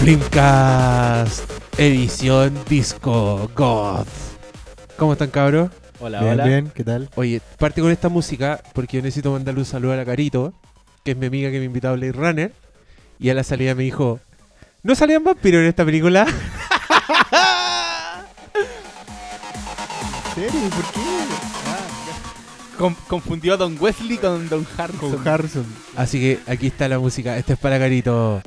Flimcast, edición disco goth. ¿Cómo están cabros? Hola, bien, hola. bien, ¿qué tal? Oye, parte con esta música porque yo necesito mandarle un saludo a la Carito, que es mi amiga que me invitó a Blade Runner. Y a la salida me dijo, ¿no salían vampiros en esta película? ¿En serio? ¿Por qué? Con- confundió a Don Wesley con Don Harrison. Con Harrison. Así que aquí está la música, esta es para Carito.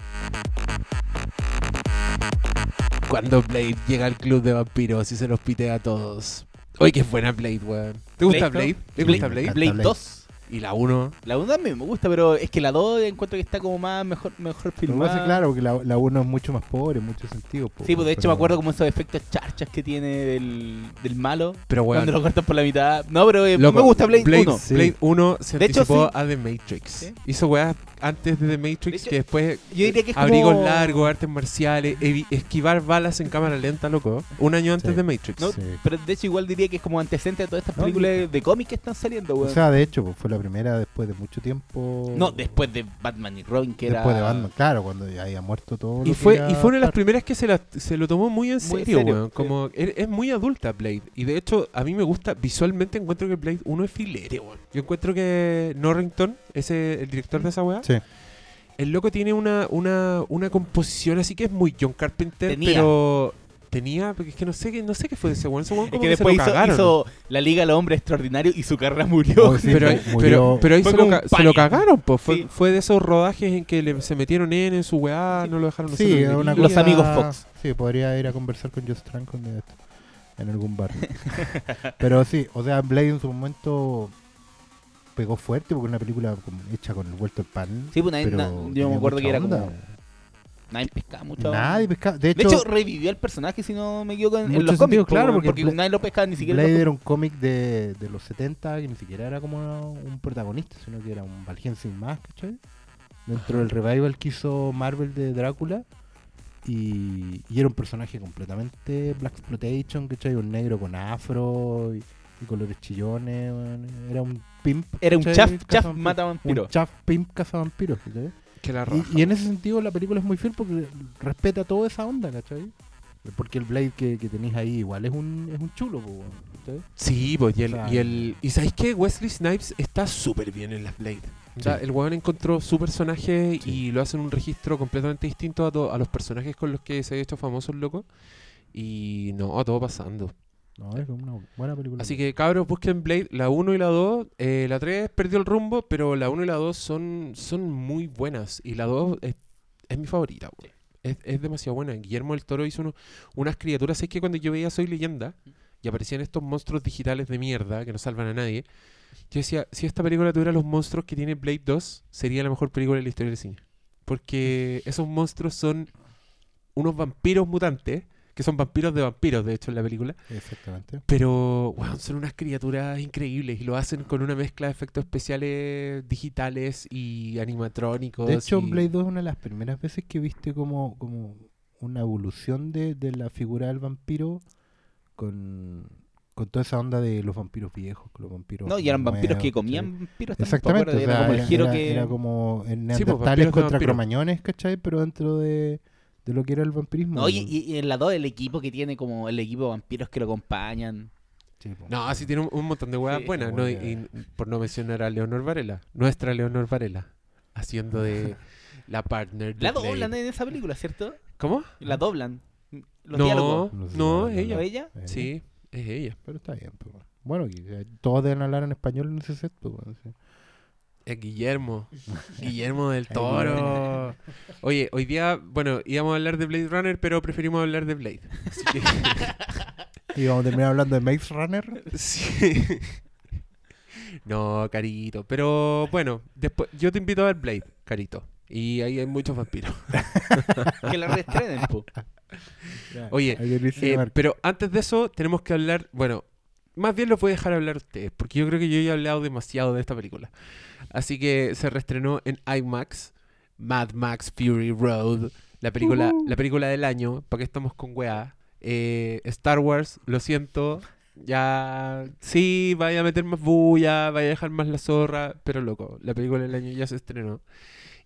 Cuando Blade llega al club de vampiros y se los pitea a todos. Oye, qué buena Blade, weón. ¿Te gusta Blade, Blade? ¿Te gusta Blade? Blade Blade. 2. Y la 1. La 1 también me gusta, pero es que la 2 encuentro que está como más mejor, mejor Lo que filmada. pasa es claro, porque la, la 1 es mucho más pobre en muchos sentidos. Sí, pues de hecho pero- me acuerdo como esos efectos charchas que tiene del, del malo. Pero weón, Cuando lo cortan por la mitad. No, pero eh, Loco, me gusta Blade, Blade, 1. Sí. Blade 1 se De hecho, anticipó sí. a The Matrix. Sí. Hizo weas antes de The Matrix De hecho, que después Yo diría que es como... abrigos largos, artes marciales, evi- esquivar balas en cámara lenta, loco. Un año antes Sí. de Matrix. No, Sí. Pero de hecho igual diría que es como antecedente de todas estas No, películas de cómics que están saliendo, O weón. sea, de hecho, pues, fue la primera después de mucho tiempo. no, después de Batman y Robin, que Después era... de Batman, claro, cuando ya había muerto todo. lo Y que fue, era y fue una de las primeras que se, la- se lo tomó muy en Muy serio, serio, weón. Como, es, es muy adulta Blade. Y de hecho, a mí me gusta, visualmente encuentro que Blade 1 es filete, weón. Yo encuentro que Norrington, ese, el director de esa wea, Sí. el loco tiene una, una, una composición así que es muy John Carpenter, Tenía. pero tenía, porque es que no sé qué, no sé qué fue de ese weón. Ese weón Es que se después lo hizo, cagaron. hizo La Liga del Hombre Extraordinario y su carrera murió. Oh, sí, pero, pero, pero ahí se lo, se cagaron, pues. Fue, Sí. fue de esos rodajes en que le- se metieron en, en su weá, no lo dejaron hacer Sí, lo una. Los amigos Fox. Sí, podría ir a conversar con Josh Trank en algún bar. Pero sí, o sea, Blade en su momento pegó fuerte porque una película hecha con el vuelto al pan. Sí, pues nadie- na- yo me acuerdo que era onda. como... Nadie pescaba mucho. Nadie pescaba. De De hecho, revivió al personaje, si no me equivoco, en, los cómics. claro, po, porque porque, nadie lo pescaba ni siquiera. Blade era un cómic de, de los 70 que ni siquiera era como un protagonista, sino que era un Valjean sin más, ¿cachai? Dentro del revival que hizo Marvel de Drácula. Y, y era un personaje completamente Black Exploitation, ¿cachai? Un negro con afro y, y colores chillones. Era un pimp. Era un chaf, chaf mata vampiro. Un chaf pimp cazavampiros, ¿cachai? Que la raja. Y, y en ese sentido la película es muy fiel porque respeta toda esa onda, ¿cachai? Porque el Blade que, que tenéis ahí igual es un, es un chulo, ¿cachai? Sí, pues y el, O sea, y el y sabéis que Wesley Snipes está súper bien en las Blade. O sea, Sí. el weón encontró su personaje Sí. y lo hace en un registro completamente distinto a, to- a los personajes con los que se ha hecho famoso el loco. Y no, todo pasando. No, es una buena película. Así que cabros, busquen Blade, la 1 y la 2. Eh, la 3 perdió el rumbo, pero la 1 y la 2 son, son muy buenas. Y la 2 es, es mi favorita, weón. Es, es demasiado buena. Guillermo del Toro hizo uno- unas criaturas. Es que cuando yo veía Soy Leyenda y aparecían estos monstruos digitales de mierda que no salvan a nadie, yo decía, si esta película tuviera los monstruos que tiene Blade 2, sería la mejor película de la historia del cine. Porque esos monstruos son unos vampiros mutantes, que son vampiros de vampiros, de hecho, en la película. Exactamente. Pero, weón, son unas criaturas increíbles y lo hacen con una mezcla de efectos especiales digitales y animatrónicos. De hecho, y- Blade 2 es una de las primeras veces que viste como, como una evolución de, de la figura del vampiro con, con toda esa onda de los vampiros viejos, con los vampiros No, y eran vampiros nuevos, que comían vampiros. también, Exactamente, era como el giro era- que... era como en Sí, pues, contra vampiros. cromañones, ¿cachai? Pero dentro de, de lo que era el vampirismo. No, y, y- y en la 2 el equipo que tiene como el equipo de vampiros que lo acompañan. Sí. No, así tiene un, un montón de weas Sí. buenas, ¿no? Y, y por no mencionar a Leonor Varela, nuestra Leonor Varela, haciendo de la partner de La Blade. doblan en esa película, ¿cierto? ¿Cómo? La doblan. Los no, diálogos. No no, es la- ¿O ella. ella? Eh, Sí, es ella. Pero está bien, pues. Bueno, eh, todos deben hablar en español en ese set, pues. bueno, sí. Es Guillermo. Guillermo del Toro. Oye, hoy día, bueno, íbamos a hablar de Blade Runner, pero preferimos hablar de Blade. Así que, Y vamos a terminar hablando de Maze Runner. sí. No, carito. Pero bueno, después yo te invito a ver Blade, carito. Y ahí hay muchos vampiros. Que la reestrenen, po. Oye, Eh, pero antes de eso, tenemos que hablar. Bueno, más bien los voy a dejar hablar ustedes, porque yo creo que yo ya he hablado demasiado de esta película. Así que se reestrenó en IMAX. Mad Max Fury Road, la película, la película del año, ¿para estamos con weá? Eh, Star Wars, lo siento, ya sí, vaya a meter más bulla, vaya a dejar más la zorra, pero loco, la película del año ya se estrenó.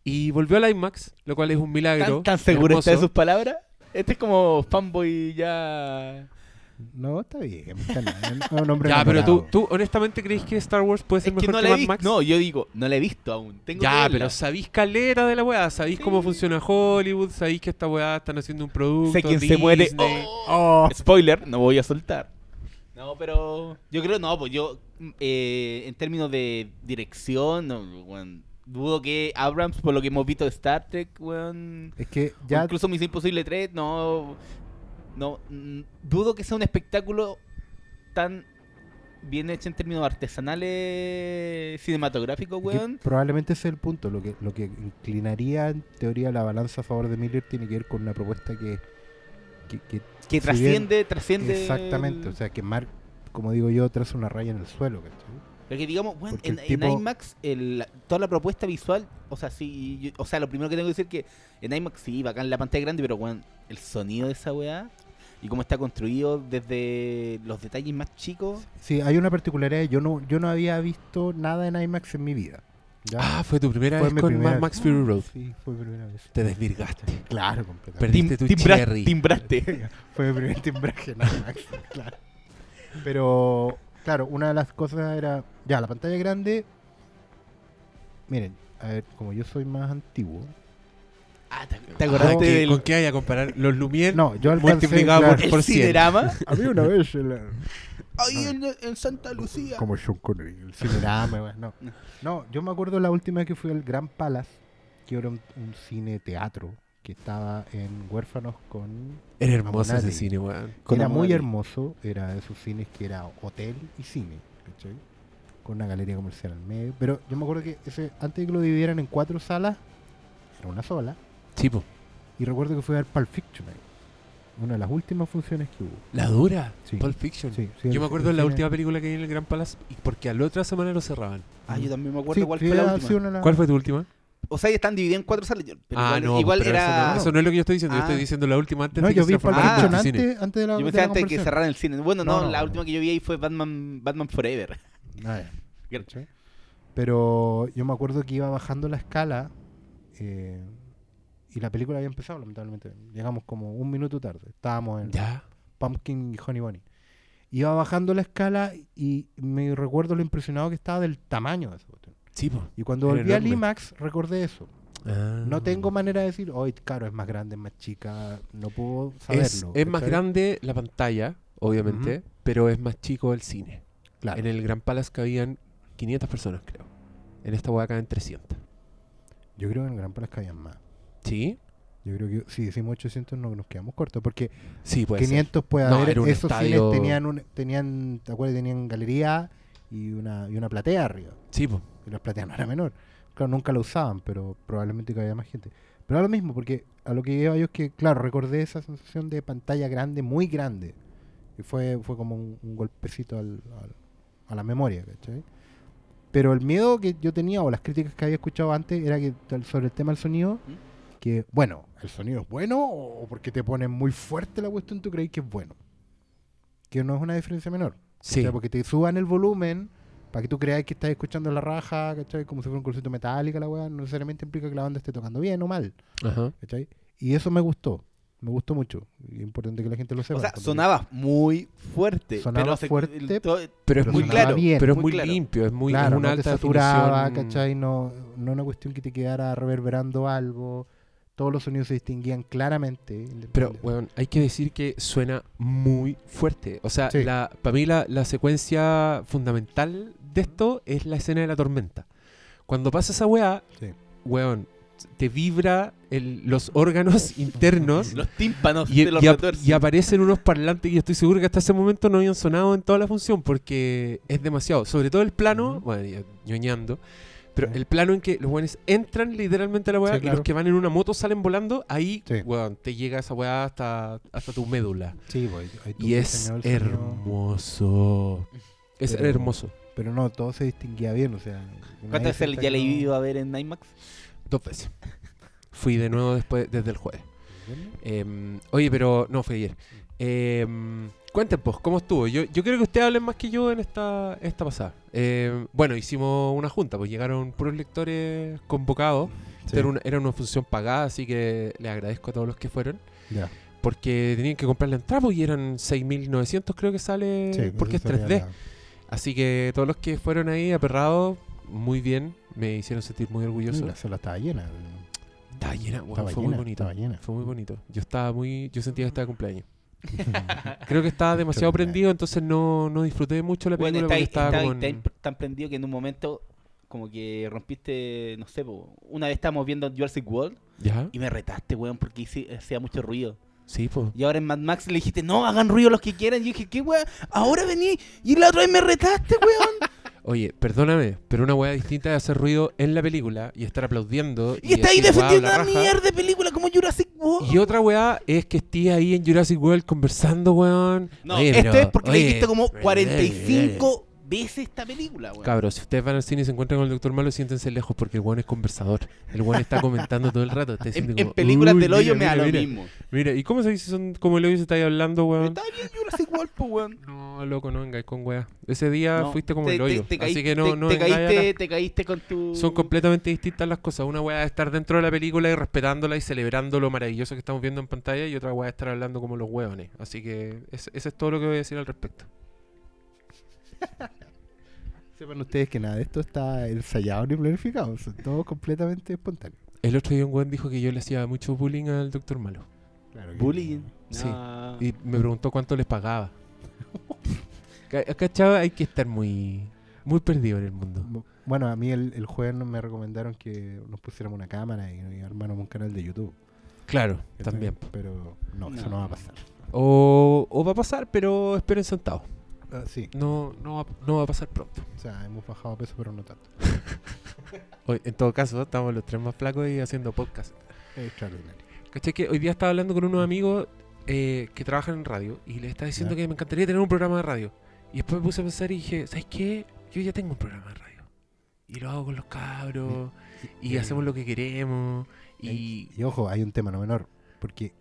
Y volvió al IMAX, lo cual es un milagro. ¿Tan, tan seguro está de sus palabras? Este es como fanboy ya... No, está bien. Está bien, es un hombre Ya, pero tú, tú honestamente crees que Star Wars puede ser Es que mejor no que, Mad visto. Max? No, yo digo, no la he visto aún. Tengo Ya, pero sabéis calera de la weá, sabéis cómo funciona Hollywood, sabéis que esta weá están haciendo un producto. Sé quién se muere. Disney. Oh, Spoiler, no voy a soltar. No, pero yo creo, no, pues yo, mm, eh, en términos de dirección, no, dudo que Abrams, por lo que hemos visto de Star Trek, weón, Es que ya incluso Misión Imposible 3, no, no, mm, dudo que sea un espectáculo tan bien hecho en términos artesanales cinematográficos, que weón. probablemente ese es el punto. Lo que, lo que inclinaría en teoría la balanza a favor de Miller tiene que ver con una propuesta que, que, que- Que si trasciende, bien- trasciende. exactamente, o sea que Mark, como digo yo, traza una raya en el suelo, ¿cachai? Pero que digamos, bueno, en, IMAX, el- toda la propuesta visual, o sea, sí, yo- o sea, lo primero que tengo que decir que en IMAX sí, bacán la pantalla grande, pero bueno, el sonido de esa weá y cómo está construido desde los detalles más chicos. Sí, hay una particularidad. Yo no, yo no había visto nada en IMAX en mi vida. ¿ya? Ah, fue tu primera Fue vez con primera- Max Fury Road. Sí, fue mi primera vez. Te desvirgaste. Claro, completamente. Perdiste tu timbra- cherry. timbraste. Fue mi primer timbraje en IMAX, claro. Pero, claro, una de las cosas era. Ya, la pantalla grande. Miren, a ver, como yo soy más antiguo. Ah, ¿te, te Ah, acordaste ¿qué- del ¿Con qué hay a comparar? Los Lumière No, yo alcancé. multiplicado claro, por, el por 100. cinerama? A mí una vez. en la- Ahí en, en Santa Lucía. Como Sean Connery, el cinerama, no. No, yo me acuerdo la última vez que fui al Gran Palace, que era un, un cine teatro que estaba en Huérfanos con. Era hermoso ese cine, weón. Era muy hermoso, era de esos cines que era hotel y cine, ¿cachai? Con una galería comercial al medio. Pero yo me acuerdo que ese, antes de que lo dividieran en cuatro salas, era una sola. Sí, po. Y recuerdo que fui a ver Pulp Fiction ahí. Una de las últimas funciones que hubo. La dura. Sí. Pulp Fiction. Sí, sí, Yo el- me acuerdo de la cine- última película que vi en el Gran Palace y porque a la otra semana lo cerraban. Ah, yo también me acuerdo Sí, cuál fue la última. ¿Cuál fue tu última? O sea, ya están divididos en cuatro salas. yo- Pero ah, igual, no, igual pero era. eso, no, eso no es lo que yo estoy diciendo. Yo Ah. estoy diciendo la última antes No, de que yo se vi Fiction multicine. antes, antes de la Yo de pensé la antes de que cerraran el cine. Bueno, no, No, no, la no. última que yo vi ahí fue Batman, Batman Forever. Ah. Pero yo me acuerdo que iba bajando la escala eh, y la película había empezado, lamentablemente. Llegamos como un minuto tarde. Estábamos en Ya. Pumpkin y Honey Bunny. Iba bajando la escala y me recuerdo lo impresionado que estaba del tamaño de esa cuestión. Sí, po. Y cuando volví al. IMAX recordé eso. Ah. No tengo manera de decir, hoy claro, es más grande, es más chica, no puedo saberlo. es más grande la pantalla, obviamente, pero es más chico el cine. Claro. En el Gran Palace cabían 500 personas, creo. En esta hueá caben 300. Yo creo que en el Gran Palace cabían más. ¿Sí? Yo creo que si decimos 800 no nos quedamos cortos, porque Sí, puede 500 puede No, haber. Esos estadio- cines tenían, un, tenían, ¿te acuerdas? Tenían galería y una, y una platea arriba. Sí, po. Y la platea no era menor. Claro, nunca la usaban, pero probablemente cabía más gente. Pero era lo mismo, porque a lo que iba yo es que, claro, recordé esa sensación de pantalla grande, muy grande. Y fue, fue como un, un golpecito al- al- a la memoria, ¿cachai? Pero el miedo que yo tenía, o las críticas que había escuchado antes, era que tal- sobre el tema del sonido, ¿Mm? Que, bueno, ¿el sonido es bueno o porque te ponen muy fuerte la cuestión tú crees que es bueno? Que no es una diferencia menor. Sí. O sea, porque te suban el volumen para que tú creas que estás escuchando la raja, ¿cachai? Como si fuera un concierto metálica la weá, no necesariamente implica que la banda esté tocando bien o mal, Ajá. ¿cachai? Y eso me gustó, me gustó mucho. Y es importante que la gente lo sepa. O sea, sonaba muy fuerte. Sonaba pero fuerte, el- todo- Pero es muy claro. bien, pero es muy claro. limpio, es muy claro, es una no te alta saturaba, definición. ¿cachai? No, no una cuestión que te quedara reverberando algo. Todos los sonidos se distinguían claramente. Pero, weón, hay que decir que suena muy fuerte. O sea, Sí. la, para mí la, la secuencia fundamental de esto es la escena de la tormenta. Cuando pasa esa weá, Sí. weón, te vibra el- los órganos internos los tímpanos y, de los y ap- y aparecen unos parlantes y estoy seguro que hasta ese momento no habían sonado en toda la función porque es demasiado. Sobre todo el plano, Ujú. bueno, ya ñoñando, pero el plano en que los weones entran literalmente a la weá Sí, y los que van en una moto salen volando, ahí, Sí. weón, te llega esa weá hasta, hasta tu médula. Sí, pues, ahí tú Y es hermoso. Es Pero- hermoso. Pero no, todo se distinguía bien, o sea. ¿Cuántas veces ya le he ido a ver en IMAX? Dos veces. Fui de nuevo después, desde el jueves. Em, oye, pero no fue ayer. Em, cuenten, pues, ¿cómo estuvo? Yo, yo creo que ustedes hablen más que yo en esta, esta pasada. Em, bueno, hicimos una junta, pues llegaron puros lectores convocados. Sí. Era, una, era una función pagada, así que les agradezco a todos los que fueron. Ya. Porque tenían que comprar la entrada, pues, y eran 6.900 creo que sale, Sí, porque es eso sería 3D. la- Así que todos los que fueron ahí aperrados, muy bien, me hicieron sentir muy orgulloso. La sala estaba llena. Estaba llena, Estaba fue llena, muy bonito. estaba llena. Fue muy bonito. Yo estaba muy, yo sentía que estaba de cumpleaños. Creo que estaba demasiado prendido, entonces no, no disfruté mucho la Bueno, película está, porque estaba está- como está tan prendido que en un momento como que rompiste, no sé, po, una vez estábamos viendo Jurassic World ¿Ya? y me retaste, weón, porque hice- hacía mucho ruido. Sí, pues. Y ahora en Mad Max le dijiste, no, hagan ruido los que quieran. Y yo dije, ¿qué weón? Ahora vení. Y la otra vez me retaste, weón. Oye, perdóname, pero una weá distinta es hacer ruido en la película y estar aplaudiendo. y está ahí decir, "Guau, defendiendo una raja". mierda de película como Jurassic World. Y otra weá es que estés ahí en Jurassic World conversando, weón. No, Oye, esto pero- es porque oye, le dijiste como 45 veces esta película, weón. Cabros, si ustedes van al cine y se encuentran con el Doctor Malo, siéntense lejos porque el weón es conversador. El weón está comentando todo el rato. Está En, películas "Uy, del hoyo mira, me da lo mira". mismo. Mira, ¿y cómo se dice son como el hoyo se está ahí hablando, weón? Está bien Jurassic World, pues, weón. No, loco, no vengáis con weá. Ese día No, fuiste como te- el hoyo. te- te así que no, no te caíste, te caíste con tu... Son completamente distintas las cosas. Una weá es estar dentro de la película y respetándola y celebrando lo maravilloso que estamos viendo en pantalla y otra weá es estar hablando como los hueones. Así que ese es todo lo que voy a decir al respecto. Sepan ustedes que nada de esto está ensayado ni planificado. Son todo completamente espontáneo. El otro día un weón dijo que yo le hacía mucho bullying al Doctor Malo. Claro que- Bullying. Sí. No. Y me preguntó cuánto les pagaba. Ca- ¿Cachado? Hay que estar muy, muy perdido en el mundo. Bueno, a mí el, el jueves no me recomendaron que nos pusiéramos una cámara y, y armáramos un canal de YouTube. Claro, también. Pero no, eso No. no va a pasar. O, o va a pasar, pero esperen sentados. Ah, sí, No, no, va, no va a pasar pronto. o sea, hemos bajado peso, pero no tanto. Hoy, en todo caso, estamos los tres más flacos y haciendo podcast. Extraordinario. ¿Cachai? Que hoy día estaba hablando con unos amigos eh, que trabajan en radio y les estaba diciendo Ya. que me encantaría tener un programa de radio. Y después me puse a pensar y dije, ¿sabes qué? Yo ya tengo un programa de radio. Y lo hago con los cabros y, Y- hacemos lo que queremos. Y, Y ojo, hay un tema no menor, porque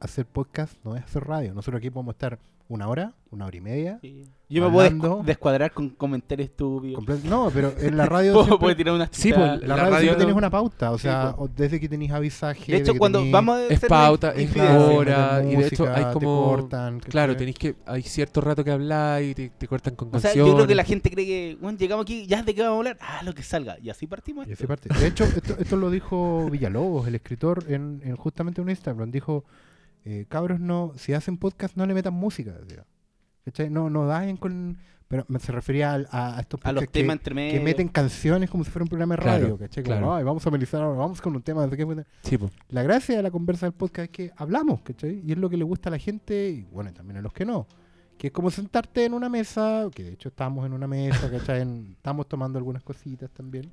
hacer podcast no es hacer radio. Nosotros aquí podemos estar una hora, una hora y media. Sí. Yo me puedo descuadrar con comentarios estúpidos. comple- No, pero en la radio Puedo, siempre- puedo tirar una Sí, pues, la, la radio, radio- siempre tienes una pauta, o Sí, sea, pues. desde que tenéis avisaje. De hecho, cuando vamos a Es pauta, es la hora, y de hecho hay te como- cortan, claro, tenéis que. Hay cierto rato que hablar y te, te cortan con O sea, canciones. yo creo que la gente cree que, bueno, llegamos aquí, ya de qué vamos a hablar, ah, lo que salga. Y así partimos. Y esto. así parte. De hecho, esto, esto lo dijo Villalobos, el escritor, en, en justamente un Instagram. Dijo, eh, cabros, no, si hacen podcast no le metan música. decía. ¿Cachai? No, no dañen con... Pero me- se refería a, a estos A los que, temas entre medio. que meten canciones como si fuera un programa de Claro, radio. ¿cachai? Como, claro. "Ay, vamos a analizar ahora, vamos con un tema. no sé qué". Sí, po. La gracia de la conversa del podcast es que hablamos, ¿cachai? Y es lo que le gusta a la gente, y bueno, y también a los que no. Que es como sentarte en una mesa, que de hecho estamos en una mesa, ¿cachai? En- estamos tomando algunas cositas también.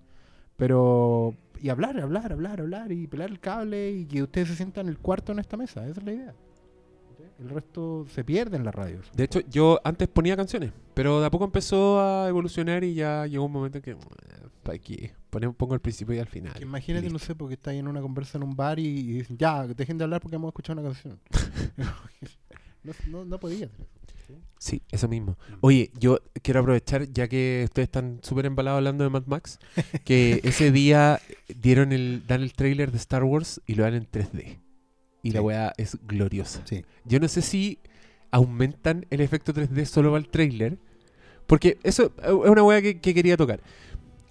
Pero, y hablar, hablar, hablar, hablar, y pelar el cable, y que ustedes se sientan en el cuarto en esta mesa, esa es la idea. El resto se pierde en las radios. De hecho, yo antes ponía canciones, pero de a poco empezó a evolucionar y ya llegó un momento en que. Ponemos- pongo al principio y al final. Que imagínate, Listo. no sé, porque estáis en una conversa en un bar y, y dicen, ya, dejen de hablar porque vamos a escuchar una canción. no, no, no podía hacer eso. Sí, eso mismo. Oye, yo quiero aprovechar, ya que ustedes están súper embalados hablando de Mad Max, que ese día dieron el, dan el trailer de Star Wars y lo dan en 3D. Y la weá es gloriosa. Sí. Yo no sé si aumentan el efecto 3D solo para el trailer, porque eso es una weá que, que quería tocar.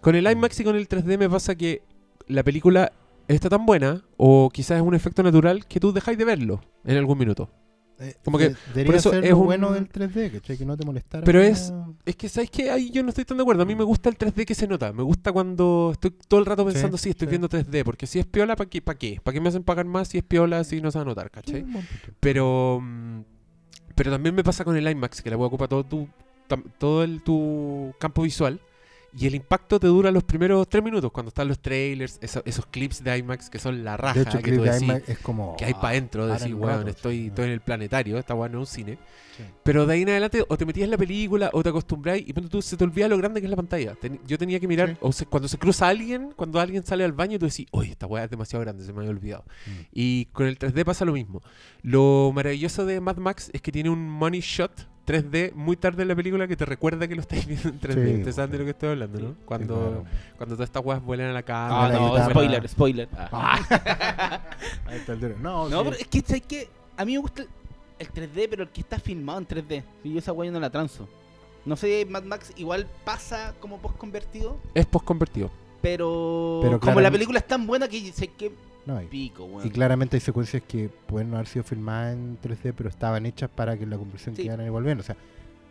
Con el IMAX y con el 3D me pasa que la película está tan buena, o quizás es un efecto natural, que tú dejáis de verlo en algún minuto. Eh, Como que, de- debería por eso ser es lo un- bueno del 3D, ¿cachai? Que no te molestara. Pero es- Es que, ¿sabes qué? Ahí yo no estoy tan de acuerdo. A mí me gusta el 3D que se nota. Me gusta cuando estoy todo el rato pensando, sí, estoy sí. viendo 3D. Porque si es piola, ¿para qué? ¿Para qué? ¿Para qué me hacen pagar más si es piola, si no se va a notar, ¿cachai? Pero, mm, pero también me pasa con el IMAX, que la voy a ocupar todo tu, tam- todo el, tu campo visual. Y el impacto te dura los primeros tres minutos, cuando están los trailers, eso- esos clips de IMAX que son la raja, De hecho, que tú de decís, IMAX es como. que hay para adentro, el weón, estoy, sí. estoy en el planetario, esta weón no es un cine. Sí. Pero de ahí en adelante, o te metías en la película, o te acostumbráis, y tú, se te olvida lo grande que es la pantalla. Ten- yo tenía que mirar, Sí. o se- cuando se cruza alguien, cuando alguien sale al baño, tú decís, oye, esta weá es demasiado grande, se me había olvidado. Mm. Y con el 3D pasa lo mismo. Lo maravilloso de Mad Max es que tiene un money shot 3D muy tarde en la película que te recuerda que lo estáis viendo en 3D. Sí, Ustedes saben de lo que estoy hablando, ¿no? Sí, Cuando, claro. cuando todas estas weas vuelan a la cama. Ah, no, guitarra. spoiler, spoiler. Ah. Ah. Ahí está el. No, No, sí. pero es que, ¿sabes qué? A mí me gusta el, el 3D, pero el que está filmado en 3D. Y yo esa guay no la transo. No sé, Mad Max igual pasa como post convertido, Es post convertido. pero, Pero como la película es tan buena que sé que No, y- pico, weón. Y claramente hay secuencias que pueden no haber sido filmadas en 3D, pero estaban hechas para que la conversión Sí. quedara bien. O sea,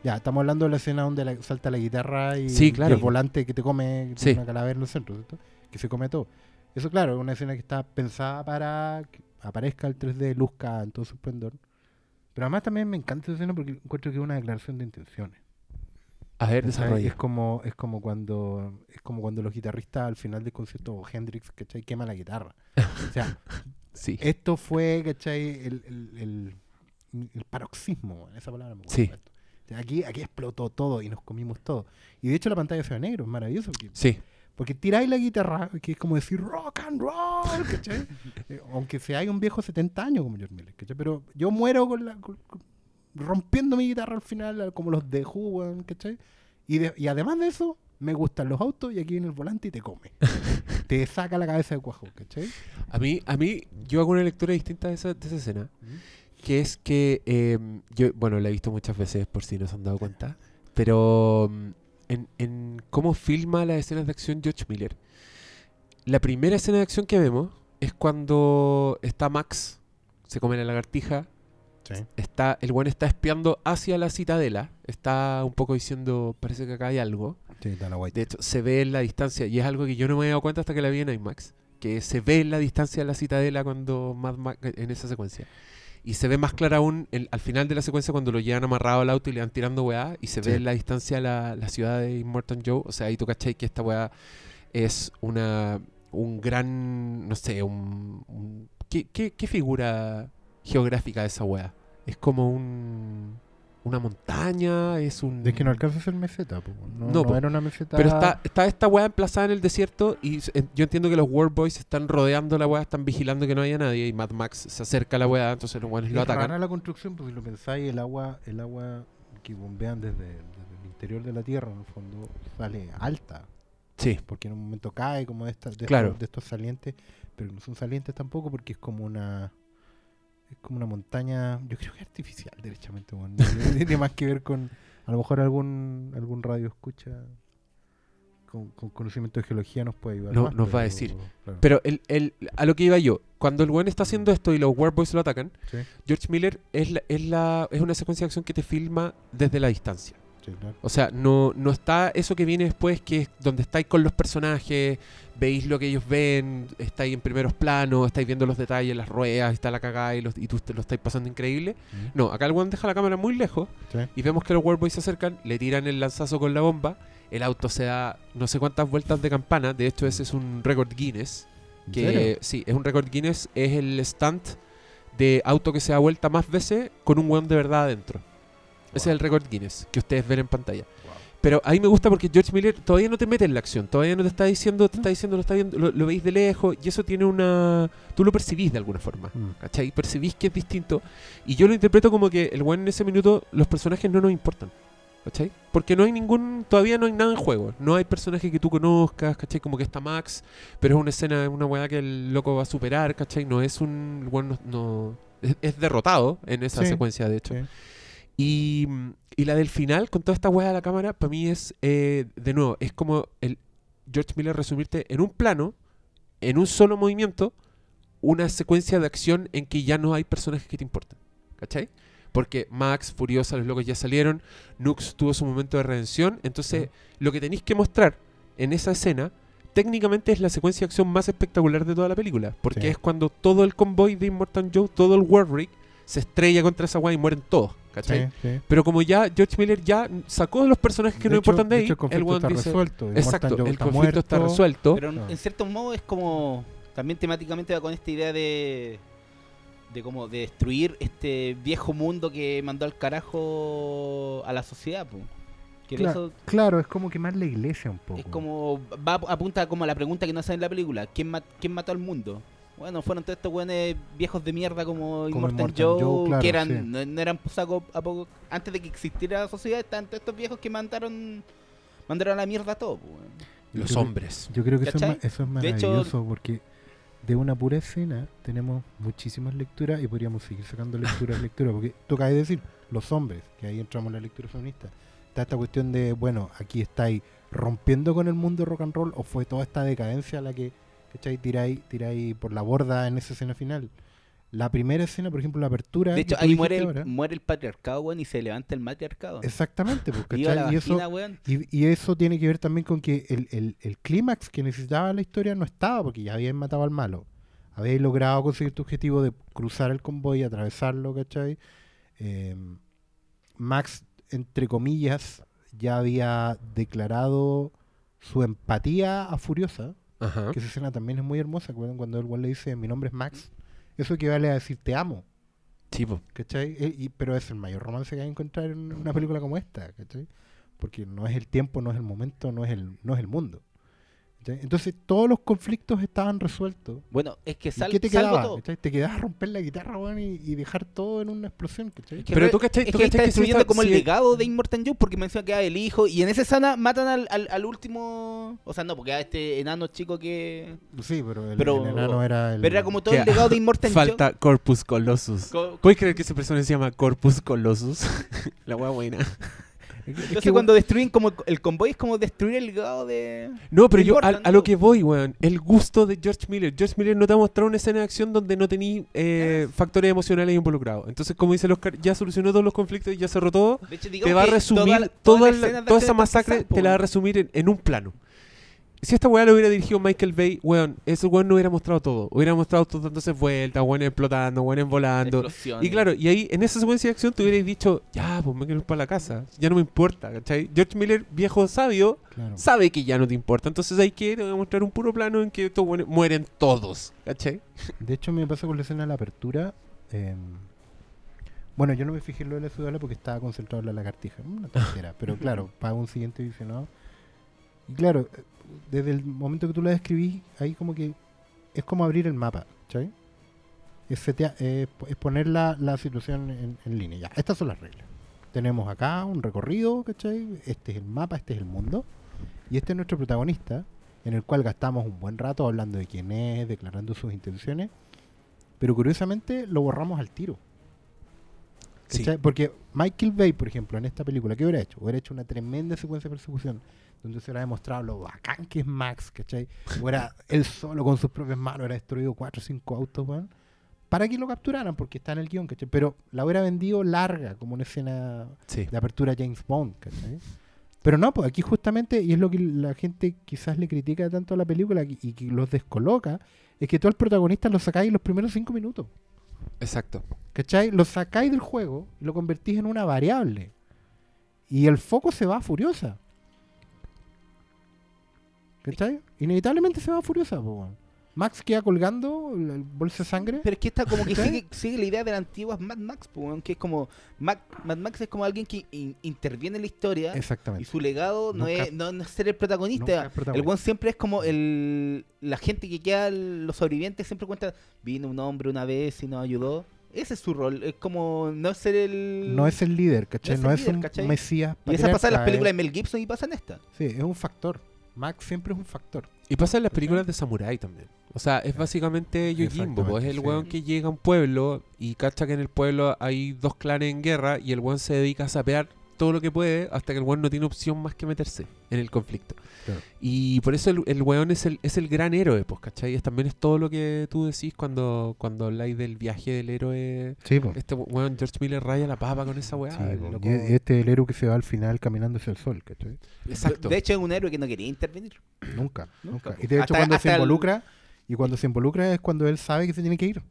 ya, estamos hablando de la escena donde la- salta la guitarra y, Sí, y claro. el volante que te come, que Sí. tiene una calavera en los centros, ¿cierto? Que se come todo. Eso, claro, es una escena que está pensada para que aparezca el 3D, luzca en todo su esplendor. Pero además también me encanta esa escena porque encuentro que es una declaración de intenciones. A ver, desarrolla. Es como, es como cuando es como cuando los guitarristas al final del concierto o Hendrix, ¿cachai? quema la guitarra. O sea, Sí. esto fue, ¿cachai? El, el, el, el paroxismo, esa palabra me gusta. Sí. O sea, Aquí, aquí explotó todo y nos comimos todo. Y de hecho la pantalla se ve negro, es maravilloso. Porque, Sí. porque tiráis la guitarra, que es como decir rock and roll, ¿cachai? Eh, Aunque sea hay un viejo 70 años como George Miller, ¿cachai? Pero yo muero con la, con- con- rompiendo mi guitarra al final, como los de Who, weón, ¿cachai? Y, de- y además de eso, me gustan los autos y aquí viene el volante y te come. te saca la cabeza de cuajo, ¿cachai? A mí, a mí, yo hago una lectura distinta de esa, de esa escena. Que es que, eh, yo, bueno, la he visto muchas veces por si no se han dado cuenta, pero mm, en, en cómo filma las escenas de acción George Miller. La primera escena de acción que vemos es cuando está Max, se come la lagartija, Sí. está, el buen está espiando hacia la citadela, está un poco diciendo, parece que acá hay algo. Sí, está la white. De hecho, se ve en la distancia, y es algo que yo no me había dado cuenta hasta que la vi en IMAX, que se ve en la distancia de la citadela cuando Mad Max, en esa secuencia. Y se ve más clara aún el- al final de la secuencia cuando lo llevan amarrado al auto y le van tirando weá, y se Sí. ve en la distancia la, la ciudad de Immortal Joe. O sea, ahí tú cachai que esta weá es una un gran, no sé, un... un- ¿qué, qué, qué figura geográfica de esa weá? Es como un... Una montaña, es un... Es que no alcanza a ser meseta, po. no, No, no po. era una meseta. Pero está, está esta weá emplazada en el desierto y yo entiendo que los World Boys están rodeando la weá, están vigilando que no haya nadie y Mad Max se acerca a la weá, entonces los weones lo rara atacan. la construcción, pues si lo pensáis, el agua, el agua que bombean desde, desde el interior de la tierra, en el fondo, sale alta. Sí, Porque en un momento cae como de, estas- de, Claro. estos, de estos salientes, pero no son salientes tampoco porque es como una es como una montaña, yo creo que artificial, derechamente. bueno. No tiene más que ver con, a lo mejor algún algún radio escucha con, con conocimiento de geología nos puede ayudar. No- más, nos va a decir. claro. pero el, el- a lo que iba yo, cuando el weón está haciendo esto y los World Boys lo atacan, Sí, George Miller es, la, es, la, es una secuencia de acción que te filma desde la distancia. Sí, claro. O sea, no, no está eso que viene después, que es donde estáis con los personajes, veis lo que ellos ven, estáis en primeros planos, estáis viendo los detalles, las ruedas, está la cagada y, los- y tú te lo estáis pasando increíble. Mm, No, acá el one deja la cámara muy lejos sí. y vemos que los World Boys se acercan, le tiran el lanzazo con la bomba, el auto se da no sé cuántas vueltas de campana, de hecho ese es un récord Guinness, ¿En que sí, es un récord Guinness, es el stunt de auto que se da vuelta más veces con un weón de verdad adentro. Ese es el récord Guinness que ustedes ven en pantalla. Pero ahí me gusta porque George Miller todavía no te mete en la acción, todavía no te está diciendo, te está diciendo, lo, está viendo, lo, lo veis de lejos y eso tiene una... Tú lo percibís de alguna forma, Mm. ¿cachai? Percibís que es distinto y yo lo interpreto como que el weón en ese minuto, los personajes no nos importan, ¿cachai? Porque no hay ningún, todavía no hay nada en juego, no hay personaje que tú conozcas, ¿cachai? Como que está Max, pero es una escena, es una weá que el loco va a superar, ¿cachai? No es un... El weón no... no- es, es derrotado en esa Sí, secuencia, de hecho. Sí. Y, y la del final, con toda esta hueá de la cámara, para mí es, eh, de nuevo, es como el George Miller resumirte en un plano, en un solo movimiento, una secuencia de acción en que ya no hay personajes que te importan. ¿Cachai? Porque Max, Furiosa, los locos ya salieron, Nux tuvo su momento de redención, entonces lo que tenéis que mostrar en esa escena técnicamente es la secuencia de acción más espectacular de toda la película, porque Sí. es cuando todo el convoy de Immortal Joe, todo el Rig, se estrella contra esa weá y mueren todos, ¿cachai? Sí, sí. Pero como ya George Miller ya sacó los personajes que De no hecho- importan de de ahí, hecho, el conflicto está dice... resuelto. Exacto, el está conflicto está resuelto. Pero en, en cierto modo es como. También temáticamente va con esta idea de. De como de destruir este viejo mundo que mandó al carajo a la sociedad, po. Que Claro, eso claro, es como quemar la iglesia un poco. es como. Va apunta como a la pregunta que no sale en la película: ¿quién, ma- quién mató al mundo? Bueno, fueron todos estos weones viejos de mierda como, Immortal Immortal Joe, Joe, claro, que eran, sí. no, no eran saco a poco. Antes de que existiera la sociedad, estaban todos estos viejos que mandaron. Mandaron a la mierda todo, po, weón. Yo Los creo- hombres. Yo creo que eso es, eso es De hecho- maravilloso porque de una pura escena tenemos muchísimas lecturas y podríamos seguir sacando lecturas, lecturas, porque tú acabas de decir, los hombres, que ahí entramos en la lectura feminista. Está esta cuestión de, bueno, aquí estáis rompiendo con el mundo rock and roll o fue toda esta decadencia la que, ¿cachai? Tiráis, tiráis por la borda en esa escena final. La primera escena, por ejemplo, la apertura. De hecho, ahí muere el, muere el patriarcado, weón, y se levanta el matriarcado. Exactamente, ¿cachai? Y eso, y, y eso tiene que ver también con que el, el, el clímax que necesitaba la historia no estaba, porque ya habían matado al malo. Habíais logrado conseguir tu objetivo de cruzar el convoy, atravesarlo, ¿cachai? Eh, Max, entre comillas, ya había declarado su empatía a Furiosa, Ajá. que esa escena también es muy hermosa, cuando el güey le dice, mi nombre es Max, eso equivale a decir te amo. Sí, po. ¿cachai? Eh, y- pero es el mayor romance que hay que encontrar en una película como esta, ¿cachai? Porque no es el tiempo, no es el momento, no es el, no es el mundo. ¿Cachai? Entonces todos los conflictos estaban resueltos. Bueno, es que ¿Y sal, ¿Qué te salvo quedaba? todo. ¿cachai? Te quedabas a romper la guitarra, weón, y, y dejar todo en una explosión, ¿cachai? Es que Pero tú cachai- es tú que está destruyendo como el si- legado de Immortal Joe porque menciona que era el hijo y en esa escena matan al, al, al último o sea no porque a este enano chico que Sí, pero el, Pero- el enano era el... pero era como todo el legado de Immortal Falta Corpus Colossus. Joe Co- ¿Puedes creer que ese personaje se llama Corpus Colossus? la wea buena. Es que- es entonces que, cuando destruyen como el convoy es como destruir el legado de No, pero yo a, lo que voy, weón, el gusto de George Miller. George Miller no te ha mostrado una escena de acción donde no tení eh, factores emocionales involucrados. Entonces, como dice el Oscar, ya solucionó todos los conflictos y ya cerró todo. de hecho Te va a resumir toda la- toda, la- esa masacre, te la va a resumir en, en un plano. Si esta weá lo hubiera dirigido Michael Bay, weón, ese weón no hubiera mostrado todo. Hubiera mostrado todo dándose vueltas, weones explotando, po. volando. Y claro, y ahí en esa secuencia de acción te hubierais dicho, ya, pues me quiero ir para la casa, ya no me importa, ¿cachai? George Miller, viejo sabio, claro. sabe que ya no te importa. Entonces hay que te voy a mostrar un puro plano en que estos weones mueren todos, ¿cachai? De hecho, me pasa con la escena de la apertura. eh, bueno, yo no me fijé en lo de la ciudadela porque estaba concentrado en la lagartija. Una pero claro, para un siguiente visionado. Y claro, desde el momento que tú la describís, ahí como que es como abrir el mapa, ¿cachai? Es, setea- eh, es poner la, la situación en, en línea. Ya, estas son las reglas. Tenemos acá un recorrido, ¿cachai? Este es el mapa, este es el mundo. Y este es nuestro protagonista, en el cual gastamos un buen rato hablando de quién es, declarando sus intenciones. Pero curiosamente lo borramos al tiro. Sí. ¿cachai? Porque Michael Bay, por ejemplo, en esta película, ¿qué hubiera hecho? Hubiera hecho una tremenda secuencia de persecución donde se hubiera demostrado lo bacán que es Max, ¿cachai? Hubiera él solo con sus propias manos hubiera destruido cuatro o cinco autos, weón, para que lo capturaran, porque está en el guion, ¿cachai? Pero la hubiera vendido larga, como una escena Sí. de apertura James Bond, ¿cachai? Pero no, pues aquí justamente, y es lo que la gente quizás le critica tanto a la película y, y que los descoloca, es que tú al protagonista lo sacáis en los primeros cinco minutos. Exacto. ¿Cachai? Lo sacáis del juego y lo convertís en una variable. Y el foco se va a furiosa. ¿Cachai? Inevitablemente se va furiosa, weón. Max queda colgando el, bolso de sangre. Pero es que está como que sigue, sigue la idea de la antigua Mad Max, weón, que es como Mac- Mad Max es como alguien que in- interviene en la historia y Exactamente. su legado no, Nunca- es, no, no es ser el protagonista. es El one siempre es como el la gente que queda, los sobrevivientes siempre cuenta, vino un hombre una vez y nos ayudó. Ese es su rol, es como no ser el... No es el líder, ¿cachai? No es No el es, líder, un ¿cachai? mesías. Y esa pasa en las películas es- de Mel Gibson y pasa en esta. Sí, es un factor. Max siempre es un factor. Y pasa en las películas de Samurai también. O sea, es básicamente Yojimbo, pues es el Exactamente, weón sí. que llega a un pueblo y cacha que en el pueblo hay dos clanes en guerra y el weón se dedica a sapear todo lo que puede hasta que el weón no tiene opción más que meterse en el conflicto. Claro. Y por eso el, el weón es el, es el gran héroe, pues, ¿cachai? Es, también es todo lo que tú decís cuando, cuando habláis del viaje del héroe. Sí, po. Este weón, George Miller raya la papa con esa weá. Sí, el po. loco- Y este es el héroe que se va al final caminando hacia el sol, ¿cachai? Exacto. De hecho es un héroe que no quería intervenir. Nunca, Nunca. Y de hecho Hasta- cuando se el- involucra, y cuando se involucra es cuando él sabe que se tiene que ir.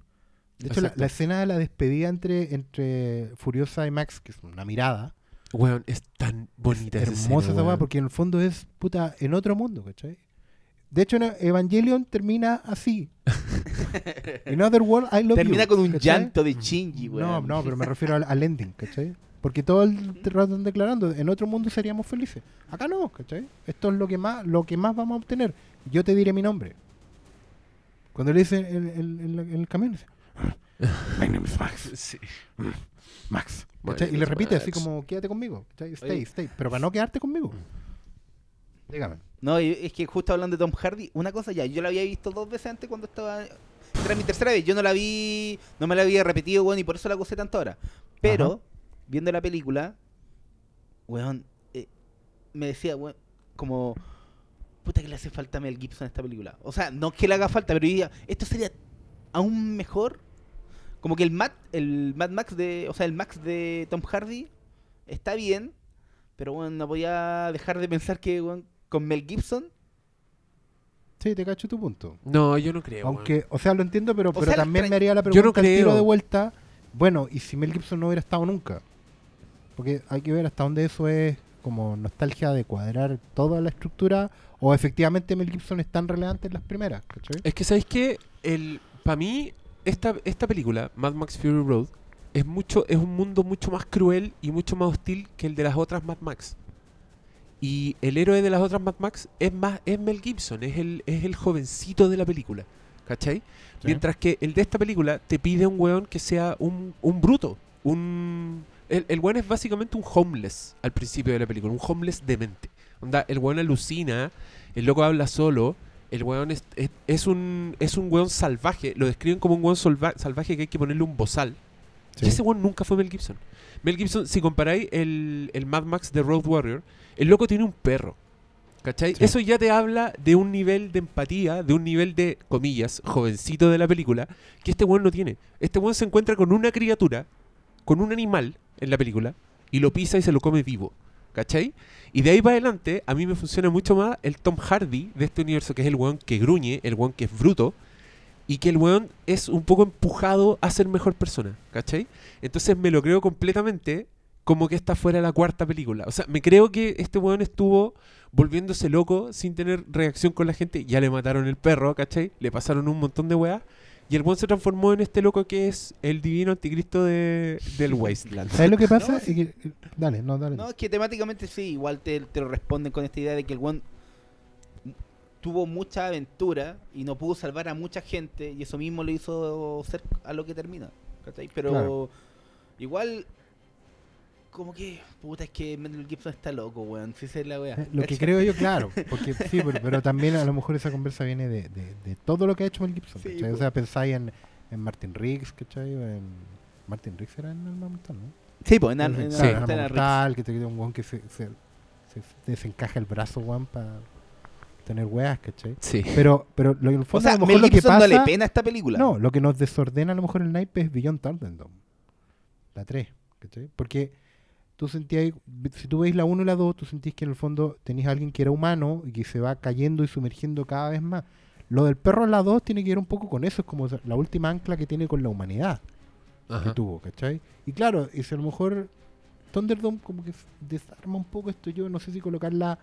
De hecho, la, la escena de la despedida entre, entre Furiosa y Max, que es una mirada, Weón, es tan bonita es esa hermosa escena, esa weá, weón. porque en el fondo es, puta, en otro mundo, ¿cachai? De hecho, Evangelion termina así. In other world, I love Termina you, con un ¿cachai? llanto de Shinji, No, weón. no, pero me refiero al, al ending, ¿cachai? Porque todo el rato están declarando, en otro mundo seríamos felices. Acá no, ¿cachai? Esto es lo que más, lo que más vamos a obtener. Yo te diré mi nombre. Cuando le dicen en, en- en la- en el camión, dice, My name is Max. Sí. Max. ¿Cachai? Y le repite así Max. como, quédate conmigo. ¿cachai? Stay, Oye. stay. Pero para no quedarte conmigo. Dígame. No, y es que justo hablando de Tom Hardy, una cosa ya, yo la había visto dos veces antes cuando estaba. Era mi tercera vez, yo no la vi, no me la había repetido, weón, y por eso la gocé tanto ahora. Pero, Ajá. viendo la película, weón, eh, me decía, weón, como, puta que le hace falta a Mel Gibson a esta película. O sea, no que le haga falta, pero yo diría, esto sería aún mejor. Como que el Mad, el Mad Max de, o sea, el Max de Tom Hardy está bien, pero bueno, no voy a dejar de pensar que con Mel Gibson Sí, te cacho tu punto. No, yo no creo. weón. Aunque, o sea, lo entiendo, pero, pero sea, también me haría la Yo no pregunta al tiro creo. de vuelta. Bueno, ¿y si Mel Gibson no hubiera estado nunca? Porque hay que ver hasta dónde eso es como nostalgia de cuadrar toda la estructura o efectivamente Mel Gibson es tan relevante en las primeras, ¿cachai? Es que, ¿sabéis qué? El, para mí, esta, esta película, Mad Max Fury Road, es, mucho, es un mundo mucho más cruel y mucho más hostil que el de las otras Mad Max. Y el héroe de las otras Mad Max es más es Mel Gibson, es el, es el jovencito de la película. ¿Cachai? Mientras que el de esta película te pide un weón que sea un, un bruto. Un, el, el weón es básicamente un homeless al principio de la película, un homeless demente. Onda, el weón alucina, el loco habla solo, el weón es, es, es un, es un weón salvaje, lo describen como un weón salva- salvaje que hay que ponerle un bozal. Sí. Y ese weón nunca fue Mel Gibson. Mel Gibson, si comparáis el, el Mad Max de Road Warrior, el loco tiene un perro. ¿Cachai? Sí. Eso ya te habla de un nivel de empatía, de un nivel de, comillas, jovencito de la película, que este weón no tiene. Este weón se encuentra con una criatura, con un animal en la película, y lo pisa y se lo come vivo. ¿Cachai? Y de ahí para adelante, a mí me funciona mucho más el Tom Hardy de este universo, que es el weón que gruñe, el weón que es bruto, y que el weón es un poco empujado a ser mejor persona, ¿cachai? Entonces me lo creo completamente como que esta fuera la cuarta película. O sea, me creo que este weón estuvo volviéndose loco sin tener reacción con la gente. Ya le mataron el perro, ¿cachai? Le pasaron un montón de weas. Y el weón se transformó en este loco que es el divino anticristo de, del Wasteland. ¿Sabes lo que pasa? No, Es que- dale, no, dale. No, es que temáticamente sí, igual te, te lo responden con esta idea de que el one tuvo mucha aventura y no pudo salvar a mucha gente y eso mismo le hizo ser a lo que termina. ¿cachai? Pero Claro. igual, como que, puta, es que Mel Gibson está loco, weón. Si esa es la wea. Eh, Lo que creo yo, claro, porque sí, pero, pero también a lo mejor esa conversa viene de, de- de todo lo que ha hecho Mel Gibson. Sí, ¿cachai? O po. sea, pensáis en, en Martin Riggs, ¿cachai? O en Martin Riggs era en el Mortal, ¿no? Sí, pues, en, en, Sí, en- Sí. en en Mortal, que te queda un weón que se, se, se desencaja el brazo, weón, para tener weas, ¿cachai? Sí. Pero, pero lo, en el O fondo sea, a lo mejor Mel lo que pasa... no le pena esta película. No, lo que nos desordena a lo mejor el naipe es Beyond Thunderdome. La 3, ¿cachai? Porque tú sentías, si tú veis la 1 y la 2, tú sentís que en el fondo tenías a alguien que era humano y que se va cayendo y sumergiendo cada vez más. Lo del perro en la 2 tiene que ver un poco con eso, es como la última ancla que tiene con la humanidad que tuvo, ¿cachai? Y claro, y si a lo mejor Thunderdome como que desarma un poco esto, yo no sé si colocarla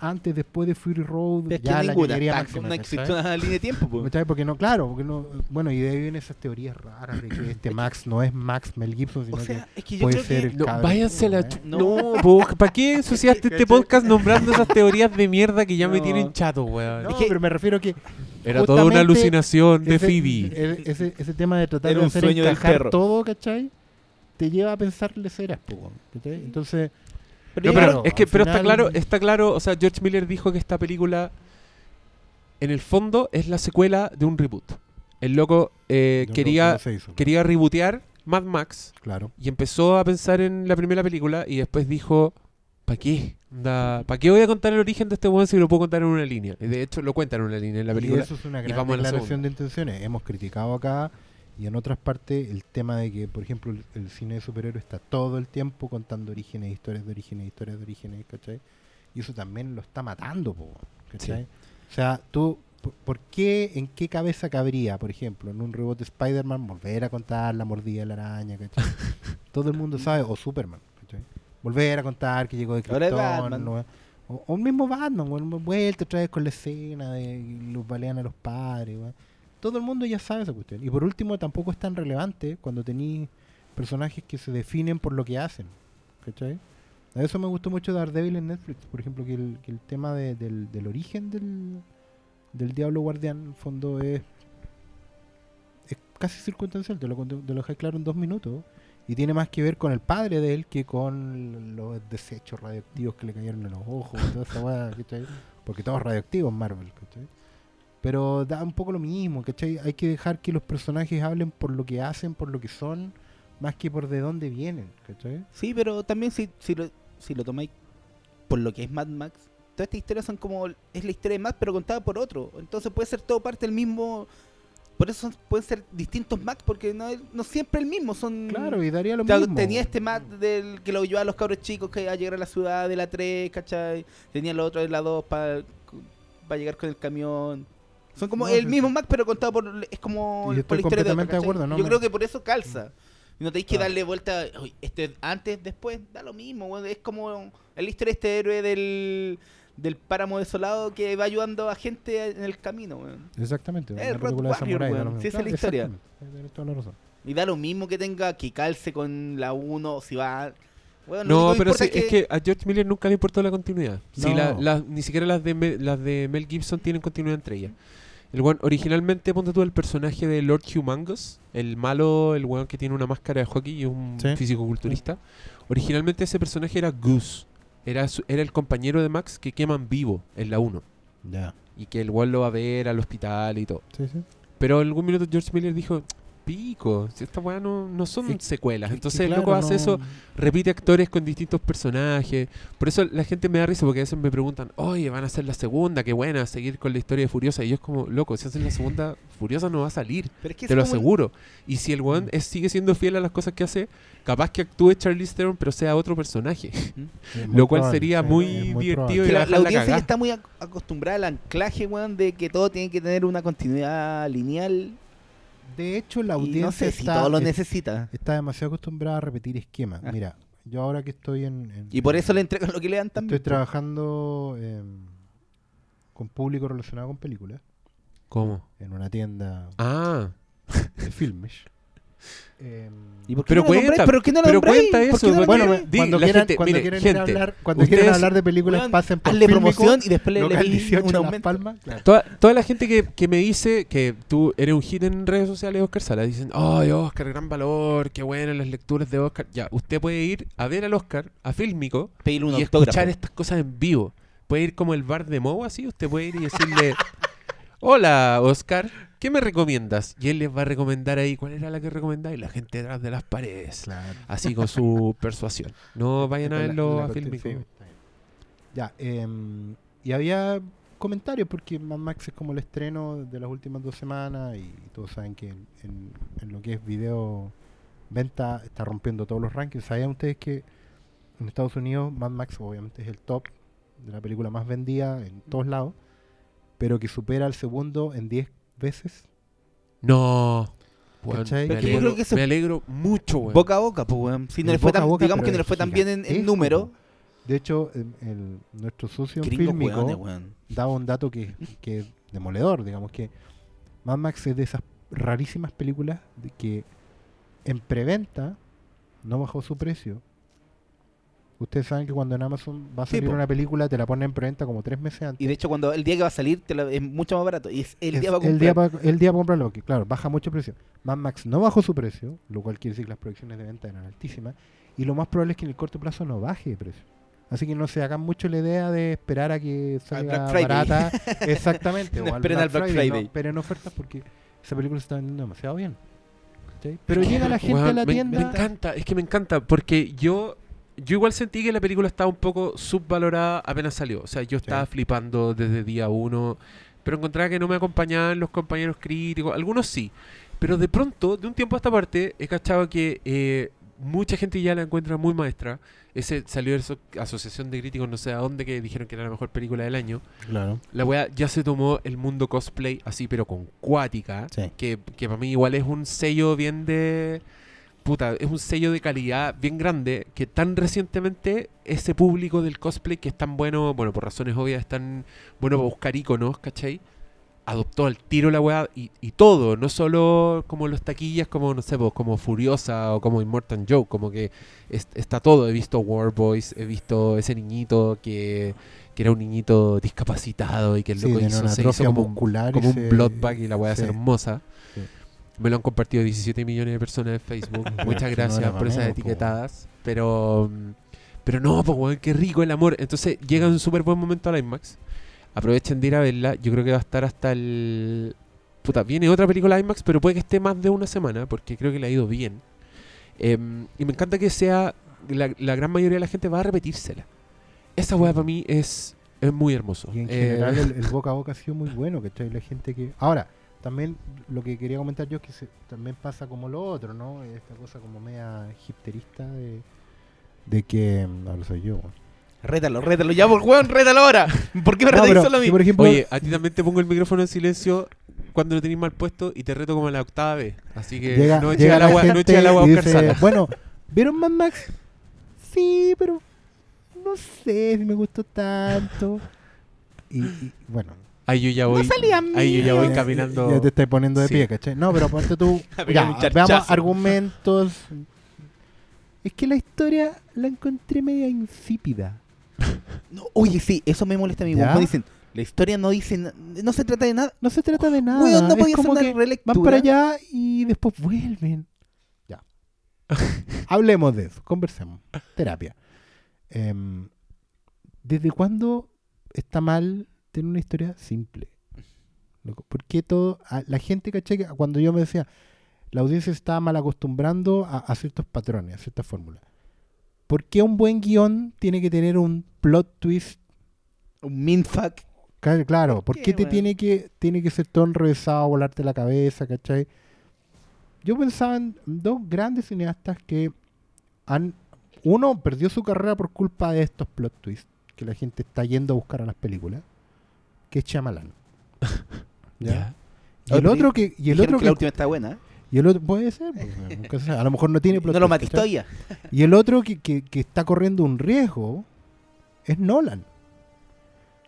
antes, después de Fury Road, Pero ya que la ninguna, máxima, no ¿cachai? existe una línea de tiempo, pues. Porque no, claro, porque no, bueno, y de ahí vienen esas teorías raras de que este Max no es Max Mel Gibson, sino O sea, que es que yo puede creo ser que... el No, cabrón, váyanse a la... ¿eh? No. ¿para qué ensuciaste este podcast nombrando esas teorías de mierda que ya me tienen chato, weón? No, Es que- pero me refiero que Era toda una alucinación de ese, Phoebe. ese, ese tema de tratar Era de un hacer encajar todo, ¿cachai? Te lleva a pensar leceras, po, weón, pero es que pero está claro, está claro, o sea, George Miller dijo que esta película en el fondo es la secuela de un reboot. El loco eh, quería no se hizo, quería rebootear Mad Max claro. y empezó a pensar en la primera película y después dijo, ¿para qué? ¿Para qué voy a contar el origen de este weón si lo puedo contar en una línea? Y de hecho lo cuentan en una línea en la Y película. eso es una y gran vamos a la declaración de intenciones. Hemos criticado acá y en otras partes el tema de que, por ejemplo, el, el cine de superhéroes está todo el tiempo contando orígenes, historias de orígenes, historias de orígenes, ¿cachai? Y eso también lo está matando, po, ¿cachai? O sea, tú ¿por, por qué, en qué cabeza cabría, por ejemplo, en un reboot de Spider-Man volver a contar la mordida de la araña, ¿cachai? Todo el mundo sabe, o Superman, ¿cachai? Volver a contar que llegó de Krypton, o, o mismo Batman, vuelta otra vez con la escena de los balean a los padres, weón. Todo el mundo ya sabe esa cuestión. Y por último, tampoco es tan relevante cuando tenéis personajes que se definen por lo que hacen, ¿cachai? A eso me gustó mucho Daredevil en Netflix, por ejemplo, que el, tema de- del, origen del, Diablo Guardián, en fondo, es, casi circunstancial, te lo, te dejé claro en dos minutos, y tiene más que ver con el padre de él que con los desechos radioactivos que le cayeron en los ojos, toda esa ¿cachai? Porque todo es radioactivo en Marvel, ¿cachai? Pero da un poco lo mismo, ¿cachai? Hay que dejar que los personajes hablen por lo que hacen, por lo que son, más que por de dónde vienen, ¿cachai? Sí, pero también si, si, lo, si lo tomáis por lo que es Mad Max, todas estas historias son como. Es la historia de Max, pero contada por otro. Entonces puede ser todo parte del mismo. Por eso pueden ser distintos Max, porque no, no siempre el mismo. Son. Claro, y daría lo mismo. tenía este Max del que lo ayudaba a los cabros chicos que a llegar a la ciudad de la 3, ¿cachai? Tenía el otro de la 2 para llegar con el camión. Son como No, el mismo. Max, pero contado por. Es como. Y por estoy la historia de otro, completamente de acuerdo, ¿no? Yo Me- creo que por eso calza. Y no tenéis que darle vuelta. "Oye, este es antes, después, da lo mismo, weón. Es como la historia de este héroe del, del páramo desolado que va ayudando a gente en el camino, weón. Exactamente. El película de Warrior, weón. Sí, esa es la Claro, historia. exactamente. Tienes toda la razón. Y da lo mismo que tenga que calce con la 1, si va. Lo No, pero es que a George Miller nunca le importó la continuidad. Sí, No. la- la- ni siquiera las de, Me- las de Mel Gibson tienen continuidad entre ellas. El weón, originalmente, ponte tú el personaje de Lord Humongous, el malo, el weón que tiene una máscara de hockey y es un Sí. físico-culturista. Originalmente ese personaje era Goose. Era, su- era el compañero de Max que queman vivo en la 1. Ya. Y que el weón lo va a ver al hospital y todo. Sí, sí. Pero en algún minuto George Miller dijo, pico, si estas weas no, no son Es- secuelas. Que- Entonces que el loco claro, hace no- eso repite actores con distintos personajes. Por eso la gente me da risa porque a veces me preguntan, oye, van a hacer la segunda, qué buena, seguir con la historia de Furiosa. Y yo es como, loco, si hacen la segunda, Furiosa no va a salir, Pero es que te lo el- aseguro. Y si el weón es- sigue siendo fiel a las cosas que hace, capaz que actúe Charlize Theron, pero sea otro personaje. Lo cual probable, sería sí, muy divertido y que la, la la audiencia ya cagá. está muy ac- acostumbrada al anclaje, weón, de que todo tiene que tener una continuidad lineal. De hecho, la y audiencia no sé si está, todo lo es- necesita. está demasiado acostumbrada a repetir esquemas. Ah. Mira, yo ahora que estoy en... en- Y por eso le entregan lo que le dan también. Estoy trabajando em, con público relacionado con películas ¿Cómo? en una tienda Ah, de filmes. Em, ¿Y por qué Pero no nombráis? cuenta, ¿Pero qué no lo pero cuenta ¿Por eso, no bueno? Di, cuando la quieran, gente- cuando mire, quieran gente, hablar, cuando ustedes- quieran hablar de películas, pasen por hazle Fílmico, promoción y después le, le local pedí 18 un Las aumento. Palmas. claro. Toda, toda la gente que, que me dice que tú eres un hit en redes sociales, Oscar Sala, dicen, ¡ay, Oscar, gran valor! ¡Qué buenas las lecturas de Oscar! Ya, usted puede ir a ver al Oscar, a Fílmico, y autógrafo. escuchar estas cosas en vivo. Puede ir como el bar de Mo, así, usted puede ir y decirle, Hola, Oscar, ¿qué me recomiendas? Y él les va a recomendar ahí cuál era la que recomendaba y la gente detrás de las paredes. Claro. Así con su persuasión. No vayan a verlo a bien. Ya, em, y había comentarios porque Mad Max es como el estreno de las últimas dos semanas y todos saben que en, en- en lo que es video venta está rompiendo todos los rankings. ¿Sabían ustedes que en Estados Unidos Mad Max obviamente es el top de la película más vendida en todos lados, pero que supera al segundo en 10 veces? No. ¿Cachai? me, alegro, creo que me alegro mucho, weón. Boca a boca, pues, weón. Si no le fue tan, boca, digamos que no le es fue tan bien en, número. De hecho, el, el- nuestro socio fílmico weón. daba un dato que, que es demoledor, digamos que Mad Max es de esas rarísimas películas de que en preventa no bajó su precio. Ustedes saben que cuando en Amazon va a Sí, salir una película te la ponen en preventa como tres meses antes. Y de hecho, cuando el día que va a salir te la- es mucho más barato. Y es el Es día para el día comprar. pa- el día para comprarlo, que claro, baja mucho el precio. Mad Max no bajó su precio, lo cual quiere decir que las proyecciones de venta eran altísimas. Y lo más probable es que en el corto plazo no baje de precio. Así que no se hagan mucho la idea de esperar a que salga Friday. barata. Exactamente. No o esperen al Black Friday. No esperen ofertas porque esa película se está vendiendo demasiado bien. ¿Cachai? Pero llega la gente a la me- tienda. Me encanta, es que me encanta, porque yo yo igual sentí que la película estaba un poco subvalorada apenas salió. O sea, yo estaba flipando desde día uno, pero encontraba que no me acompañaban los compañeros críticos, algunos sí. Pero de pronto, de un tiempo a esta parte, he cachado que eh, mucha gente ya la encuentra muy maestra. Ese salió de asociación de críticos, no sé a dónde, que dijeron que era la mejor película del año. Claro. La weá ya se tomó el mundo cosplay así, pero con cuática. Sí. Que, que para mí igual es un sello bien de. Puta, es un sello de calidad bien grande. Que tan recientemente ese público del cosplay que es tan bueno, bueno, por razones obvias, es tan bueno para buscar iconos, ¿cachai? Adoptó al tiro la weá y, y todo, no solo como los taquillas, como no sé, pues, como Furiosa o como Immortal Joe, como que es- está todo. He visto War Boys, he visto ese niñito que, que era un niñito discapacitado y que el loco hizo, una se hizo como un muscular. como un bloodbag y la weá sí. es hermosa. Me lo han compartido 17 millones de personas en Facebook. Muchas gracias por esas po, etiquetadas. Pero pero no, pues weón, qué rico el amor. Entonces llega un súper buen momento a la IMAX. Aprovechen de ir a verla. Yo creo que va a estar hasta el. Puta, viene otra película IMAX, pero puede que esté más de una semana, porque creo que le ha ido bien. Em, y me encanta que sea. La, la gran mayoría de la gente va a repetírsela. Esa weá para mí es, es muy hermoso. Y en Eh, general el, el boca a boca ha sido muy bueno, ¿cachai? La gente que... Ahora, también lo que quería comentar yo es que se- también pasa como lo otro, ¿no? Esta cosa como media hipsterista de, de que... mm, Ahora soy yo. weón. Rétalo, rétalo, ya, por weón, rétalo ahora. ¿Por qué me No, pero solo a mí? por ejemplo, Oye, a ti también te pongo el micrófono en silencio cuando lo tenéis mal puesto y te reto como a la octava vez. Así que llega, no eches llega al la agua, no gente eches al agua a y buscar dice, sala. bueno, ¿vieron Mad Max? Sí, pero no sé si me gustó tanto. Y, y, bueno, Ahí yo ya voy, salía ahí yo ya voy caminando. Ya te estás poniendo de Sí. pie, ¿cachai? No, pero aparte tú. Ya, veamos argumentos. Es que la historia la encontré media insípida. No, oye, sí, eso me molesta a mí. Como dicen, la historia no dice, no se trata de nada. No se trata de nada. Weón, no es como una que relectura. van para allá y después vuelven. Ya. Hablemos de eso, conversemos. Terapia. Em, ¿Desde cuándo está mal tener una historia simple? Loco, ¿Por qué todo? a- la gente, ¿cachai? Cuando yo me decía, la audiencia se estaba mal acostumbrando a, a ciertos patrones, a ciertas fórmulas. ¿Por qué un buen guion tiene que tener un plot twist Un minfuck. Claro, claro. ¿Por ¿Por qué, te tiene que, tiene que ser todo enrevesado, volarte la cabeza, cachai? Yo pensaba en dos grandes cineastas que han... Uno perdió su carrera por culpa de estos plot twists que la gente está yendo a buscar a las películas, que es Shyamalan. ¿Ya? Y el otro que... Y el otro que la última está buena. ¿eh? Y el otro... Puede ser. pues. A lo mejor no tiene plot No lo todavía. Y el otro que, que- que está corriendo un riesgo es Nolan.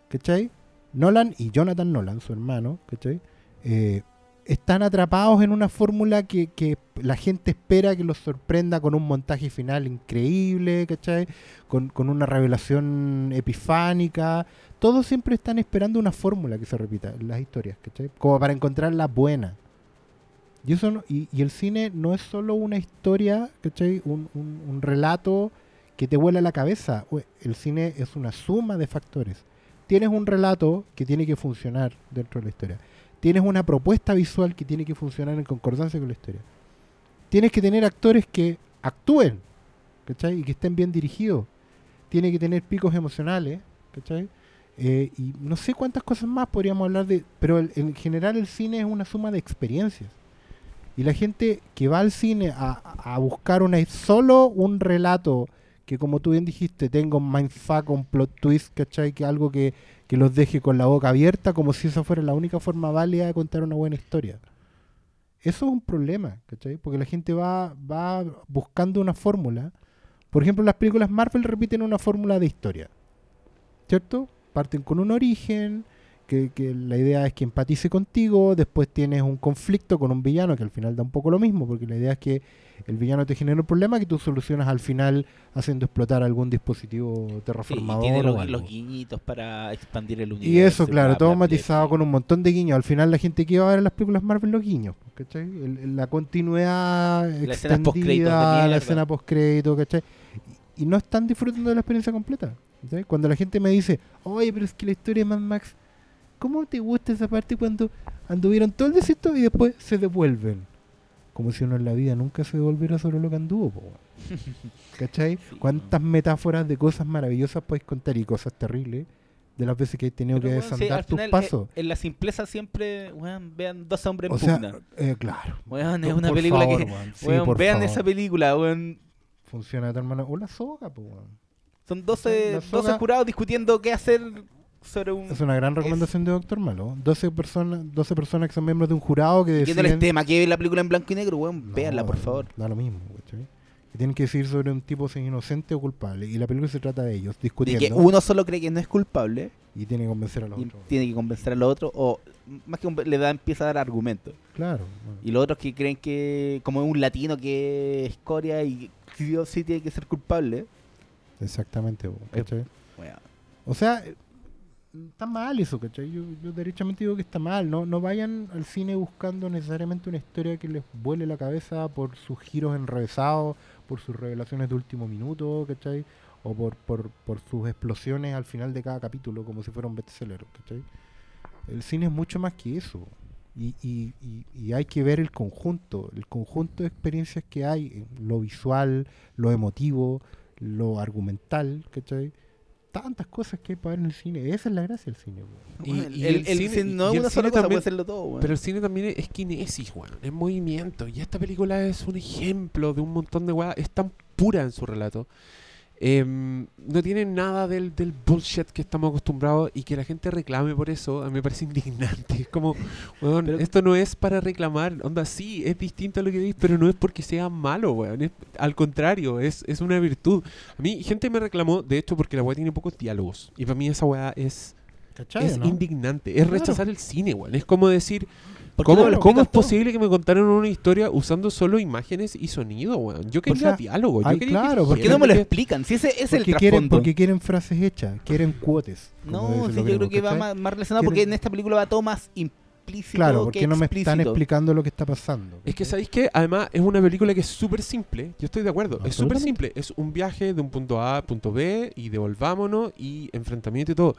¿Cachai? Nolan y Jonathan Nolan, su hermano, ¿cachai? Eh, están atrapados en una fórmula que, la gente espera que los sorprenda con un montaje final increíble, ¿cachai? Con, con una revelación epifánica. Todos siempre están esperando una fórmula que se repita en las historias, ¿cachai? Como para encontrar la buena. Y, eso no- y, el cine no es solo una historia, ¿cachai? Un, un- relato que te vuela la cabeza. El cine es una suma de factores. Tienes un relato que tiene que funcionar dentro de la historia. Tienes una propuesta visual que tiene que funcionar en concordancia con la historia. Tienes que tener actores que actúen, ¿cachai? Y que estén bien dirigidos. Tiene que tener picos emocionales, ¿cachai? Eh, y no sé cuántas cosas más podríamos hablar de, pero en general el cine es una suma de experiencias. Y la gente que va al cine a, a buscar una solo un relato que como tú bien dijiste tenga un mindfuck, un plot twist, ¿cachai? Que algo que, que los deje con la boca abierta como si esa fuera la única forma válida de contar una buena historia. Eso es un problema, ¿cachai? Porque la gente va, va buscando una fórmula. Por ejemplo, las películas Marvel repiten una fórmula de historia. ¿Cierto? Parten con un origen, que, que la idea es que empatice contigo, después tienes un conflicto con un villano que al final da un poco lo mismo, porque la idea es que el villano te genera un problema que tú solucionas al final haciendo explotar algún dispositivo Sí, y terraformador tiene los, los guiñitos para expandir el universo. Y eso, claro, todo matizado con un montón de guiños. Al final la gente que iba a ver las películas Marvel los guiños, ¿cachai? El- la continuidad La extendida, la escena postcrédito, ¿cachai? Y, y no están disfrutando de la experiencia completa. ¿cachai? Cuando la gente me dice, oye, pero es que la historia de Mad Max, ¿cómo te gusta esa parte cuando anduvieron todo el desierto y después se devuelven? Como si uno en la vida nunca se devolviera sobre lo que anduvo, po. ¿cachai? Sí, ¿Cuántas metáforas de cosas maravillosas podéis contar y cosas terribles de las veces que he tenido Pero, que desandar tus final, eh, pasos? en la simpleza siempre, weón, vean dos hombres en o sea, pugna. eh, claro. Weón, es una película favor, que... weón, sí, weón, por vean favor. esa película, weón. funciona de tal manera. O la soga, pues, weón. Son 12, La 12 soga- jurados discutiendo qué hacer sobre un... Es una gran recomendación de Doctor Malo. 12 personas, 12 personas que son miembros de un jurado que Viendo el deciden... tema, que es la película en blanco y negro, weón, No, véanla, por favor. Da lo mismo, ¿cachai? Que tienen que decir sobre un tipo si es inocente o culpable. Y la película se trata de ellos De discutiendo. que uno solo cree que no es culpable Y tiene que convencer a los otros. tiene que convencer a los otros, o más que le da, empieza a dar argumentos. Claro. bueno. Y los otros que creen que, como es un latino que es escoria y que sí tiene que ser culpable, Exactamente, ¿cachai? O sea, está mal eso, ¿cachai? Yo, yo derechamente digo que está mal. No, no vayan al cine buscando necesariamente una historia que les vuele la cabeza por sus giros enrevesados, por sus revelaciones de último minuto, ¿cachai? O por, por, por sus explosiones al final de cada capítulo, como si fuera un bestseller, ¿cachai? El cine es mucho más que eso. Y, y, y, y hay que ver el conjunto, el conjunto de experiencias que hay, en lo visual, lo emotivo, lo argumental, ¿cachai? Tantas cosas que hay para ver en el cine. Esa es la gracia del cine. weón. Y- el, el el cine- cine no y es una sola cosa, también- puede hacerlo todo, weón. Pero el cine también es kinesis, weón. Es movimiento. Y esta película es un ejemplo de un montón de weas. Es tan pura en su relato. Em, no tiene nada del, del bullshit que estamos acostumbrados y que la gente reclame por eso. A mí me parece indignante. Es como, weón, Pero- esto no es para reclamar. Onda, sí, es distinto a lo que dices, pero no es porque sea malo, weón. Es- al contrario, es, es una virtud. A mí, gente me reclamó, de hecho, porque la wea tiene pocos diálogos. Y para mí esa wea es, ¿Cachai? es no? indignante. Es Claro. rechazar el cine, weón. Es como decir. ¿Por qué ¿Cómo, no cómo es posible que me contaron una historia usando solo imágenes y sonido, weón? Yo quería sea, diálogo. Yo ay, quería claro, que ¿Por qué no me lo que- explican? Si ese es el porque quieren, trasfondo. porque quieren frases hechas, quieren cuotes. No, sí, yo creo que va ¿cachai? más, más relacionado porque en esta película va todo más implícito Claro, que porque no me están explicando lo que está pasando. Es que sabéis que además es una película que es súper simple. Yo estoy de acuerdo. Es súper simple. Es un viaje de un punto A a punto B y devolvámonos y enfrentamiento y todo.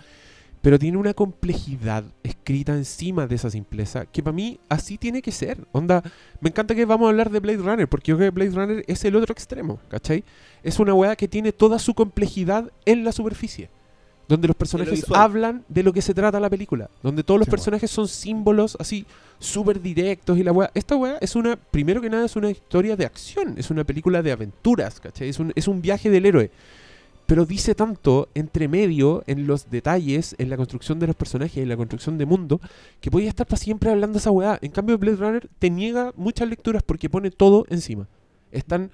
Pero tiene una complejidad escrita encima de esa simpleza que para mí así tiene que ser. Onda, me encanta que vamos a hablar de Blade Runner porque yo creo que Blade Runner es el otro extremo, ¿cachai? Es una weá que tiene toda su complejidad en la superficie. Donde los personajes hablan de lo que se trata la película. Donde todos los Sí, personajes son símbolos así súper directos y la weá. Esta weá es una, primero que nada, es una historia de acción. Es una película de aventuras, ¿cachai? Es un, es un viaje del héroe. Pero dice tanto entre medio en los detalles, en la construcción de los personajes, en la construcción de mundo, que podía estar para siempre hablando esa weá. En cambio, Blade Runner te niega muchas lecturas porque pone todo encima. Están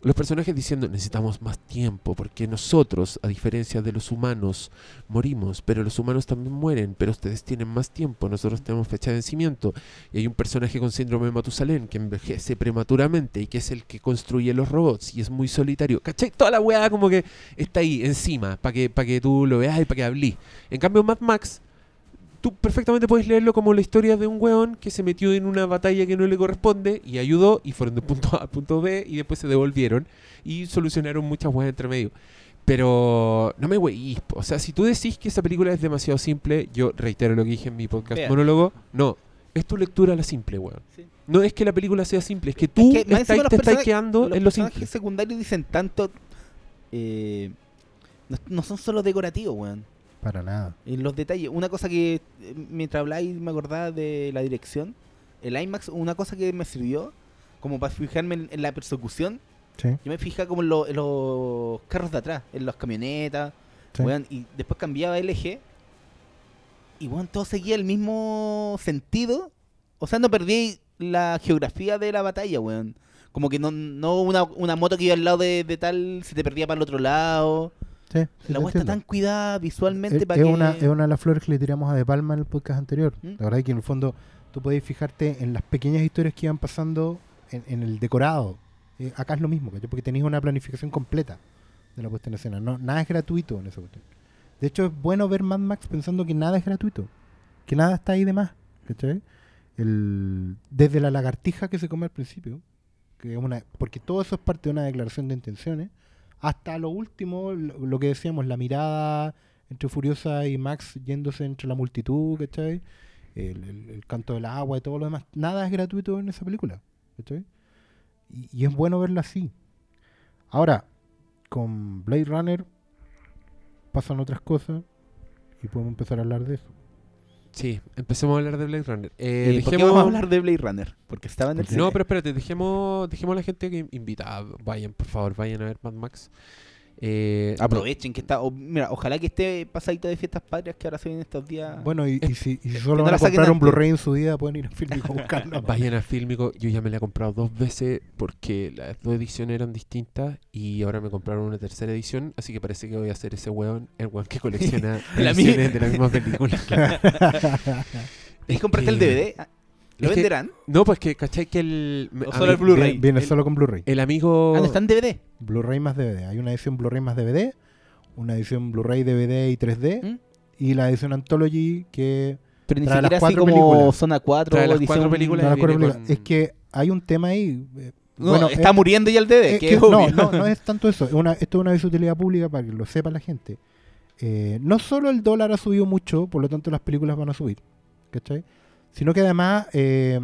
los personajes diciendo necesitamos más tiempo porque nosotros, a diferencia de los humanos, morimos, pero los humanos también mueren, pero ustedes tienen más tiempo, nosotros tenemos fecha de vencimiento. Y hay un personaje con síndrome de Matusalén que envejece prematuramente y que es el que construye los robots y es muy solitario. ¿Cachai? Toda la weá como que está ahí encima para que, pa' que tú lo veas y para que hablís. En cambio, Mad Max, tú perfectamente puedes leerlo como la historia de un weón que se metió en una batalla que no le corresponde y ayudó y fueron de punto A a punto B y después se devolvieron y solucionaron muchas weas entre medio. Pero no me weís, o sea, si tú decís que esa película es demasiado simple, yo reitero lo que dije en mi podcast monólogo, no, es tu lectura la simple, weón. Sí. No es que la película sea simple, es que tú que más estás- los te estás personajes- quedando Los en lo personajes simple. secundarios dicen tanto... eh, no, no son solo decorativos, weón. Para nada. En los detalles. Una cosa que, eh, mientras habláis, me acordaba de la dirección. El IMAX, una cosa que me sirvió, como para fijarme en, en la persecución, Sí, yo me fijaba como en, lo- en los carros de atrás, en las camionetas, sí. weón, y después cambiaba el eje, y bueno, todo seguía el mismo sentido. O sea, no perdí la geografía de la batalla, weón. Como que no, no una, una moto que iba al lado de, de tal, se te perdía para el otro lado. Sí, sí, la entiendo. tan cuidada visualmente es, para es que... una, es una de las flores que le tiramos a De Palma en el podcast anterior. ¿Mm? La verdad es que en el fondo tú podés fijarte en las pequeñas historias que iban pasando en, en el decorado. Eh, acá es lo mismo, ¿cachai? porque tenéis una planificación completa de la puesta en escena. No, nada es gratuito en esa cuestión. De hecho, es bueno ver Mad Max pensando que nada es gratuito, que nada está ahí de más. ¿cachai? El, desde la lagartija que se come al principio, que es una, porque todo eso es parte de una declaración de intenciones, hasta lo último, lo, que decíamos, la mirada entre Furiosa y Max yéndose entre la multitud, ¿cachai? El, canto del agua y todo lo demás. Nada es gratuito en esa película, ¿cachai? Y es bueno verla así. Ahora, con Blade Runner pasan otras cosas y podemos empezar a hablar de eso. Sí, empecemos a hablar de Blade Runner. Eh, Eh, ¿Por qué dejemos- vamos a hablar de Blade Runner? Porque estaba en el No, pero espérate, dejemos, dejemos a la gente que invita. Ah, Vayan, por favor, vayan a ver Mad Max. Eh, no- Aprovechen que está. o- mira, ojalá que esté pasadito de fiestas patrias que ahora se vienen estos días. Bueno, y, y si, y si solo van a comprar un. Blu-ray en su vida, pueden ir a Filmico a buscarlo. Vayan a Filmico. Yo ya me la he comprado dos veces porque las dos ediciones eran distintas y ahora me compraron una tercera edición. Así que parece que voy a ser ese weón, el weón que colecciona ediciones de la misma película. ¿Y Es compraste el DVD? ¿Lo es que- venderán? No, pues que, ¿cachai? Que el. O solo mí- el Blu-ray. Viene, viene El- solo con Blu-ray. El amigo. Ah, no está en DVD. Blu-ray más DVD. Hay una edición Blu-ray más DVD, una edición Blu-ray DVD y 3D, ¿Mm? y la edición Anthology que... Pero ni Trae las siquiera así como películas. Zona 4 Trae las edición- cuatro películas. viene acuerdo con- Es que hay un tema ahí. eh, No, bueno, está es- muriendo ya el DVD, es que que es no, no, no es tanto eso. es una- esto es una utilidad pública para que lo sepa la gente. Eh, no solo el dólar ha subido mucho, por lo tanto las películas van a subir, ¿cachai? Sino que además eh,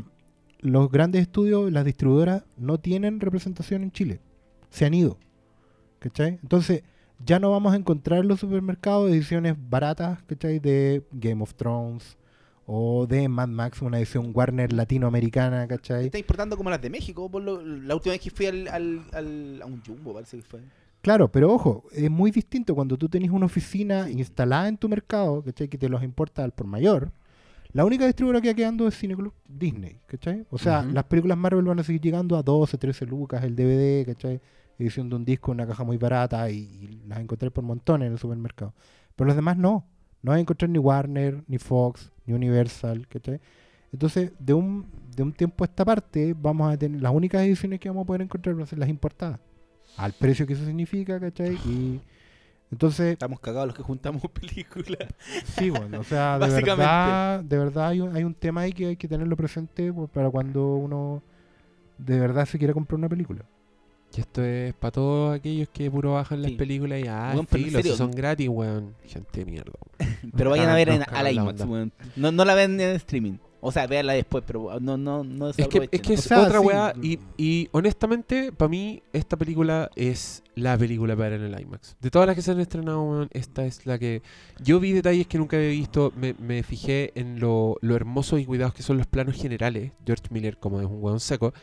los grandes estudios, las distribuidoras, no tienen representación en Chile. Se han ido, ¿cachai? Entonces ya no vamos a encontrar en los supermercados ediciones baratas, ¿cachai? De Game of Thrones o de Mad Max, una edición Warner latinoamericana, ¿cachai? Está importando como las de México. Por lo- la última vez que fui al, al, al- a un Jumbo, parece que fue. Claro, pero ojo, es muy distinto cuando tú tenés una oficina instalada en tu mercado, ¿cachai? Que te los importa al por mayor. La única distribuidora que va quedando es Cineclub Disney, ¿cachai? O sea, las películas Marvel van a seguir llegando a 12, 13 lucas el DVD, ¿cachai? Edición de un disco en una caja muy barata y, y las encontré por montones en el supermercado. Pero los demás no. No vas a encontrar ni Warner, ni Fox, ni Universal, ¿cachai? Entonces, de un, de un tiempo a esta parte, vamos a tener las únicas ediciones que vamos a poder encontrar van a ser las importadas. Al precio que eso significa, ¿cachai? Y entonces, Estamos cagados los que juntamos películas. sí, bueno, o sea, de Básicamente. verdad, de verdad hay un, hay un tema ahí que hay que tenerlo presente pues, para cuando uno de verdad se quiera comprar una película. Y esto es para todos aquellos que puro bajan las Sí. películas y ah, en filo, si son gratis, weón. Gente de mierda. weón. Pero vayan a ver en, a la IMAX, weón. No, no la ven en streaming. O sea, véanla después, pero no, no, no Es que, es que es O sea, otra sí. weá. Y, y honestamente, para mí, esta película es la película para ver en el IMAX. De todas las que se han estrenado, esta es la que. Yo vi detalles que nunca había visto. Me, me fijé en lo, lo hermosos y cuidados que son los planos generales. George Miller, como es un weón seco,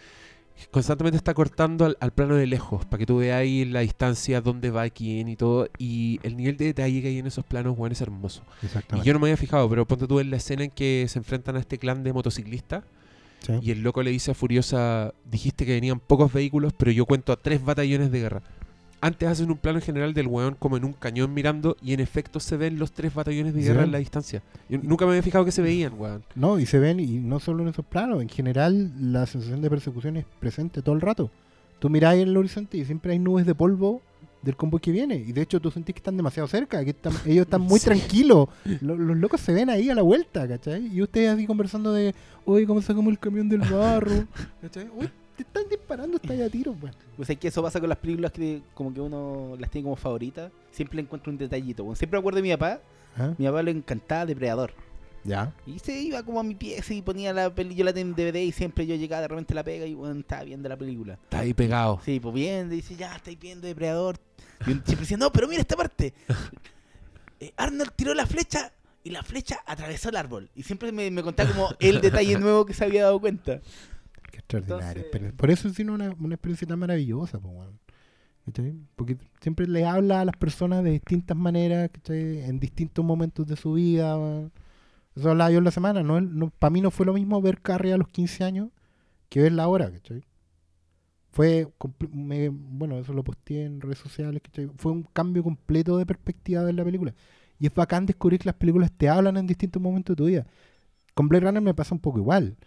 constantemente está cortando al, al plano de lejos para que tú veas ahí la distancia, dónde va quién y todo. Y el nivel de detalle que hay en esos planos, weón, es hermoso. Y Exactamente. yo no me había fijado, pero ponte tú en la escena en que se enfrentan a este clan de motociclistas. Sí. Y el loco le dice a Furiosa, dijiste que venían pocos vehículos, pero yo cuento a tres batallones de guerra. Antes hacen un plano general del weón como en un cañón mirando y en efecto se ven los tres batallones de ¿Se guerra en la distancia. Yo nunca me había fijado que se veían, weón. No, y se ven, y no solo en esos planos, en general la sensación de persecución es presente todo el rato. Tú mirás ahí en el horizonte y siempre hay nubes de polvo del convoy que viene. Y de hecho tú sentís que están demasiado cerca, que están- ellos están muy Sí. tranquilos. Lo- Los, locos se ven ahí a la vuelta, ¿cachai? Y ustedes así conversando de, oye, ¿cómo sacamos el camión del barro? ¿Cachai? Uy, te están disparando, está ahí a tiro, pues. Pues es que eso pasa con las películas que como que uno las tiene como favoritas. Siempre encuentro un detallito. weón. Siempre me acuerdo de mi papá. ¿Ah? Mi papá le encantaba Depredador. Ya. Y se iba como a mi pieza y ponía la peli, yo la tenía en DVD y siempre yo llegaba de repente la pega y bueno, estaba viendo la película. Está ahí pegado. Sí, pues viendo y dice, ya estáis viendo Depredador. Y siempre decía, no, pero mira esta parte. Eh, Arnold tiró la flecha y la flecha atravesó el árbol. Y siempre me, me contaba como el detalle nuevo que se había dado cuenta. Qué extraordinario. Entonces- por eso es una, una experiencia tan maravillosa, pues. Porque siempre le habla a las personas de distintas maneras, ¿cachai? En distintos momentos de su vida. Eso hablaba yo en la semana. ¿no? Para mí no fue lo mismo ver Carrie a los 15 años que verla ahora, ¿cachai? Fue, me- bueno, eso lo posteé en redes sociales, ¿cachai? Fue un cambio completo de perspectiva de la película. Y es bacán descubrir que las películas te hablan en distintos momentos de tu vida. Con Blade Runner me pasa un poco igual.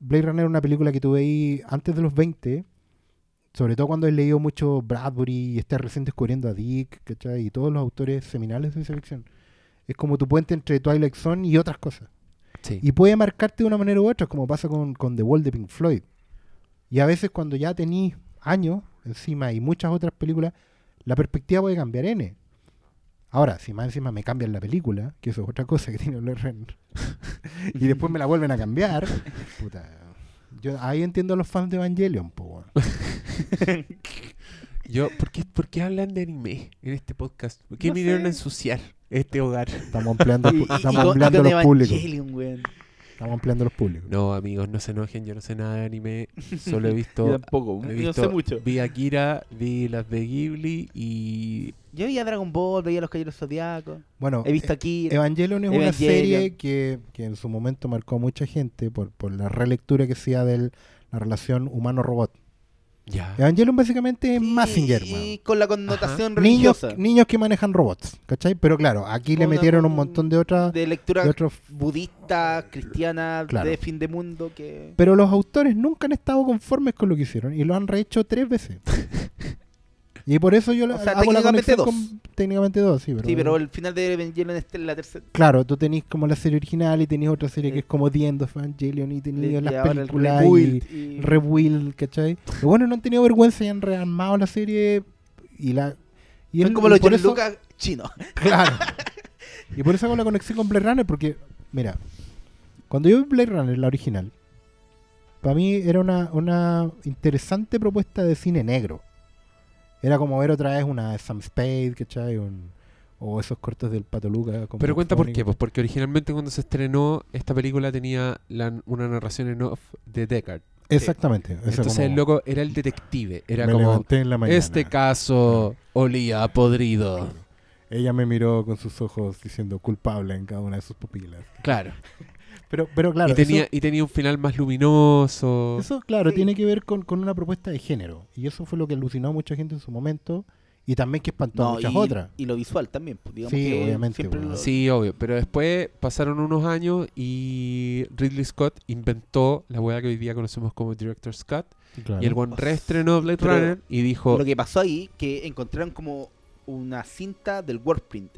Blade Runner es una película que tuve ahí antes de los 20, sobre todo cuando he leído mucho Bradbury y estás recién descubriendo a Dick, ¿cachai? Y todos los autores seminales de ciencia ficción. Es como tu puente entre Twilight Zone y otras cosas. Sí. Y puede marcarte de una manera u otra, como pasa con, con The Wall de Pink Floyd. Y a veces cuando ya tenís años encima y muchas otras películas, la perspectiva puede cambiar N. Ahora, si más encima me cambian la película, que eso es otra cosa que tiene Blade Runner, y después me la vuelven a cambiar, puta, yo ahí entiendo a los fans de Evangelion, po. Yo, ¿por qué, ¿por qué hablan de anime en este podcast? ¿Por qué No vinieron a ensuciar? este hogar. Estamos ampliando, Y, y- estamos y con, ampliando con los públicos. Estamos ampliando los públicos. No, amigos, no se enojen, yo no sé nada de anime. Solo he Yo visto. tampoco, he yo no sé mucho. Vi Akira, vi las de Ghibli y. Yo veía Dragon Ball, veía Los Caballeros Zodiacos. Bueno, He visto eh, aquí. Evangelion es una serie que, que en su momento marcó a mucha gente por, por la relectura que hacía de la relación humano-robot. Ya. Evangelion básicamente es Massinger, y, con la connotación religiosa. niños que manejan robots, ¿cachai? Pero claro, aquí le metieron un montón de otras... de lectura de otros budista, cristiana, Claro. de fin de mundo que... Pero los autores nunca han estado conformes con lo que hicieron y lo han rehecho tres veces. y por eso yo la- O sea, hago la técnicamente conexión dos. con... Técnicamente dos, sí. Pero, sí, pero el final de Evangelion es la tercera... Claro, tú tenés como la serie original y tenés otra serie que es como The End of Evangelion y tenés y las películas y rebuild y- Rebuild, ¿cachai? Lo bueno, no han tenido vergüenza y han rearmado la serie y la... Y el- como y los por John eso- Lucas chinos. Claro. y por eso hago la conexión con Blade Runner, porque, mira, cuando yo vi Blade Runner, la original, para mí era una, una interesante propuesta de cine negro. Era como ver otra vez una Sam Spade, ¿cachai? Un- o esos cortos del Pato Luca. Pero cuenta por qué, pues porque originalmente cuando se estrenó esta película tenía la- una narración en off de Deckard. Exactamente. eso Entonces como, el loco era el detective, era me como levanté en la mañana. este caso olía podrido. Ella me miró con sus ojos diciendo culpable en cada una de sus pupilas. Claro. Pero, pero claro, y, tenía, eso- y tenía un final más luminoso. Eso, claro, Sí. tiene que ver con, con una propuesta de género. Y eso fue lo que alucinó a mucha gente en su momento. Y también que espantó a muchas y, otras. y lo visual también, pues, digamos Sí, que obviamente, siempre bueno. lo- Sí, obvio. Pero después pasaron unos años y Ridley Scott inventó la weá que hoy día conocemos como Director Scott. Claro. Y el buen reestrenó Blade Pero Runner y dijo... Lo que pasó ahí, que encontraron como una cinta del Wordprint.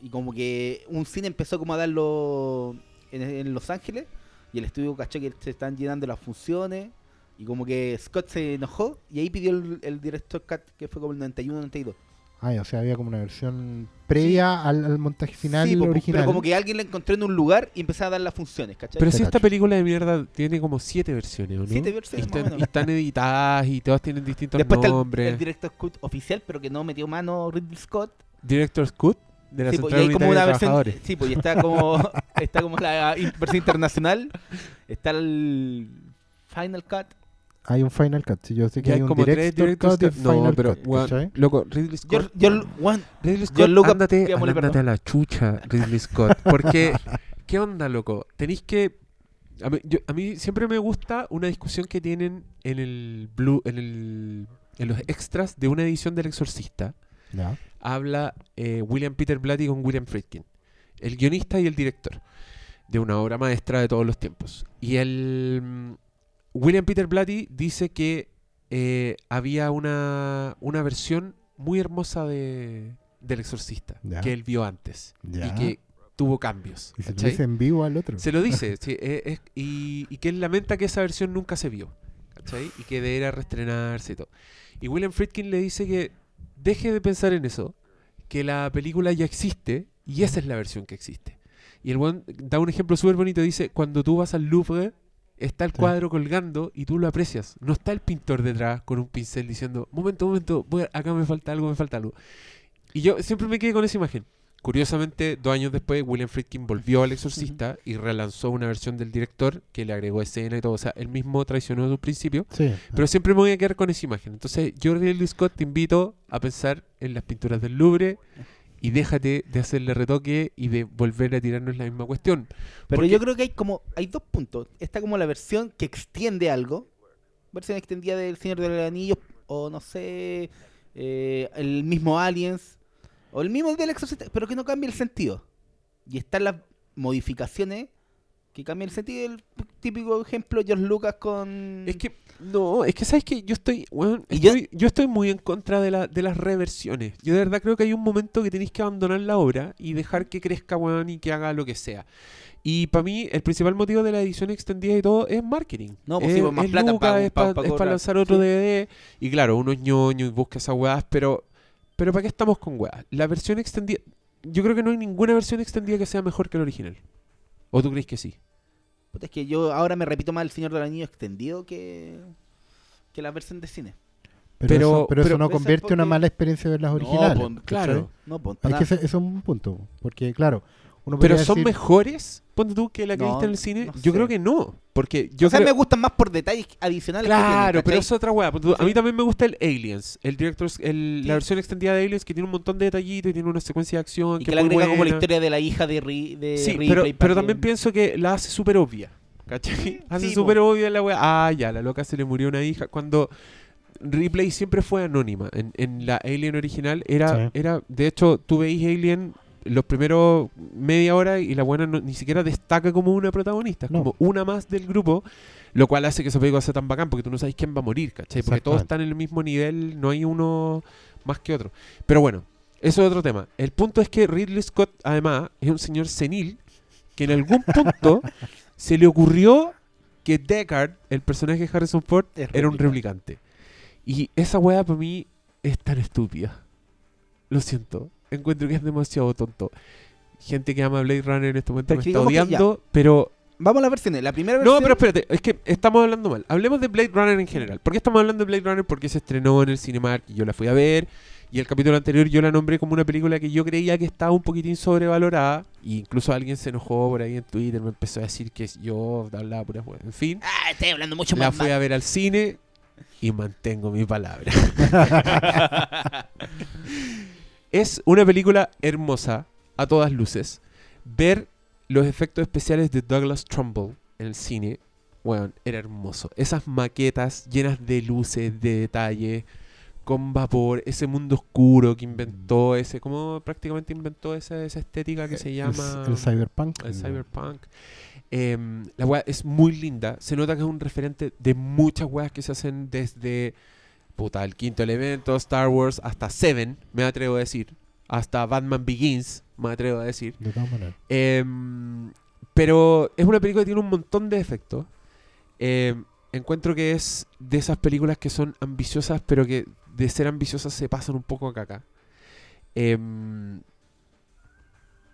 Y como que un cine empezó como a darlo en, en Los Ángeles. Y el estudio cachó que se están llenando las funciones. Y como que Scott se enojó. Y ahí pidió el, el director cut, que fue como el 91-92. Ah, o sea, había como una versión previa al, al montaje final Sí, po, original. pero como que alguien la encontró en un lugar y empezó a dar las funciones, ¿cachai? Pero si esta película de mierda tiene como siete versiones, ¿o no? Siete versiones, Y más o están, menos. y están editadas y todas tienen distintos Después está el, nombres. el director cut oficial, pero que no metió mano Ridley Scott. Director's Cut de la Sí, pues, y Central hay como una de versión. Sí, pues y está como, está como la versión internacional. Está el Final Cut. Hay un Final Cut. Sí, yo sé que hay hay un como tres director directors cut y. No, Final pero, loco, Ridley Scott. Yo, yo, Juan, Ridley Scott, Lucas, ándate, a la chucha, Ridley Scott. Porque, ¿qué onda, loco? Tenéis que... A mí, yo- a mí siempre me gusta una discusión que tienen en el blue, en el, en los extras de una edición del Exorcista. Ya. Habla eh, William Peter Blatty con William Friedkin, el guionista y el director de una obra maestra de todos los tiempos. Y el mm, William Peter Blatty dice que eh, había una, una versión muy hermosa de, del Exorcista Ya. que él vio antes Ya. y que tuvo cambios. Y se lo dice en vivo al otro. Se lo dice, sí, eh, es- y, y que él lamenta que esa versión nunca se vio, ¿cachai? Y que debería reestrenarse y todo. Y William Friedkin le dice que deje de pensar en eso, que la película ya existe y esa es la versión que existe. Y el buen da un ejemplo súper bonito, dice, cuando tú vas al Louvre, está el Sí. cuadro colgando y tú lo aprecias. No está el pintor detrás con un pincel diciendo, momento, momento, voy a- acá me falta algo, me falta algo. Y yo siempre me quedé con esa imagen. Curiosamente, dos años después, William Friedkin volvió al Exorcista y relanzó una versión del director que le agregó escena y todo. O sea, él mismo traicionó un principio. Sí. Pero siempre me voy a quedar con esa imagen. Entonces, yo, Ridley Scott, te invito a pensar en las pinturas del Louvre y déjate de hacerle retoque y de volver a tirarnos la misma cuestión. Pero Porque- yo creo que hay como hay dos puntos. Está como la versión que extiende algo. Versión extendida del Señor de los Anillos. O no sé. eh, el mismo Aliens. O el mismo del Exorcista. Pero que no cambia el sentido. Y están las modificaciones que cambian el sentido. El típico ejemplo George Lucas con. Es que, no, es que sabes que yo estoy, weón, Y yo- estoy- yo, estoy muy en contra de, la, de las reversiones. Yo de verdad creo que hay un momento que tenéis que abandonar la obra y dejar que crezca, weón, y que haga lo que sea. Y para mí, el principal motivo de la edición extendida y todo es marketing. No, pues es, sí, pues más es plata lucas, pa- es pa- para pa lanzar otro Sí. DVD. Y claro, uno es ñoño y busca esas weas, pero, pero ¿para qué estamos con weas? La versión extendida, yo creo que no hay ninguna versión extendida que sea mejor que el original. ¿O tú crees que sí? Puta, es que yo ahora me repito más el Señor del Anillo extendido que. que la versión de cine. Pero, Pero- eso, pero eso no convierte una porque- mala experiencia ver las No, originales. pues, ¿cachai? claro. No, que ese es un punto. Porque, claro, uno Pero son decir- mejores, ponte tú, que la que No, viste en el cine. no yo sé. creo que no. Porque yo o sea, creo- me gustan más por detalles adicionales. que tienen, Claro, pero es otra weá. A mí también me gusta el Aliens, el director, el, Sí. la versión extendida de Aliens que tiene un montón de detallitos y tiene una secuencia de acción Y que que muy agrega como la historia de la hija de, Ri, de Sí, Ripley pero, también pienso que la hace súper obvia. ¿Cachai? Hace sí, súper obvia la weá. Ah, ya, la loca se le murió una hija. Cuando Ripley siempre fue anónima. En, en la Alien original era, Sí. era. De hecho, tú veis Alien los primeros media hora y la buena no- ni siquiera destaca como una protagonista. Es No. como una más del grupo. Lo cual hace que esa película sea tan bacán porque tú no sabes quién va a morir, ¿cachai? Porque todos están en el mismo nivel, no hay uno más que otro. Pero bueno, eso es otro tema. El punto es que Ridley Scott, además, es un señor senil que en algún punto se le ocurrió que Deckard, el personaje de Harrison Ford, Es era un replicante. replicante. Y esa weá para mí es tan estúpida. Lo siento. Encuentro que es demasiado tonto. Gente que ama Blade Runner en este momento Pero me está odiando, pero Vamos a las versiones. La primera versión. no, pero espérate, es que estamos hablando mal. Hablemos de Blade Runner en general. ¿Por qué estamos hablando de Blade Runner? Porque se estrenó en el Cinemark y yo la fui a ver. Y el capítulo anterior yo la nombré como una película que yo creía que estaba un poquitín sobrevalorada. E incluso alguien se enojó por ahí en Twitter, me empezó a decir que yo hablaba pura hueá. En fin, Ah, estoy hablando mucho la más. fui mal. a ver al cine y mantengo mi palabra. es una película hermosa, a todas luces. Ver los efectos especiales de Douglas Trumbull en el cine, bueno, era hermoso. Esas maquetas llenas de luces, de detalle, con vapor, ese mundo oscuro que inventó, ese, como prácticamente inventó esa, esa estética que se el, llama el cyberpunk. el cyberpunk. Em, la weá es muy linda. Se nota que es un referente de muchas weas que se hacen desde puta, el quinto elemento, Star Wars, hasta Seven, me atrevo a decir. Hasta Batman Begins, me atrevo a decir. De todas maneras. Em, pero es una película que tiene un montón de efectos. Em, encuentro que es de esas películas que son ambiciosas, pero que de ser ambiciosas se pasan un poco a caca. Em,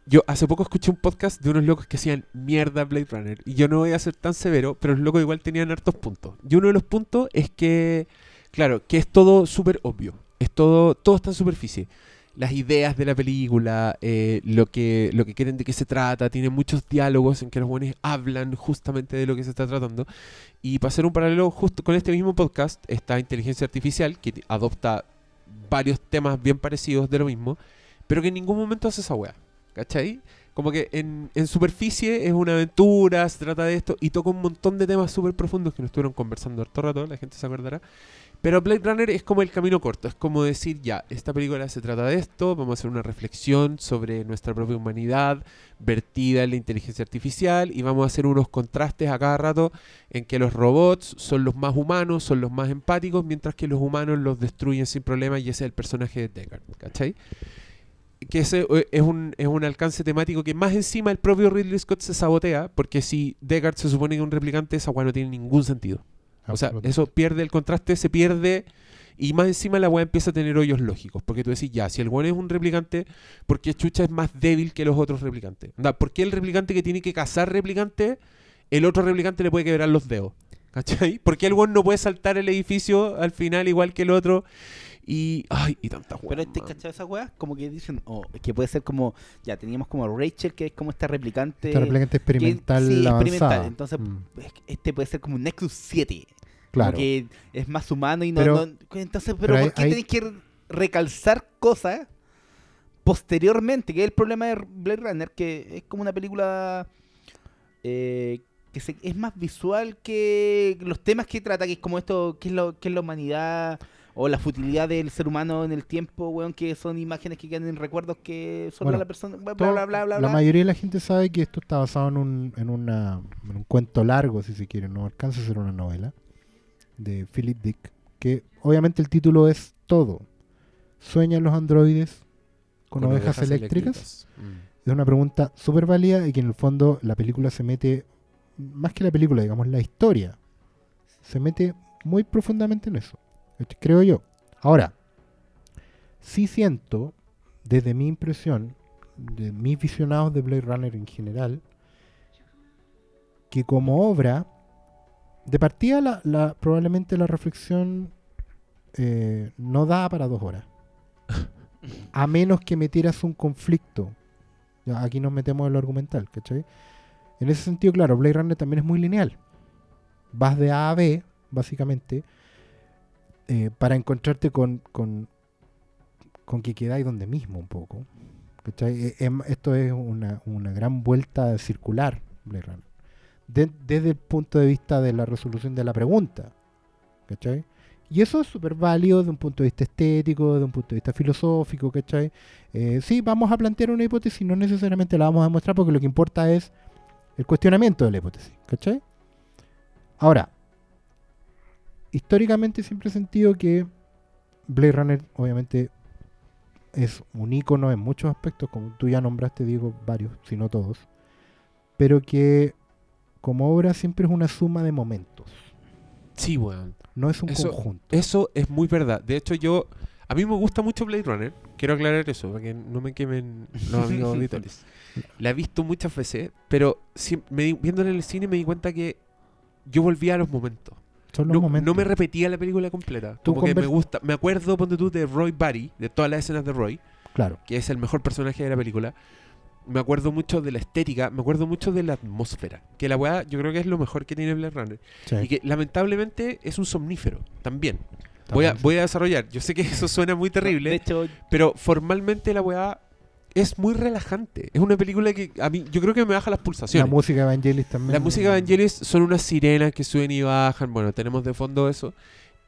yo hace poco escuché un podcast de unos locos que hacían mierda Blade Runner. Y yo no voy a ser tan severo, pero los locos igual tenían hartos puntos. Y uno de los puntos es que, claro, que es todo súper obvio. Es todo, todo está en superficie las ideas de la película, eh, lo, que, lo que quieren de qué se trata, tiene muchos diálogos en que los buenos hablan justamente de lo que se está tratando. Y para hacer un paralelo justo con este mismo podcast, está Inteligencia Artificial, que adopta varios temas bien parecidos de lo mismo, pero que en ningún momento hace esa weá. ¿Cachai? Como que en, en superficie es una aventura, se trata de esto, y toca un montón de temas súper profundos que nos estuvieron conversando harto rato, la gente se acordará. Pero Blade Runner es como el camino corto, es como decir, ya, esta película se trata de esto, vamos a hacer una reflexión sobre nuestra propia humanidad vertida en la inteligencia artificial y vamos a hacer unos contrastes a cada rato en que los robots son los más humanos, son los más empáticos, mientras que los humanos los destruyen sin problema y ese es el personaje de Deckard, ¿cachai? Que ese eh, es un, alcance temático que más encima el propio Ridley Scott se sabotea, porque si Deckard se supone que es un replicante, esa weá no tiene ningún sentido. O sea, eso pierde el contraste, se pierde. Y más encima la weá empieza a tener hoyos lógicos. Porque tú decís, ya, si el weón es un replicante, ¿por qué Chucha es más débil que los otros replicantes? ¿Por qué el replicante que tiene que cazar replicante, el otro replicante le puede quebrar los dedos? ¿Cachai? ¿Por qué el weón no puede saltar el edificio al final igual que el otro? Y. Ay, y tantas Pero weas. este, man. ¿cachai? Esas weas como que dicen, oh, que puede ser como, ya teníamos como Rachel, que es como esta replicante. Esta replicante que- experimental sí, avanzada. experimental. Entonces, Mm, es que este puede ser como un Nexus 7. claro. Como que es más humano y no. Pero- no- entonces, pero, pero hay- ¿por qué hay- tenéis que recalzar cosas posteriormente? Que es el problema de Blade Runner, que es como una película eh, que se- es más visual que los temas que trata, que es como esto, que es, lo, que es la humanidad o la futilidad del ser humano en el tiempo, weón, que son imágenes que quedan en recuerdos que son Bueno, la persona, bla, Todo- bla, bla, bla, la mayoría de la gente sabe que esto está basado en un, en, una, en un cuento largo, si se quiere, no alcanza a ser una novela, de Philip Dick, que obviamente el título es todo. ¿Sueñan los androides con, ovejas, eléctricas? Mm. Es una pregunta súper válida y que en el fondo la película se mete, más que la película, digamos, la historia, se mete muy profundamente en eso, creo yo. Ahora, sí siento, desde mi impresión, de mis visionados de Blade Runner en general, que como obra, de partida la, la- probablemente la reflexión eh, no da para dos horas. A menos que metieras un conflicto. Ya, aquí nos metemos en lo argumental, ¿cachai? En ese sentido, claro, Blade Runner también es muy lineal. Vas de A a B, básicamente, eh, para encontrarte con, con, con que quedáis donde mismo un poco. Eh, esto es una, una gran vuelta circular, Blade desde el punto de vista de la resolución de la pregunta. ¿cachai? Y eso es súper válido de un punto de vista estético, de un punto de vista filosófico, ¿cachai? Eh, sí, vamos a plantear una hipótesis, no necesariamente la vamos a demostrar porque lo que importa es el cuestionamiento de la hipótesis, ¿cachai? Ahora, históricamente siempre he sentido que Blade Runner obviamente es un icono en muchos aspectos, como tú ya nombraste, digo, varios, si no todos, pero que como obra siempre es una suma de momentos, Sí, weón. no es un Eso- conjunto. Eso es muy verdad. De hecho, yo. A mí me gusta mucho Blade Runner. Quiero aclarar eso, para que no me quemen los amigos auditores. La he visto muchas veces, pero si- me viéndola en el cine me di cuenta que yo volvía a los momentos. Son los No, momentos. no me repetía la película completa. Tú Como que me gusta. Me acuerdo, ponte tú, de Roy Batty, de todas las escenas de Roy, Claro. que es el mejor personaje de la película. Me acuerdo mucho de la estética, me acuerdo mucho de la atmósfera. Que la weá, yo creo que es lo mejor que tiene Blade Runner. sí, Y que lamentablemente es un somnífero también. Voy a, voy a desarrollar. Yo sé que eso suena muy terrible, De hecho, pero formalmente la weá es muy relajante. Es una película que a mí, yo creo que me baja las La pulsaciones. música de Evangelis también. La música de Evangelis son unas sirenas que suben y bajan. Bueno, tenemos de fondo eso.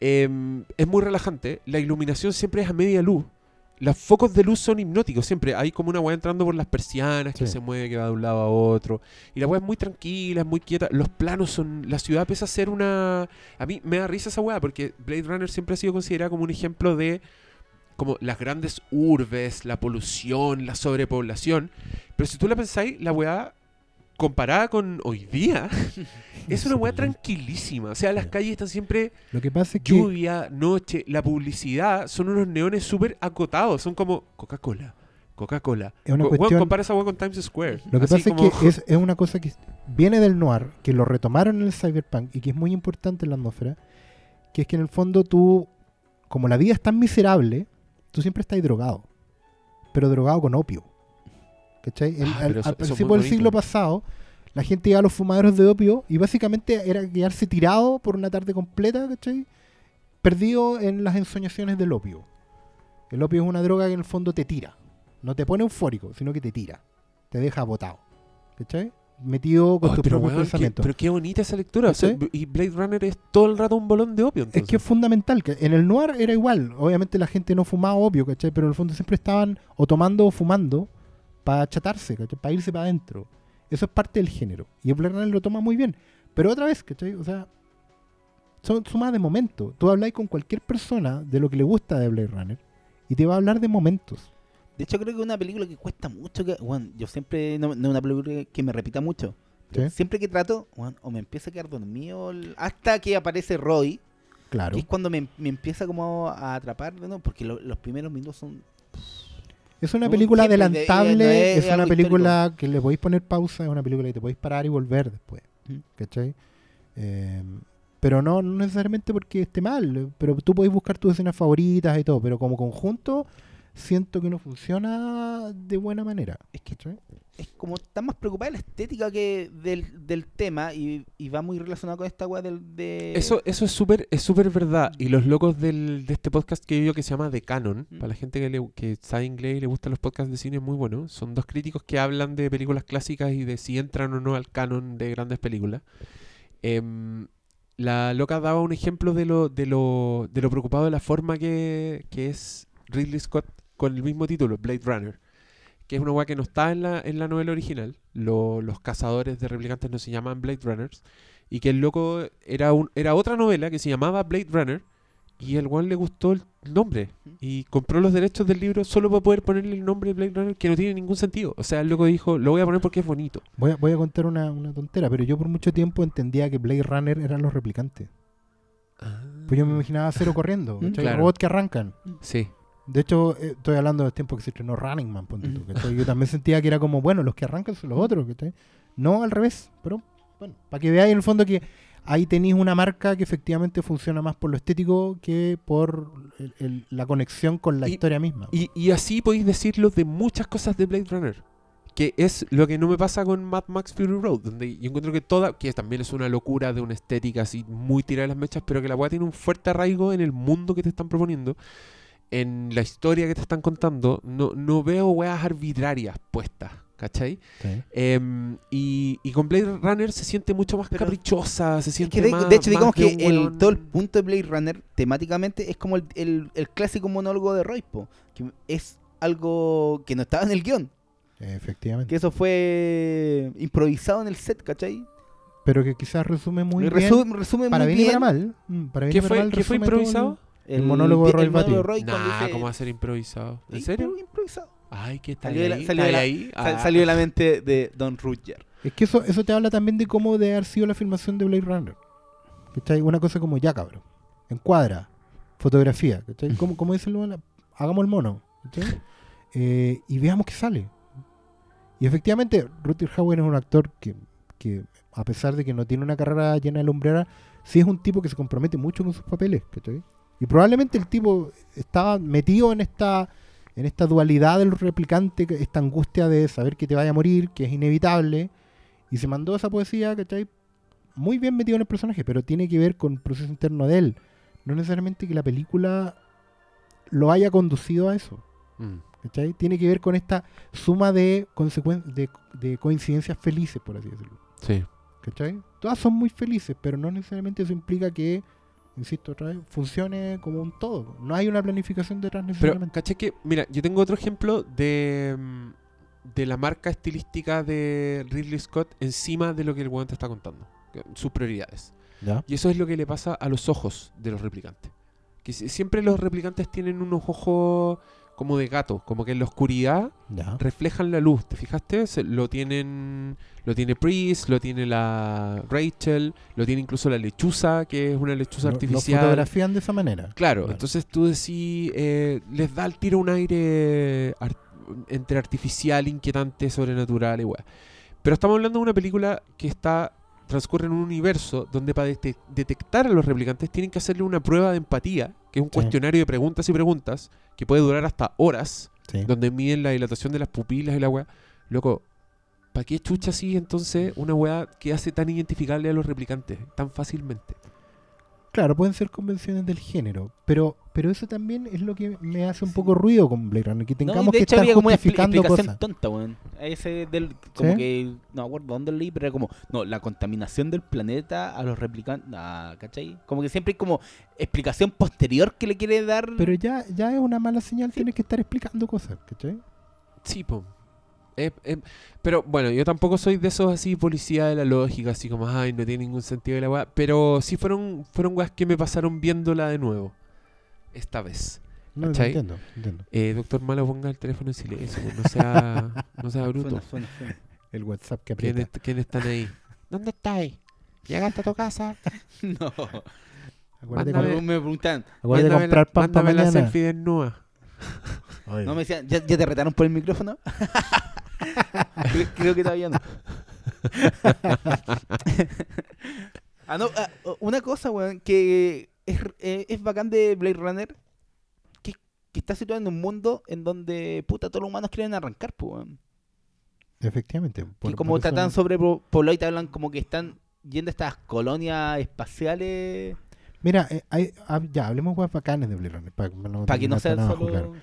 Em, es muy relajante. La iluminación siempre es a media luz. Los focos de luz son hipnóticos siempre. Hay como una weá entrando por las persianas que se mueve, que va de un lado a otro. Y la weá es muy tranquila, es muy quieta. Los planos son. La ciudad empieza a ser una. A mí me da risa esa weá porque Blade Runner siempre ha sido considerada como un ejemplo de. Como las grandes urbes, la polución, la sobrepoblación. Pero si tú la pensáis, la weá comparada con hoy día, es una weá tranquilísima. O sea, las calles están siempre Lo que pasa es que lluvia, noche, la publicidad, son unos neones súper acotados. Son como Coca-Cola, Coca-Cola. Es una Co- cuestión- compara esa weá con Times Square. Lo que Así pasa como- es que es, es una cosa que viene del noir, que lo retomaron en el cyberpunk y que es muy importante en la atmósfera, que es que en el fondo tú, como la vida es tan miserable, tú siempre estás drogado, pero drogado con opio. ¿Cachai? El- Ah, al, eso- principio del siglo pasado, la gente iba a los fumaderos de opio y básicamente era quedarse tirado por una tarde completa, ¿cachai? Perdido en las ensoñaciones del opio. El opio es una droga que en el fondo te tira. No te pone eufórico, sino que te tira. Te deja botado. ¿Cachai? Metido con Ay, tus pero, propios weón, qué, pensamientos. pero qué bonita esa lectura. o y Blade Runner es todo el rato un bolón de opio. Es que es entonces. fundamental. que En el noir era igual. Obviamente la gente no fumaba opio, ¿cachai? Pero en el fondo siempre estaban o tomando o fumando para chatarse, ¿cachai? Para irse para adentro. Eso es parte del género. Y el Blade Runner lo toma muy bien. Pero otra vez, ¿cachai? O sea, son sumas de momento. Tú habláis con cualquier persona de lo que le gusta de Blade Runner y te va a hablar de momentos. De hecho creo que es una película que cuesta mucho. Que, bueno, yo siempre, no, no es una película que me repita mucho. ¿sí? Siempre que trato, bueno, o me empieza a quedar dormido hasta que aparece Roy, Claro. que es cuando me, me empieza como a atrapar, ¿no? porque lo- los primeros minutos son... Es una Un película de- adelantable, es una película que le podéis poner pausa, es una película que te podéis parar y volver después. ¿Cachai? Eh, pero no, no necesariamente porque esté mal, pero tú podéis buscar tus escenas favoritas y todo, pero como conjunto siento que no funciona de buena manera. Es que ¿cachai? es como está más preocupada de la estética que del, del tema y, y va muy relacionado con esta weá del de Eso, eso es súper es súper verdad. Y los locos del, de este podcast que yo que se llama The Canon, Mm. para la gente que, le, que sabe inglés y le gustan los podcasts de cine, es muy bueno. Son dos críticos que hablan de películas clásicas y de si entran o no al canon de grandes películas. Em, la loca daba un ejemplo de lo, de lo, de lo preocupado de la forma que, que es Ridley Scott con el mismo título, Blade Runner. Que es una weá que no está en la, en la novela original. Lo- los cazadores de replicantes no se llaman Blade Runners. Y que el loco era, un, era otra novela que se llamaba Blade Runner. Y al weón le gustó el nombre. Y compró los derechos del libro solo para poder ponerle el nombre de Blade Runner, que no tiene ningún sentido. O sea, el loco dijo, lo voy a poner porque es bonito. Voy a, voy a contar una, una tontera, pero yo por mucho tiempo entendía que Blade Runner eran los replicantes. Pues yo me imaginaba cero corriendo, Mm, ¿cachai? claro. robots que arrancan. Sí. De hecho, eh, estoy hablando del tiempo que se estrenó Running Man, ponte tú, ¿cachai? Yo también sentía que era como, bueno, los que arrancan son los otros, ¿cachai? No al revés, pero bueno, para que veáis en el fondo que ahí tenéis una marca que efectivamente funciona más por lo estético que por el- el- la conexión con la Y- historia misma. Y, y así podéis decirlo de muchas cosas de Blade Runner. Que es lo que no me pasa con Mad Max Fury Road, donde yo encuentro que toda, que también es una locura de una estética así muy tirada de las mechas, pero que la weá tiene un fuerte arraigo en el mundo que te están proponiendo, en la historia que te están contando. No, no veo weas arbitrarias puestas, ¿cachai? Sí. Em, y, y con Blade Runner se siente mucho más Pero- caprichosa, se Es siente que de, más. de hecho, más digamos que el, todo el punto de Blade Runner temáticamente es como el, el- el clásico monólogo de Roy, po, que es algo que no estaba en el guion, Efectivamente. que eso fue improvisado en el set, ¿cachai? Pero que quizás resume muy bien. resume, para muy bien y bien para mal. mm, Para bien ¿Qué y para fue, mal ¿qué fue improvisado? El monólogo de Roy Batty. Nah, ¿cómo va a ser improvisado? ¿En serio? improvisado. Ay, ¿qué tal Salió de la- ahí? salió de ¿Está la- ahí? Sal- Ah. Salió de la mente de Don Rutger. Es que eso, eso te habla también de cómo debe haber sido la filmación de Blade Runner. ¿Cachai? Una cosa como ya, cabrón. Encuadra, fotografía. ¿Cachai? ¿Cómo, cómo dice el? Hagamos el mono. ¿cachai? Eh, y veamos qué sale. Y efectivamente, Rutger Hauer es un actor que, que, a pesar de que no tiene una carrera llena de lumbrera, sí es un tipo que se compromete mucho con sus papeles. ¿cachai? Y probablemente el tipo estaba metido en esta en esta dualidad del replicante, que- esta angustia de saber que te vaya a morir, que es inevitable, y se mandó esa poesía, ¿cachai? Muy bien metido en el personaje, pero tiene que ver con el proceso interno de él. No necesariamente que la película lo haya conducido a eso. Mm. ¿cachai? Tiene que ver con esta suma de, de, de coincidencias felices, por así decirlo. Sí. ¿cachai? Todas son muy felices, pero no necesariamente eso implica que, insisto otra vez, funcione como un todo. No hay una planificación detrás Pero, necesariamente. caché que, mira, yo tengo otro ejemplo de, mm, de la marca estilística de Ridley Scott encima de lo que el weón te está contando. Sus prioridades. ¿Ya? Y eso es lo que le pasa a los ojos de los replicantes. Que si- siempre los replicantes tienen unos ojos como de gato, como que en la oscuridad ¿Ya? reflejan la luz. ¿Te fijaste? Se- lo tienen lo tiene Priest, lo tiene la Rachel, lo tiene incluso la lechuza, que es una lechuza Lo- lo artificial. fotografían de esa manera. Claro, entonces tú decís, eh, les da al tiro un aire entre artificial, inquietante, sobrenatural y weá. Pero estamos hablando de una película que está transcurre en un universo donde para dete- detectar a los replicantes tienen que hacerle una prueba de empatía, que es un Sí. cuestionario de preguntas y preguntas, que puede durar hasta horas, Sí. donde miden la dilatación de las pupilas y la weá. Loco, ¿para qué chucha así entonces una weá que hace tan identificable a los replicantes tan fácilmente? Claro, pueden ser convenciones del género, pero pero eso también es lo que me hace un poco ruido con Blade Runner, que No, tengamos de que hecho estar había como una justificando explicación cosas. tonta, weón. Ese del, como ¿Sí? que, no me acuerdo dónde leí, pero era como, no, la contaminación del planeta a los replicantes, ah, ¿cachai? Como que siempre hay como explicación posterior que le quiere dar. Pero ya, ya es una mala señal, tienes que estar explicando cosas, ¿cachai? Sí, po. Eh, eh, pero bueno, yo tampoco soy de esos así policía de la lógica, así como, ay, no tiene ningún sentido la weá. Pero sí fueron, fueron weas que me pasaron viéndola de nuevo. Esta vez. No, ¿Cachai? entiendo, entiendo. Eh, doctor Malo, ponga el teléfono en silencio, no sea, no sea bruto. Suena, suena, suena. El WhatsApp que ¿Quién aprieta. ¿Quiénes están ahí? ¿Dónde estáis? ¿Llegaste a tu casa? No. Acuérdate, Mándame- Me, preguntan, acuérdate de comprar pan para mándame la mañana. selfie desnuda. No me decían, ¿ya, ya te retaron por el micrófono? creo, creo que todavía no. ah, no, ah, una cosa, weón, que es, eh, es bacán de Blade Runner, que, que está situado en un mundo en donde, puta, todos los humanos quieren arrancar, pues. Efectivamente. Que por- como por eso- tratan sobre poblado y te hablan como que están yendo a estas colonias espaciales Mira, eh, hay- ya, hablemos weas bacanes de Blade Runner. Para que no sea solo...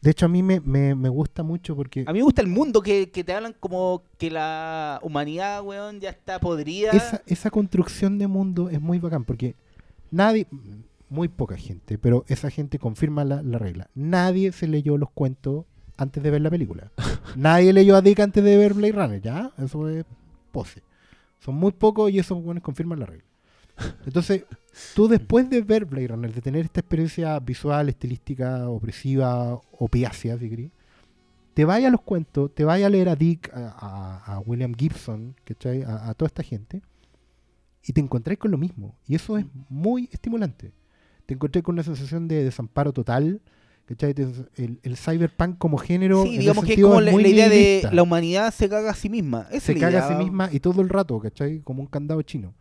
De hecho, a mí me, me, me gusta mucho porque A mí me gusta el mundo que, que te hablan como que la humanidad, weón, ya está podrida. esa, esa construcción de mundo es muy bacán porque nadie, muy poca gente, pero esa gente confirma la, la regla. Nadie se leyó los cuentos antes de ver la película. nadie leyó a Dick antes de ver Blade Runner, ¿ya? Eso es pose. Son muy pocos y esos buenos confirman la regla. Entonces, tú después de ver Blade Runner, de tener esta experiencia visual, estilística, opresiva, opiácea, si querés, te vaya a los cuentos, te vaya a leer a Dick, a, a- a William Gibson, ¿cachai? A, a toda esta gente, y te encontráis con lo mismo. Y eso es muy estimulante. Te encontré con una sensación de desamparo total, ¿cachai? El, el cyberpunk como género. sí, digamos que es como la, idea de la humanidad se caga a sí misma. Esa se la caga a sí misma y todo el rato, ¿cachai? Como un candado chino.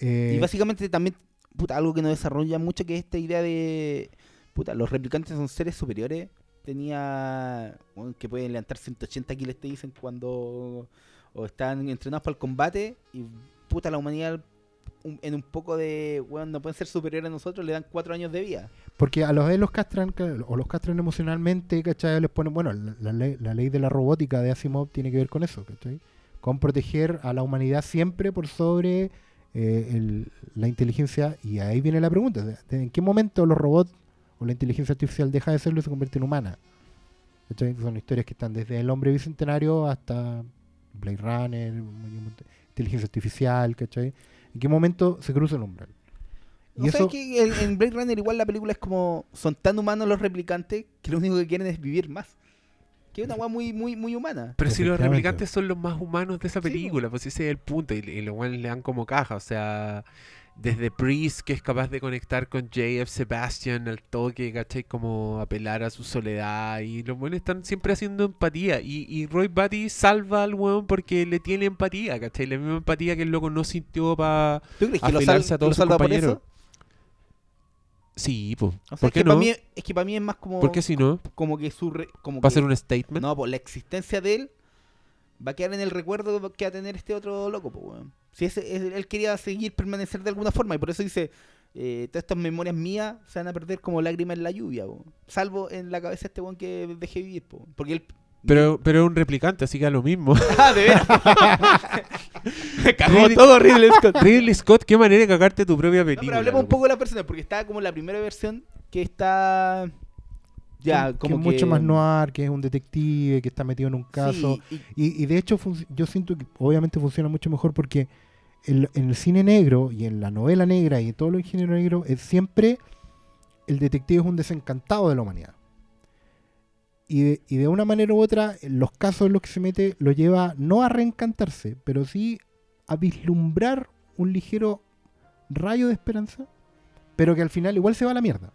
Eh, Y básicamente también, puta, algo que no desarrolla mucho, que es esta idea de, puta, los replicantes son seres superiores. Tenía, bueno, que pueden levantar 180 kilos, te dicen, cuando o están entrenados para el combate. Y, puta, la humanidad en un poco de, bueno, no pueden ser superiores a nosotros, le dan cuatro años de vida. Porque a los de los castran, o los castran emocionalmente, ¿cachai? Les ponen, bueno, la, ley, la ley de la robótica de Asimov tiene que ver con eso, ¿cachai? Con proteger a la humanidad siempre por sobre eh, la inteligencia. Y ahí viene la pregunta, ¿de- de ¿en qué momento los robots o la inteligencia artificial deja de serlo y se convierte en humana? ¿Cachai? Son historias que están desde el hombre bicentenario hasta Blade Runner, inteligencia artificial, ¿cachai? ¿En qué momento se cruza el umbral? O sea, es que en, en Blade Runner igual la película es como, son tan humanos los replicantes que lo único que quieren es vivir más. Que es una weá muy, muy, muy humana. Pero si los replicantes son los más humanos de esa Sí, película, pues ese es el punto. Y, y los le dan como caja. O sea, desde Priest, que es capaz de conectar con J.F. Sebastian al toque, ¿cachai? Como apelar a su soledad. Y los buenos están siempre haciendo empatía. Y, y Roy Batty salva al weón porque le tiene empatía, ¿cachai? La misma empatía que el loco no sintió para. ¿Tú crees que lo, afilarse sal- a todos lo sus salva por compañeros. Sí, pues. O sea, ¿Por es qué que no? para mí, es que para mí es más como, ¿Por qué si no? como que su... re- como ¿Va a ser un statement? No, pues la existencia de él va a quedar en el recuerdo que va a tener este otro loco, pues, weón. Si ese, es- él quería seguir permanecer de alguna forma y por eso dice, eh, todas estas memorias mías se van a perder como lágrimas en la lluvia, weón. Salvo en la cabeza de este weón que dejé vivir, pues. Porque él... Pero, pero es un replicante, así que a lo mismo. Ah, de veras. Cagó Ridley- todo Ridley Scott. Ridley Scott, qué manera de cagarte tu propia No, película. pero hablemos un poco de la persona, porque está como la primera versión que está... Ya, que como que... mucho más noir, que es un detective, que está metido en un caso. Sí, y- Y, y de hecho, yo siento que obviamente funciona mucho mejor porque en el cine negro y en la novela negra y en todo lo género negro, es siempre el detective es un desencantado de la humanidad. Y de, y de una manera u otra, los casos en los que se mete lo lleva no a reencantarse, pero sí a vislumbrar un ligero rayo de esperanza, pero que al final igual se va a la mierda.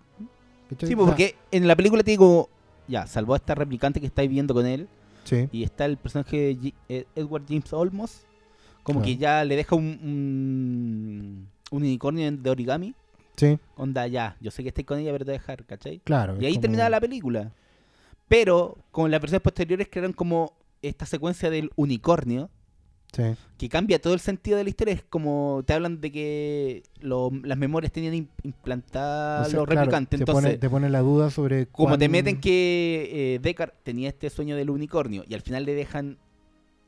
¿Cachai? Sí, pues, porque en la película te digo, ya, salvó a esta replicante que estáis viendo con él. sí, Y está el personaje de eh, Edward James Olmos. Como Claro. que ya le deja un, un, un unicornio de origami. sí, Onda, ya, yo sé que estáis con ella, pero te voy a dejar, ¿cachai? claro. Y ahí como- terminaba la película. Pero con las versiones posteriores crearon como esta secuencia del unicornio. Sí. que cambia todo el sentido de la historia. Es como te hablan de que lo- las memorias tenían im- implantadas O sea, los replicantes. te, Entonces, pone, te pone la duda sobre como te meten que eh, Deckard tenía este sueño del unicornio y al final le dejan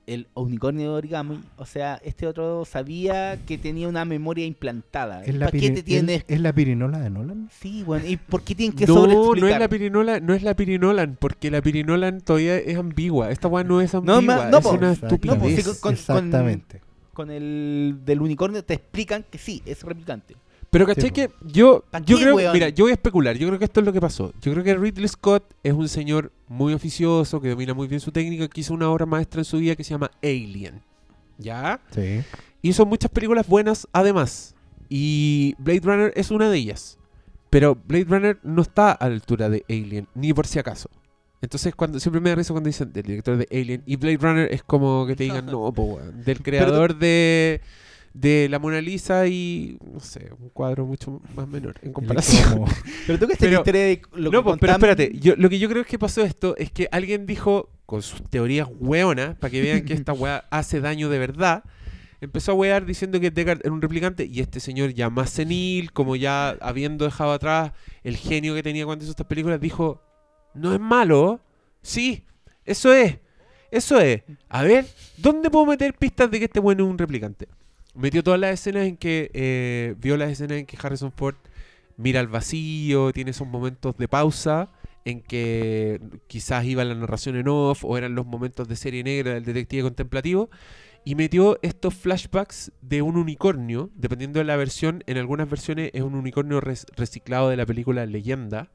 el unicornio de origami, o sea, este otro sabía que tenía una memoria implantada. ¿Es la, ¿Para qué piri- te tienes? es- es la pirinola de Nolan? Sí, bueno, ¿y por qué tienen que No, sobreexplicar? no es la pirinola, no es la pirinolan, porque la pirinolan todavía es ambigua. Esta weá no es No, ambigua, ma- no, es po. una. No, pues, estupidez. sí, con- con- Exactamente. Con el del unicornio te explican que sí, es replicante. Pero caché Sí, que yo, ¿Pa' yo creo, weón? mira, yo voy a especular, yo creo que esto es lo que pasó. Yo creo que Ridley Scott es un señor muy oficioso, que domina muy bien su técnica, que hizo una obra maestra en su vida que se llama Alien. ¿Ya? Sí. Hizo muchas películas buenas además. Y Blade Runner es una de ellas. Pero Blade Runner no está a la altura de Alien, ni por si acaso. Entonces cuando siempre me da risa cuando dicen del director de Alien y Blade Runner es como que te digan, no, po, del creador de, de La Mona Lisa y, no sé, un cuadro mucho más menor en comparación. Pero tú que esta historia de lo que No, pues, pero espérate, yo, lo que yo creo es que pasó esto es que alguien dijo, con sus teorías hueonas, para que vean que esta hueá hace daño de verdad, empezó a huear diciendo que Deckard era un replicante y este señor ya más senil, como ya habiendo dejado atrás el genio que tenía cuando hizo estas películas, dijo, no es malo, sí, eso es, eso es. A ver, ¿dónde puedo meter pistas de que este bueno es un replicante? Metió todas las escenas en que, eh, vio las escenas en que Harrison Ford mira al vacío, tiene esos momentos de pausa en que quizás iba la narración en off o eran los momentos de serie negra del detective contemplativo y metió estos flashbacks de un unicornio, dependiendo de la versión, en algunas versiones es un unicornio reciclado de la película Leyenda,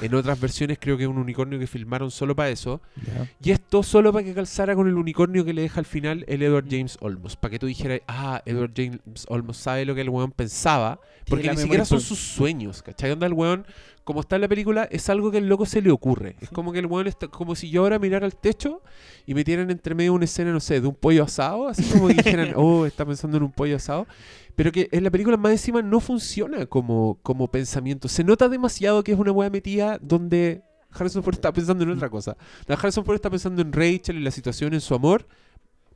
en otras versiones creo que es un unicornio que filmaron solo para eso, y esto solo para que calzara con el unicornio que le deja al final el Edward James Olmos. Para que tú dijeras, ah, Edward James Olmos sabe lo que el weón pensaba. Porque ni siquiera son sus sueños, ¿cachai? Onda el weón como está en la película, es algo que al loco se le ocurre. Es como que el weón está, como si yo ahora mirara al techo y me tienen entre medio una escena, no sé, de un pollo asado, así como que dijeran, oh, está pensando en un pollo asado. Pero que en la película más encima no funciona como, como pensamiento. Se nota demasiado que es una weá metida donde Harrison Ford está pensando en otra cosa. La Harrison Ford está pensando en Rachel y la situación en su amor.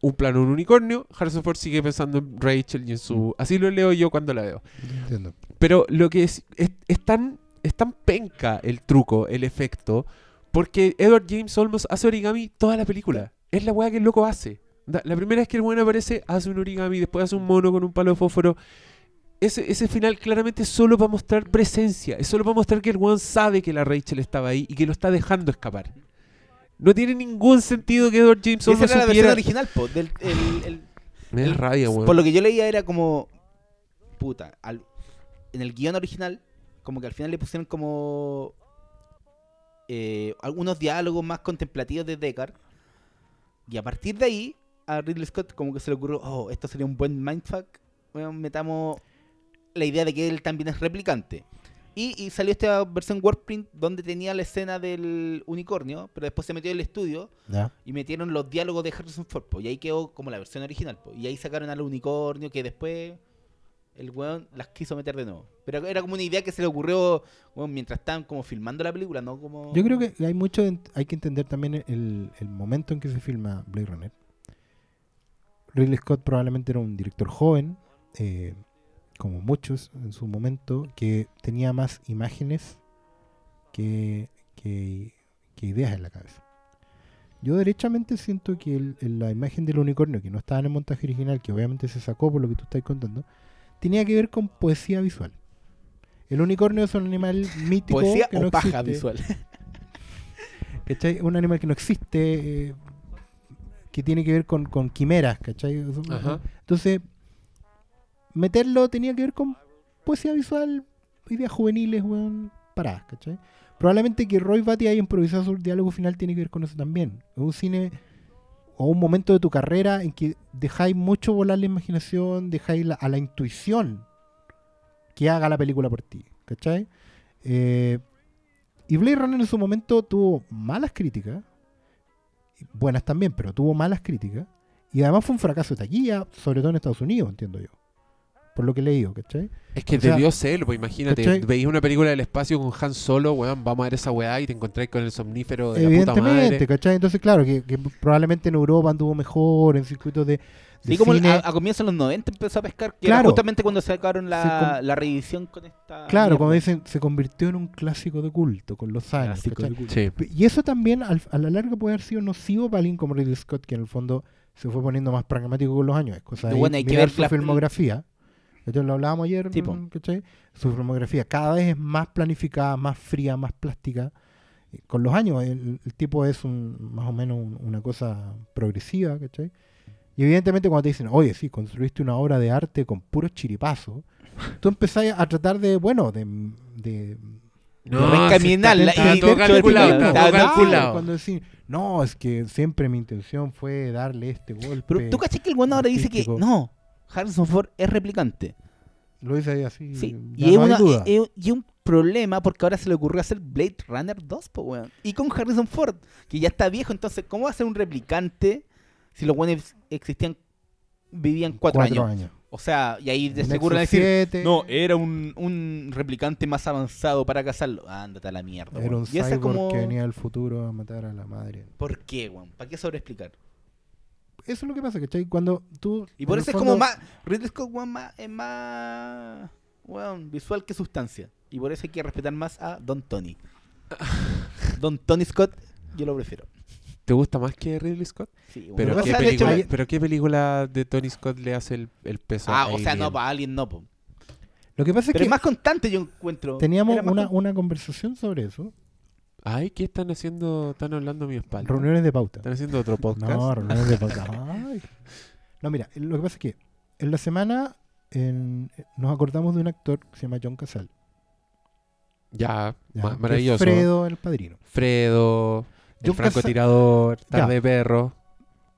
Un plano, un unicornio. Harrison Ford sigue pensando en Rachel y en su... Así lo leo yo cuando la veo. Entiendo. Pero lo que es, es, es tan, es tan penca el truco, el efecto, porque Edward James Olmos hace origami toda la película. Es la weá que el loco hace. La primera vez que el weón aparece, hace un origami, después hace un mono con un palo de fósforo. Ese, ese final claramente es solo para mostrar presencia. Es solo para mostrar que el weón sabe que la Rachel estaba ahí y que lo está dejando escapar. No tiene ningún sentido que Edward James Esa Olmos era la versión supiera... original, po, del, el- el- Me da el- rabia, weón. Por lo que yo leía era como. Puta. al- en el guion original, como que al final le pusieron como. Eh, algunos diálogos más contemplativos de Deckard. Y a partir de ahí, a Ridley Scott como que se le ocurrió, oh, esto sería un buen mindfuck. Bueno, metamos la idea de que él también es replicante. Y, y salió esta versión Wordprint donde tenía la escena del unicornio, pero después se metió en el estudio y metieron los diálogos de Harrison Ford, po, y ahí quedó como la versión original, po, y ahí sacaron al unicornio que después el weón las quiso meter de nuevo. Pero era como una idea que se le ocurrió mientras estaban como filmando la película, ¿no? Como... Yo creo que hay mucho, hay que entender también el, momento en que se filma Blade Runner. Ridley Scott probablemente era un director joven, eh, como muchos en su momento, que tenía más imágenes que, que- ideas en la cabeza. Yo derechamente siento que el- la imagen del unicornio, que no estaba en el montaje original, que obviamente se sacó por lo que tú estás contando, tenía que ver con poesía visual. El unicornio es un animal mítico Poesía que o no paja existe. visual. ¿cachai? Un animal que no existe, eh, que tiene que ver con, con quimeras, ¿cachai? Ajá. Entonces, meterlo tenía que ver con poesía visual, ideas juveniles, weón, paradas, ¿cachai? Probablemente que Roy Batty haya improvisado su diálogo final tiene que ver con eso también. Es un cine o un momento de tu carrera en que dejáis mucho volar la imaginación, dejáis la- a la intuición que haga la película por ti, ¿cachai? Eh, y Blade Runner en su momento tuvo malas críticas, buenas también, pero tuvo malas críticas, y además fue un fracaso de taquilla, sobre todo en Estados Unidos, entiendo yo, por lo que he leído, ¿cachai? Es que O sea, debió ser, pues imagínate, ¿cachai? veis una película del espacio con Han Solo, weón, vamos a ver esa weá y te encontráis con el somnífero de la puta Evidentemente, madre. ¿cachai? Entonces, claro, que, que probablemente en Europa anduvo mejor, en circuitos de, de Sí, como cine. a, a comienzos de los 90 empezó a pescar, que Claro. era justamente cuando sacaron Se la, la reedición con esta... claro, como dicen, se convirtió en un clásico de culto con los años. Clásico ¿cachai? de culto. Sí. Y eso también al- a la larga puede haber sido nocivo para alguien como Ridley Scott, que en el fondo se fue poniendo más pragmático con los años. Es cosa de Bueno, hay que mirar ver su la- filmografía. Esto lo hablábamos ayer, Sí, po. ¿cachai? Su filmografía cada vez es más planificada, más fría, más plástica. Eh, Con los años, el, el tipo es un, más o menos un- una cosa progresiva, ¿cachai? Y evidentemente cuando te dicen, oye, sí, construiste una obra de arte con puros chiripazos, tú empezás a tratar de, bueno, de... de No, está y- todo de calculado, está calculado. Cuando decís, no, es que siempre mi intención fue darle este golpe. Pero tú caché que el bueno ahora dice que no, Harrison Ford es replicante. Lo dice ahí así. Sí, y es, no hay una- duda. y- y un problema porque ahora se le ocurrió hacer Blade Runner 2, po, weón. Y con Harrison Ford, que ya está viejo, entonces, ¿cómo va a ser un replicante si los buenos existían, vivían cuatro, años? O sea, y ahí de seguro decir, 7, no, era un, un replicante más avanzado para cazarlo. Ándate a la mierda, era un Y es cyborg como... que venía del futuro a matar a la madre. ¿Por qué, weón? ¿Para qué sobreexplicar? Eso es lo que pasa, ¿cachai? Cuando tú. Y por eso es como más. Ridley Scott más, es más. weón, visual que sustancia. Y por eso hay que respetar más a Don Tony. Don Tony Scott, yo lo prefiero. ¿Te gusta más que Ridley Scott? Sí, weón. Pero, ¿qué, sea, hecho, película, pero ¿qué película de Tony Scott le hace el, el peso? Ah, a o sea, no, para alguien no, po. Lo que pasa es Pero que es más constante, yo encuentro. teníamos una, con- una conversación sobre eso. Ay, ¿qué están haciendo? Están hablando a mi espalda. Reuniones de pauta. ¿Están haciendo otro podcast? No, reuniones de pauta. Ay. No, mira, lo que pasa es que en la semana en- nos acordamos de un actor que se llama John Casal. Ya, ¿ya? maravilloso. Fredo, el padrino. Fredo, el John francotirador, Ya. Tarde de Perro.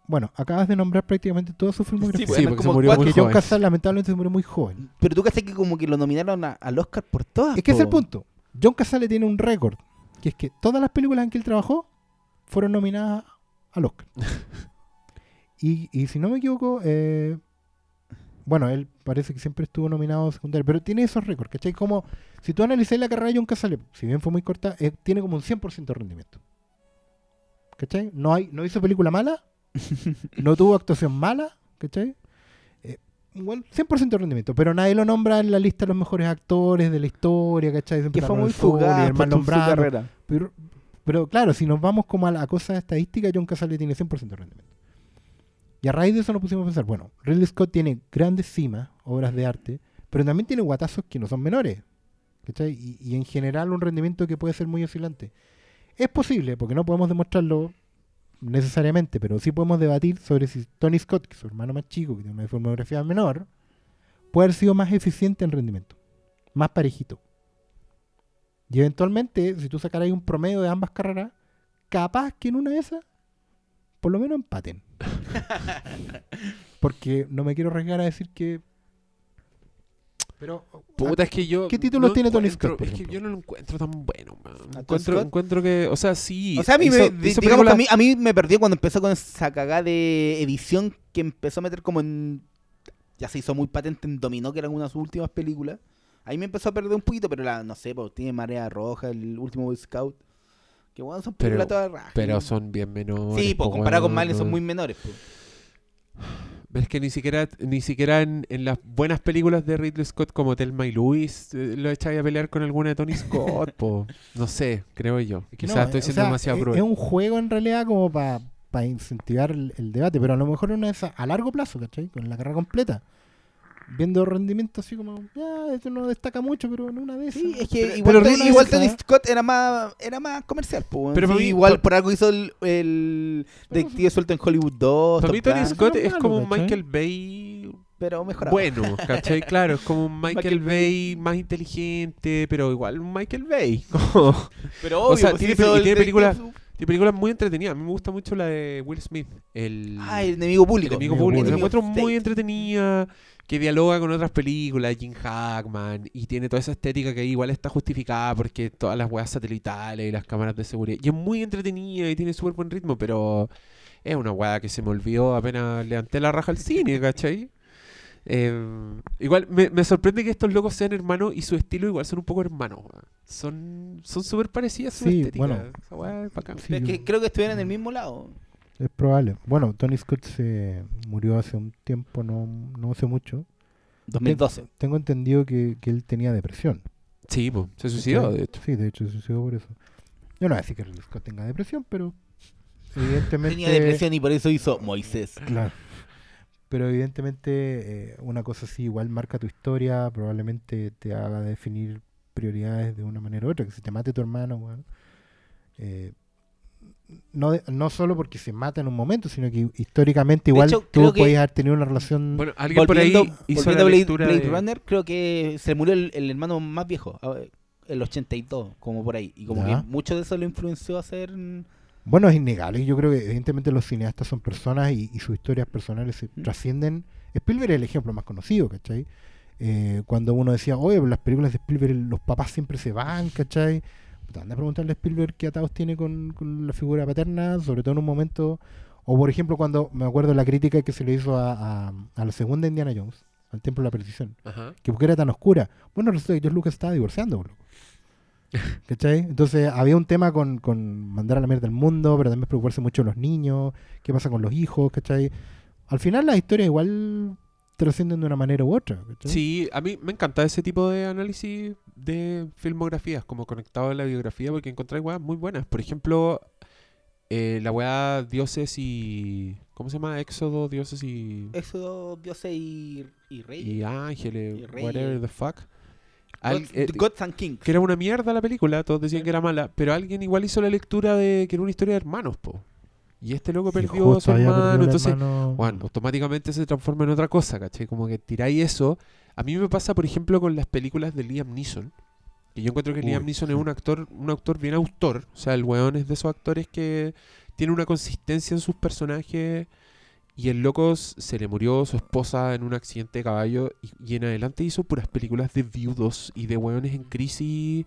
Bueno, acabas de nombrar prácticamente toda su filmografía. Sí, Sí, bueno, porque se murió cuatro- muy Porque John. Casal lamentablemente se murió muy joven. Pero tú crees que como que lo nominaron a- al Oscar por todas. Es que es el punto. John Casale tiene un récord, que es que todas las películas en que él trabajó fueron nominadas al Oscar. y, y si no me equivoco, eh, bueno, él parece que siempre estuvo nominado a secundario, pero tiene esos récords, ¿cachai? Como, si tú analizas la carrera de John Casale, si bien fue muy corta, eh, tiene como un 100% de rendimiento. ¿Cachai? No, hay, no hizo película mala, no tuvo actuación mala, ¿cachai? Eh, bueno, 100% de rendimiento, pero nadie lo nombra en la lista de los mejores actores de la historia, ¿cachai? Siempre Que fue muy fugaz carrera. Pero, pero claro, si nos vamos como a la cosa estadística, John Casale tiene 100% de rendimiento. Y a raíz de eso nos pusimos a pensar, bueno, Ridley Scott tiene grandes cimas, obras de arte, pero también tiene guatazos que no son menores. ¿cachai? Y, y en general un rendimiento que puede ser muy oscilante. Es posible, porque no podemos demostrarlo necesariamente, pero sí podemos debatir sobre si Tony Scott, que es su hermano más chico, que tiene una filmografía menor, puede haber sido más eficiente en rendimiento, más parejito. Y eventualmente, si tú sacaras un promedio de ambas carreras, capaz que en una de esas, por lo menos empaten. Porque no me quiero arriesgar a decir que. Pero. Puta, es que yo. ¿Qué títulos no tiene Tony Scott, por Es que yo no lo encuentro tan bueno, man. Encuentro, encuentro que. O sea, sí. O sea, a mí, hizo- me, hizo digamos que a mí, a mí me perdió cuando empezó con esa cagada de edición que empezó a meter como en... Ya se hizo muy patente en Dominó, que eran una de sus últimas películas. Ahí me empezó a perder un poquito, pero la, no sé, pues, tiene Marea Roja, el último Boy Scout. Que bueno, son Pero- películas todas raras. Pero son bien menores. Sí, pues comparado con Marley son muy menores. Pues. Es que ni siquiera, ni siquiera en, en las buenas películas de Ridley Scott como Telma y Luis eh, lo echáis a pelear con alguna de Tony Scott, po. No sé, creo yo. Es que Quizás no, estoy o siendo sea, demasiado es, cruel. es un juego en realidad como para incentivar el, el debate, pero a lo mejor una de esas a largo plazo, ¿cachai? Con la carrera completa. Viendo rendimiento así como, ya, esto no destaca mucho, pero en una de esas. Sí, es que Pero- igual, pero Tony- igual Scott era más, era más comercial. Pues, Pero sí, para mí- igual por algo hizo el, el Detective Suelto en Hollywood 2. Para mí Tony Scott no es es malo, como un. Michael Bay pero mejorado. bueno, ¿cachai? Claro, es como un Michael, Michael Bay más inteligente, pero igual un Michael Bay. Pero O obvio, sea, pues, tiene hizo pe- y el tiene películas- Tiene películas muy entretenidas. A mí me gusta mucho la de Will Smith. El, Ah, el enemigo público. enemigo Enemigo público. La encuentro muy entretenida, que dialoga con otras películas, Jim Hackman, y tiene toda esa estética que igual está justificada porque todas las weas satelitales y las cámaras de seguridad. Y es muy entretenida y tiene súper buen ritmo, pero es una wea que se me olvidó apenas levanté la raja al cine, ¿cachai? Eh, igual me, me sorprende que estos locos sean hermanos y su estilo igual son un poco hermanos. Son son súper parecidas su Sí, estética. bueno. Esa es bacán. Sí, Pero es que yo- creo que estuvieran en el mismo lado. Es probable. Bueno, Tony Scott se murió hace un tiempo, no, no hace mucho. 2012. Tengo, tengo entendido que, que él tenía depresión. Sí, po, se suicidó, de hecho. Sí, de hecho se suicidó por eso. Yo no voy a decir que Ridley Scott tenga depresión, pero evidentemente... Tenía depresión y por eso hizo Moisés. Claro. Pero evidentemente eh, una cosa así igual marca tu historia, probablemente te haga definir prioridades de una manera u otra, que si te mate tu hermano, weón, eh, no, de- no solo porque se mata en un momento, sino que históricamente igual hecho, tú podías haber tenido una relación... Bueno, alguien por ahí hizo la Blade, Blade de- Runner, creo que se murió el, el hermano más viejo, el 82, como por ahí. Y como Ya. que mucho de eso lo influenció a hacer... Bueno, es innegable. Yo creo que evidentemente los cineastas son personas y, y sus historias personales se Mm. trascienden. Spielberg es el ejemplo más conocido, ¿cachai? Eh, cuando uno decía, oye, las películas de Spielberg los papás siempre se van, ¿cachai? Anda a preguntarle a Spielberg qué atados tiene con, con la figura paterna, sobre todo en un momento... O por ejemplo cuando me acuerdo la crítica que se le hizo a, a- a la segunda Indiana Jones, al Templo de la Perdición, Ajá. que porque era tan oscura. Bueno, resulta que George Lucas estaba divorciando, loco. ¿Cachai? Entonces había un tema con, con mandar a la mierda al mundo, pero también preocuparse mucho de los niños, qué pasa con los hijos, ¿cachai? Al final las historias igual trascienden de una manera u otra, ¿cachai? Sí, a mí me encanta ese tipo de análisis de filmografías, como conectado a la biografía, porque encontré weas muy buenas. Por ejemplo, eh, la weá Dioses y. ¿Cómo se llama? Éxodo, Dioses y. Éxodo, Dioses y, y Reyes. Y Ángeles, Y Reyes. whatever the fuck. Al- Gods, eh, Gods and Kings. que era una mierda la película, todos decían que era mala, pero alguien igual hizo la lectura de que era una historia de hermanos, po. Y este loco perdió a su hermano, entonces hermano- bueno, automáticamente se transforma en otra cosa, ¿cachai? Como que tiráis eso. A mí me pasa, por ejemplo, con las películas de Liam Neeson. Que yo encuentro que Uy, Liam Neeson sí. es un actor, un actor bien autor. O sea, el weón es de esos actores que tiene una consistencia en sus personajes. Y el loco se le murió su esposa en un accidente de caballo. Y, y en adelante hizo puras películas de viudos y de weones en crisis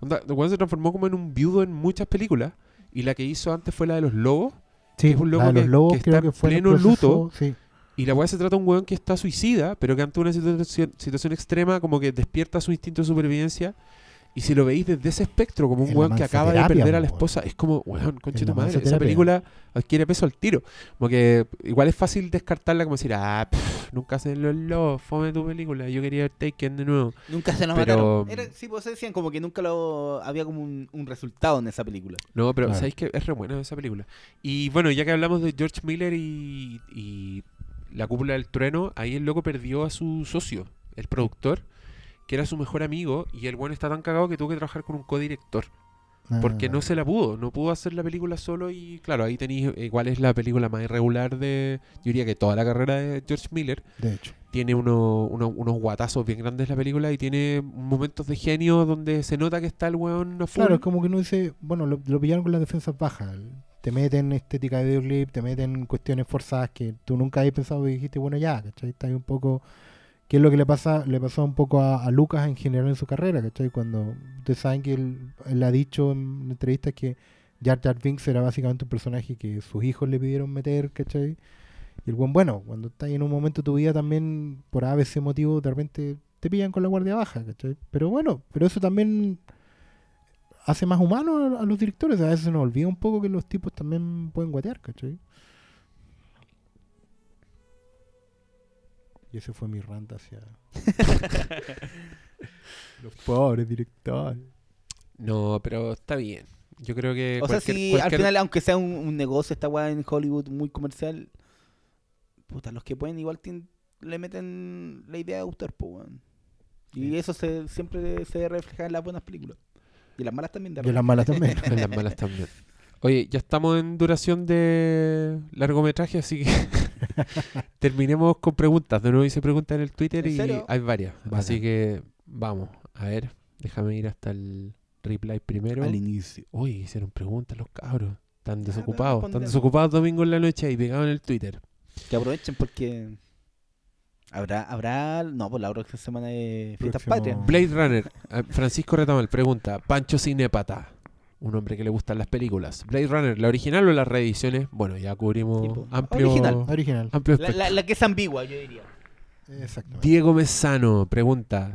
Onda, el weón se transformó como en un viudo en muchas películas. Y la que hizo antes fue la de los lobos. Sí, es un loco que- lobos que creo está que fue pleno proceso- luto. Sí. Y la weá se trata de un weón que está suicida, pero que ante una situación, situación extrema, como que despierta su instinto de supervivencia. Y si lo veis desde ese espectro, como un weón que acaba de perder a la po, esposa, es como, weón, conche tu madre. Esa película adquiere peso al tiro. Como que igual es fácil descartarla, como decir, ah, pff, nunca hacen los lobos, fome tu película, yo quería ver Taken de nuevo. Nunca se lo Pero- mataron. Era, sí, pues decían como que nunca lo había como un, un resultado en esa película. No, pero Claro. sabéis que es re buena esa película. Y bueno, ya que hablamos de George Miller y, y La Cúpula del Trueno, ahí el loco perdió a su socio, el productor, que era su mejor amigo, y el bueno está tan cagado que tuvo que trabajar con un codirector, porque Ah, no se la pudo, no pudo hacer la película solo y claro, ahí tenéis, igual es la película más irregular de, yo diría que toda la carrera de George Miller, De hecho. tiene uno- uno- unos guatazos bien grandes la película y tiene momentos de genio donde se nota que está el weón a full. Claro, es como que no dice, bueno, lo, lo pillaron con las defensas bajas. Te meten estética de videoclip, te meten cuestiones forzadas que tú nunca habías pensado y dijiste, bueno, ya, ¿cachai? Está ahí un poco. ¿Qué es lo que le pasa le pasó un poco a, Lucas en general en su carrera, ¿cachai? Cuando ustedes saben que él, ha dicho en entrevistas que Jar Jar Binks era básicamente un personaje que sus hijos le pidieron meter, ¿cachai? Y el buen, bueno, cuando estás en un momento de tu vida también, por ABC motivo, de repente te pillan con la guardia baja, ¿cachai? Pero bueno, pero eso también hace más humanos a, a los directores. A veces se nos olvida un poco que los tipos también pueden guatear, ¿cachai? Y ese fue mi rant hacia los pobres directores. No, pero está bien. Yo creo que. O sea, cualquier- si al final, aunque sea un, un negocio esta weá en Hollywood muy comercial, puta, los que pueden igual le meten la idea de autor, pues, weón. Y Sí. eso se, siempre se refleja en las buenas películas. Y en las malas también. de Y las malas también. En las malas también. Oye, ya estamos en duración de largometraje, así que terminemos con preguntas. De nuevo hice preguntas en el Twitter ¿En y serio? hay varias. Así que vamos, a ver, déjame ir hasta el reply primero. Al inicio. Uy, hicieron preguntas los cabros. Están pero desocupados. Están desocupados domingo en la noche y pegados en el Twitter. Que aprovechen porque. Habrá, habrá, no, por la próxima semana de Fiestas Patrias. Blade Runner. eh, Francisco Retamal pregunta: Pancho Cinepata. Un hombre que le gustan las películas. Blade Runner, ¿la original o las reediciones? Bueno, ya cubrimos Sí, po. amplio, Original. Original. amplio La, espectro. la- la que es ambigua, yo diría. Diego Mesano pregunta: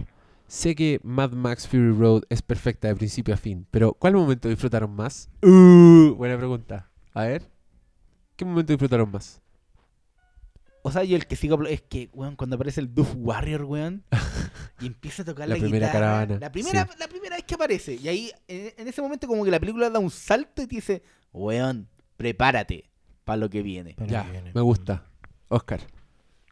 Sé que Mad Max Fury Road es perfecta de principio a fin, pero ¿cuál momento disfrutaron más? Uh, buena pregunta. A ver, ¿qué momento disfrutaron más? O sea, yo el que sigo es que, weón, cuando aparece el Doof Warrior, weón, y empieza a tocar La la, primera guitarra. caravana, La primera, sí. la primera vez que aparece. Y ahí, en, en ese momento, como que la película da un salto y te dice, weón, prepárate para lo que viene. Para ya, que viene. me gusta. Oscar,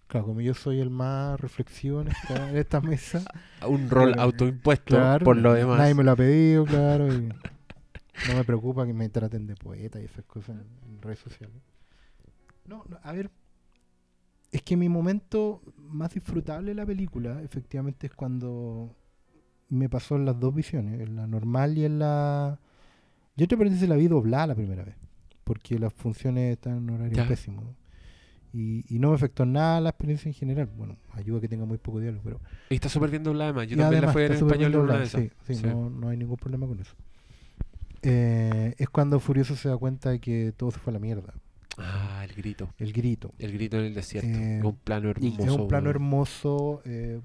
Claro, como yo soy el más reflexivo en esta, en esta mesa. un rol Claro, autoimpuesto Claro, por lo demás. Nadie me lo ha pedido, claro. y no me preocupa que me traten de poeta y esas cosas en, en redes sociales. No, no, a ver. Es que mi momento más disfrutable de la película, efectivamente, es cuando me pasó en las dos visiones, en la normal y en la. Yo te paréntesis la vi doblada la primera vez, porque las funciones están en horario pésimo. Y, y no me afectó nada la experiencia en general. Bueno, ayuda que tenga muy poco diálogo, pero Y está súper bien doblada además. Yo y también la además fui a ver en español doblada. Sí, sí, Sí. No, no hay ningún problema con eso. Eh, es cuando Furioso se da cuenta de que todo se fue a la mierda. Ah, el grito. El grito. El grito en el desierto. Eh, es un plano hermoso. es un plano hermoso. eh,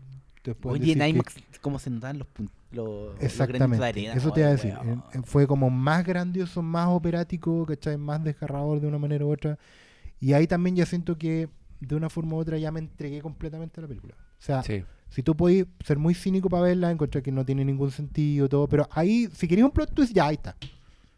después Oye, en IMAX, ¿cómo se notan los, pun- los, los granitos de Exactamente. arena? Eso te iba a decir. weón. Eh, Fue como más grandioso, más operático, ¿cachai? Más desgarrador de una manera u otra. Y ahí también ya siento que de una forma u otra ya me entregué completamente a la película. O sea, Sí. Si tú podés ser muy cínico para verla, encontrar que no tiene ningún sentido, todo, pero ahí, si querías un plot twist, ya ahí está.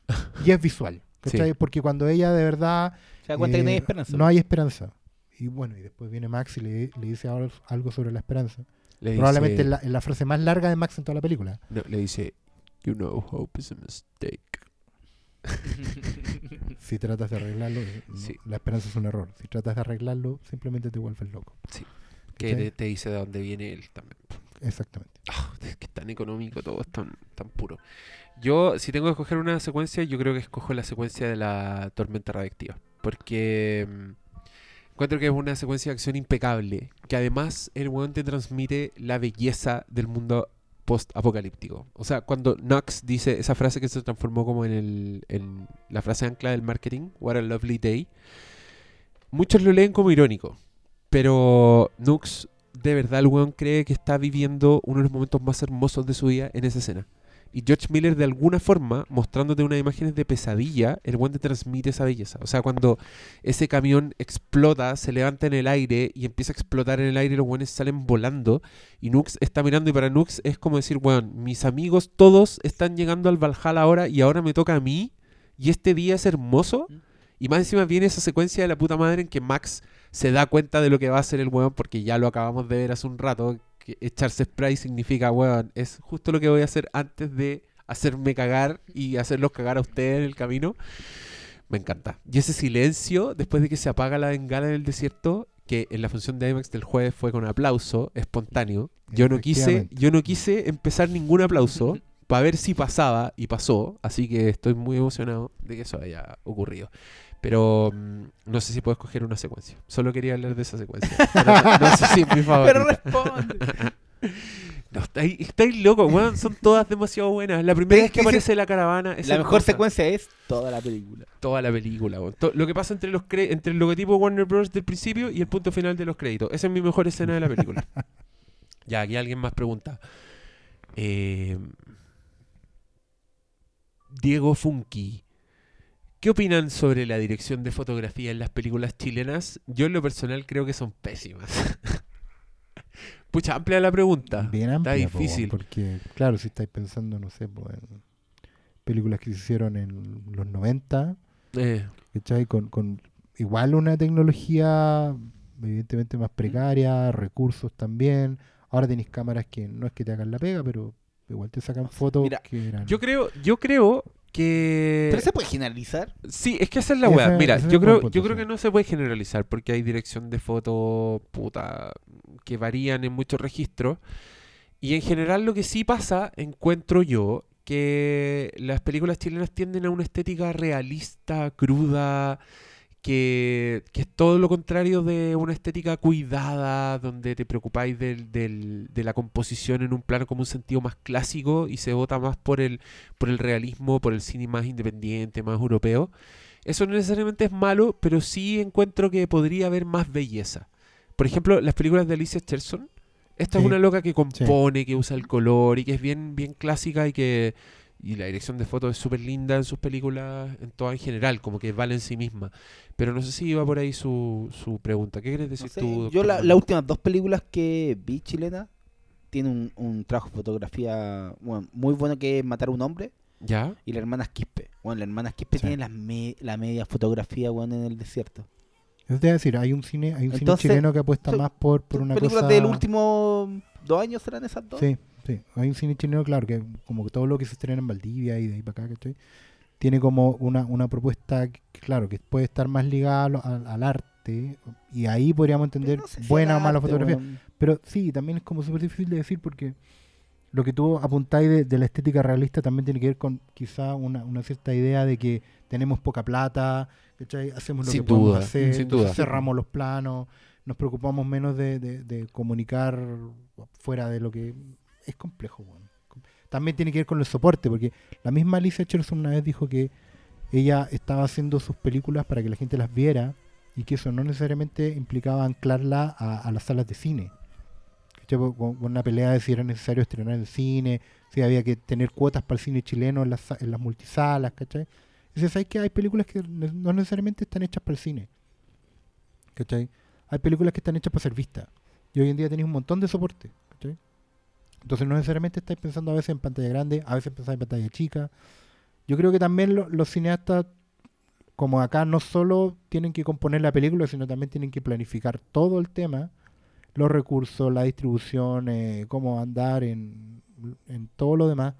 Y es visual, ¿cachai? Sí. Porque cuando ella de verdad. Se da cuenta que no hay eh, esperanza. No hay esperanza. Y bueno, y después viene Max y le, le dice algo, sobre la esperanza. Le dice, Probablemente es la, frase más larga de Max en toda la película. no, le dice, You know, hope is a mistake. Si tratas de arreglarlo, eh, no, Sí. la esperanza es un error. Si tratas de arreglarlo, simplemente te vuelves loco. Que ¿Cachai? te, te dice de dónde viene él también. Exactamente. Ah, es que es tan económico, todo es tan, tan puro. Yo, si tengo que escoger una secuencia, yo creo que escojo la secuencia de la tormenta radiactiva. Porque mm, encuentro que es una secuencia de acción impecable. Que además el weón te transmite la belleza del mundo post-apocalíptico. O sea, cuando Knox dice esa frase que se transformó como en, el, la frase ancla del marketing, What a Lovely Day, muchos lo leen como irónico. Pero Nux, de verdad, el weón cree que está viviendo uno de los momentos más hermosos de su vida en esa escena. Y George Miller, de alguna forma, mostrándote unas imágenes de pesadilla, el weón te transmite esa belleza. O sea, cuando ese camión explota, se levanta en el aire y empieza a explotar en el aire, los weones salen volando. Y Nux está mirando, y para Nux es como decir, weón, mis amigos todos están llegando al Valhalla ahora y ahora me toca a mí. Y este día es hermoso. Y más encima viene esa secuencia de la puta madre en que Max se da cuenta de lo que va a hacer el weón, porque ya lo acabamos de ver hace un rato, que echarse spray significa, weón, es justo lo que voy a hacer antes de hacerme cagar y hacerlos cagar a ustedes en el camino. Me encanta. Y ese silencio, después de que se apaga la bengala en el desierto, que en la función de IMAX del jueves fue con aplauso espontáneo. Yo no quise, yo no quise empezar ningún aplauso para ver si pasaba y pasó, así que estoy muy emocionado de que eso haya ocurrido. Pero mm, no sé si puedo escoger una secuencia. Solo quería hablar de esa secuencia. Pero no, no sé si es mi favorita. Pero responde. No, estáis, estáis locos, weón. Son todas demasiado buenas. La primera vez es que aparece la caravana es la mejor secuencia es toda la película. Toda la película, weón. Lo que pasa entre los cre- entre el logotipo Warner Bros. del principio y el punto final de los créditos. Esa es mi mejor escena de la película. ya, aquí alguien más pregunta. Eh, Diego Funky. ¿Qué opinan sobre la dirección de fotografía en las películas chilenas? Yo en lo personal creo que son pésimas. Pucha, amplia la pregunta. Bien amplia, po, difícil. porque, claro, si estáis pensando, no sé, po, en películas que se hicieron en los 90, Eh. Con, con igual una tecnología evidentemente más precaria, recursos también. Ahora tenéis cámaras que no es que te hagan la pega, pero igual te sacan fotos Mira, que eran... yo creo, yo creo que Pero se puede generalizar. Sí, es que esa es la weá. Mira, yo creo, punto, yo creo sí. que no se puede generalizar porque hay dirección de foto puta que varían en muchos registros. Y en general lo que sí pasa, encuentro yo, que las películas chilenas tienden a una estética realista, cruda, que, que es todo lo contrario de una estética cuidada, donde te preocupáis del- del- de la composición en un plano como un sentido más clásico y se vota más por el, por el realismo, por el cine más independiente, más europeo. Eso no necesariamente es malo, pero sí encuentro que podría haber más belleza. Por ejemplo, las películas de Alicia Cherson. Esta es una loca que compone, que usa el color y que es bien, bien clásica y que y la dirección de fotos es súper linda en sus películas, en todas en general, como que vale en sí misma. Pero no sé si iba por ahí su, su pregunta. ¿Qué quieres No decir sé, tú? yo doctor la- las últimas dos películas que vi chilena tienen un, un trabajo de fotografía bueno, muy bueno que es Matar a un hombre ¿Ya? y la hermana Quispe. Bueno, la hermana Quispe Sí. tiene la, me- la media fotografía bueno, en el desierto. A decir, hay un cine, hay un cine chileno que apuesta son- más por, por una películas cosa... del último dos años serán esas dos. Sí, sí. Hay un cine chileno, claro, que como que todo lo que se estrena en Valdivia y de ahí para acá, ¿cachai? Tiene como una, una propuesta, que, claro, que puede estar más ligada lo- al, al arte y ahí podríamos entender no sé si buena o mala arte, fotografía. Pero sí, también es como súper difícil de decir porque lo que tú apuntáis de, de la estética realista también tiene que ver con quizá una, una cierta idea de que tenemos poca plata, ¿cachai? hacemos lo Sin que podemos hacer, cerramos los planos, nos preocupamos menos de, de- de comunicar fuera de lo que es complejo. También tiene que ver con el soporte, porque la misma Alicia Cherson una vez dijo que ella estaba haciendo sus películas para que la gente las viera y que eso no necesariamente implicaba anclarla a, las salas de cine. Con, una pelea de si era necesario estrenar en cine, si había que tener cuotas para el cine chileno en las, en las multisalas, ¿cachai? Dice, ¿sabes que hay películas que no necesariamente están hechas para el cine? ¿Cachai? Hay películas que están hechas para ser vistas. Y hoy en día tenéis un montón de soporte, ¿cachai? Entonces no necesariamente estáis pensando a veces en pantalla grande, a veces pensáis en pantalla chica. Yo creo que también lo- los cineastas, como acá, no solo tienen que componer la película, sino también tienen que planificar todo el tema, los recursos, la distribución, eh, cómo andar en, en todo lo demás.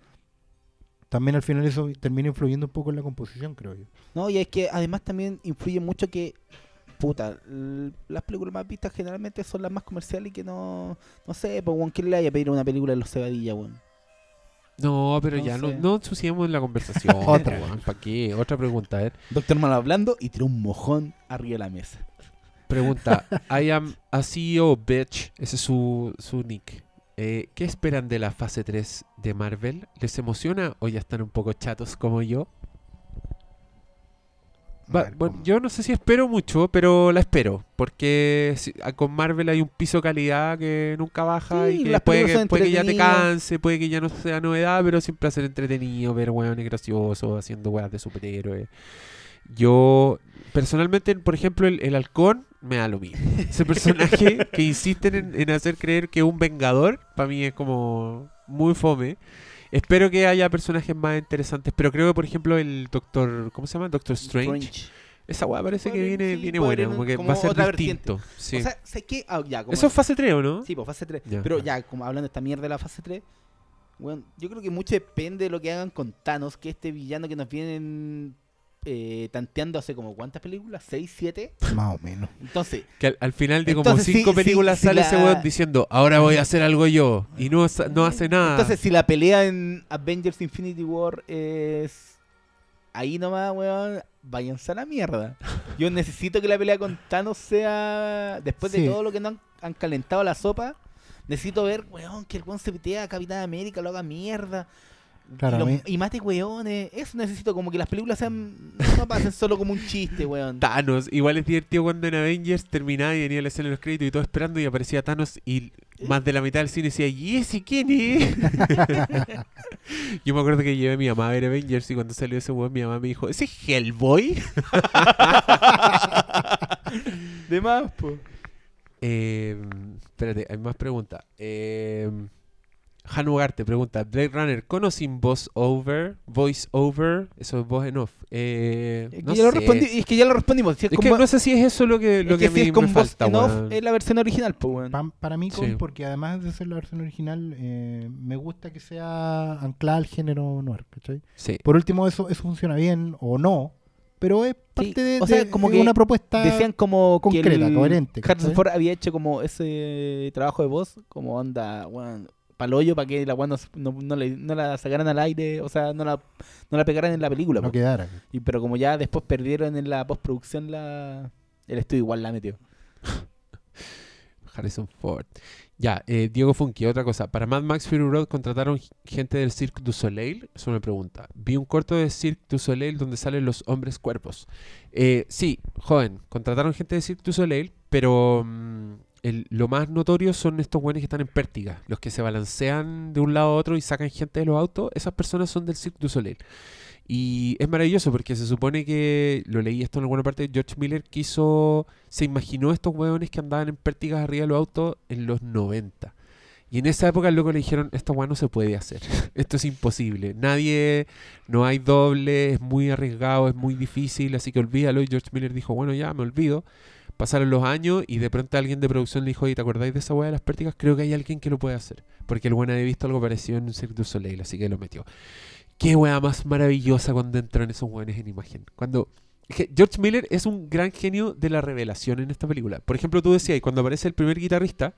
También al final eso termina influyendo un poco en la composición, creo yo. No, y es que además también influye mucho que, puta, las películas más vistas generalmente son las más comerciales y que no, no sé, pues, weón, ¿quién le vaya a pedir una película de los Cebadilla, weón? No, pero ya no, no ensuciemos la conversación. Otra. ¿Para qué? Otra pregunta, a ver. Doctor Mal hablando y tiró un mojón arriba de la mesa. Pregunta, I am a CEO bitch. Ese es su, su nick. Eh, ¿Qué esperan de la fase 3 de Marvel? ¿Les emociona o ya están un poco chatos como yo? Va- ver, bueno, yo no sé si espero mucho, pero la espero. Porque si- a- con Marvel hay un piso calidad que nunca baja Sí, y que puede, que puede que ya te canse, puede que ya no sea novedad, pero siempre ser entretenido ver weones graciosos haciendo weas de superhéroes. Yo, personalmente, por ejemplo, el, el halcón me da lo mismo. Ese personaje que insisten en, en hacer creer que un vengador, para mí es como muy fome. Espero que haya personajes más interesantes, pero creo que, por ejemplo, el Doctor, ¿cómo se llama? Doctor Strange. Esa weá parece que viene, sí, viene buena, como que como va a ser distinto. Sí. O sea, sé que. ah, ya, como Eso es fase 3, ¿o no? Sí, pues fase 3. Ya. Pero ya, como hablando de esta mierda de la fase 3, bueno, yo creo que mucho depende de lo que hagan con Thanos, que este villano que nos vienen eh, tanteando hace como cuántas películas, 6, 7. Más o menos. Entonces, Que al, al final de como cinco películas sale la- ese weón diciendo, ahora voy a hacer algo yo. Y no, no hace nada. entonces si la pelea en Avengers Infinity War es ahí nomás, weón, váyanse a la mierda. Yo necesito que la pelea con Thanos sea, después Sí. de todo lo que nos han, han calentado la sopa, necesito ver, weón, que el weón se pitea a Capitán América, lo haga mierda. Claro, y, lo- mí- y mate weones. Eso necesito, como que las películas sean. No pasen solo como un chiste, weón. Thanos. Igual es divertido cuando en Avengers terminaba y venía la escena de los créditos y todo esperando y aparecía Thanos y más de la mitad del cine decía, ¿y ese quién es? Yo me acuerdo que llevé a mi mamá a ver Avengers y cuando salió ese weón mi mamá me dijo, ¿ese es Hellboy? De más, po. Eh, espérate, hay más preguntas. Eh, Hanu Ugarte pregunta, Blade Runner, ¿con o sin voice over? Voice over, eso es voz en off. Eh, Es que, no ya lo sé. respondí- es que ya lo respondimos. si es Es que no sé si es eso lo que, lo es que, que a si mí es con me voz falta, en off, es la versión original, po, weón. Pa- para mí, con- Sí. porque además de ser la versión original, eh, me gusta que sea anclada al género noir, ¿cachai? Sí. Por último, eso, eso funciona bien o no, pero es parte de, o sea, de- como de que una propuesta. Decían como concreta, que el coherente, Harrison. Ford había hecho como ese trabajo de voz, como onda, weón, paloyo para que la weón no, no, no no la sacaran al aire, o sea, no la, no la pegaran en la película. no po. quedara. Y, pero como ya después perdieron en la postproducción, la, el estudio igual la metió. Harrison Ford. Ya, eh, Diego Funky, otra cosa. Para Mad Max Fury Road contrataron gente del Cirque du Soleil. Eso me pregunta. Vi un corto de Cirque du Soleil donde salen los hombres cuerpos. Eh, sí, joven, contrataron gente de Cirque du Soleil, pero mm, el- lo más notorio son estos buenos que están en pértiga, los que se balancean de un lado a otro y sacan gente de los autos. Esas personas son del Cirque du Soleil. Y es maravilloso porque se supone que, lo leí esto en alguna parte, George Miller quiso, se imaginó estos hueones que andaban en pértigas arriba de los autos en los 90. Y en esa época el loco le dijeron, esta hueá no se puede hacer, esto es imposible, nadie, no hay doble, es muy arriesgado, es muy difícil, así que olvídalo. Y George Miller dijo, bueno ya, me olvido. Pasaron los años y de pronto alguien de producción le dijo, oye, ¿te acordáis de esa hueá de las pértigas? Creo que hay alguien que lo puede hacer. Porque el bueno había visto algo parecido en un Cirque du Soleil, así que lo metió. Qué weá más maravillosa cuando entran esos weones en imagen. Cuando. George Miller es un gran genio de la revelación en esta película. Por ejemplo, tú decías, cuando aparece el primer guitarrista,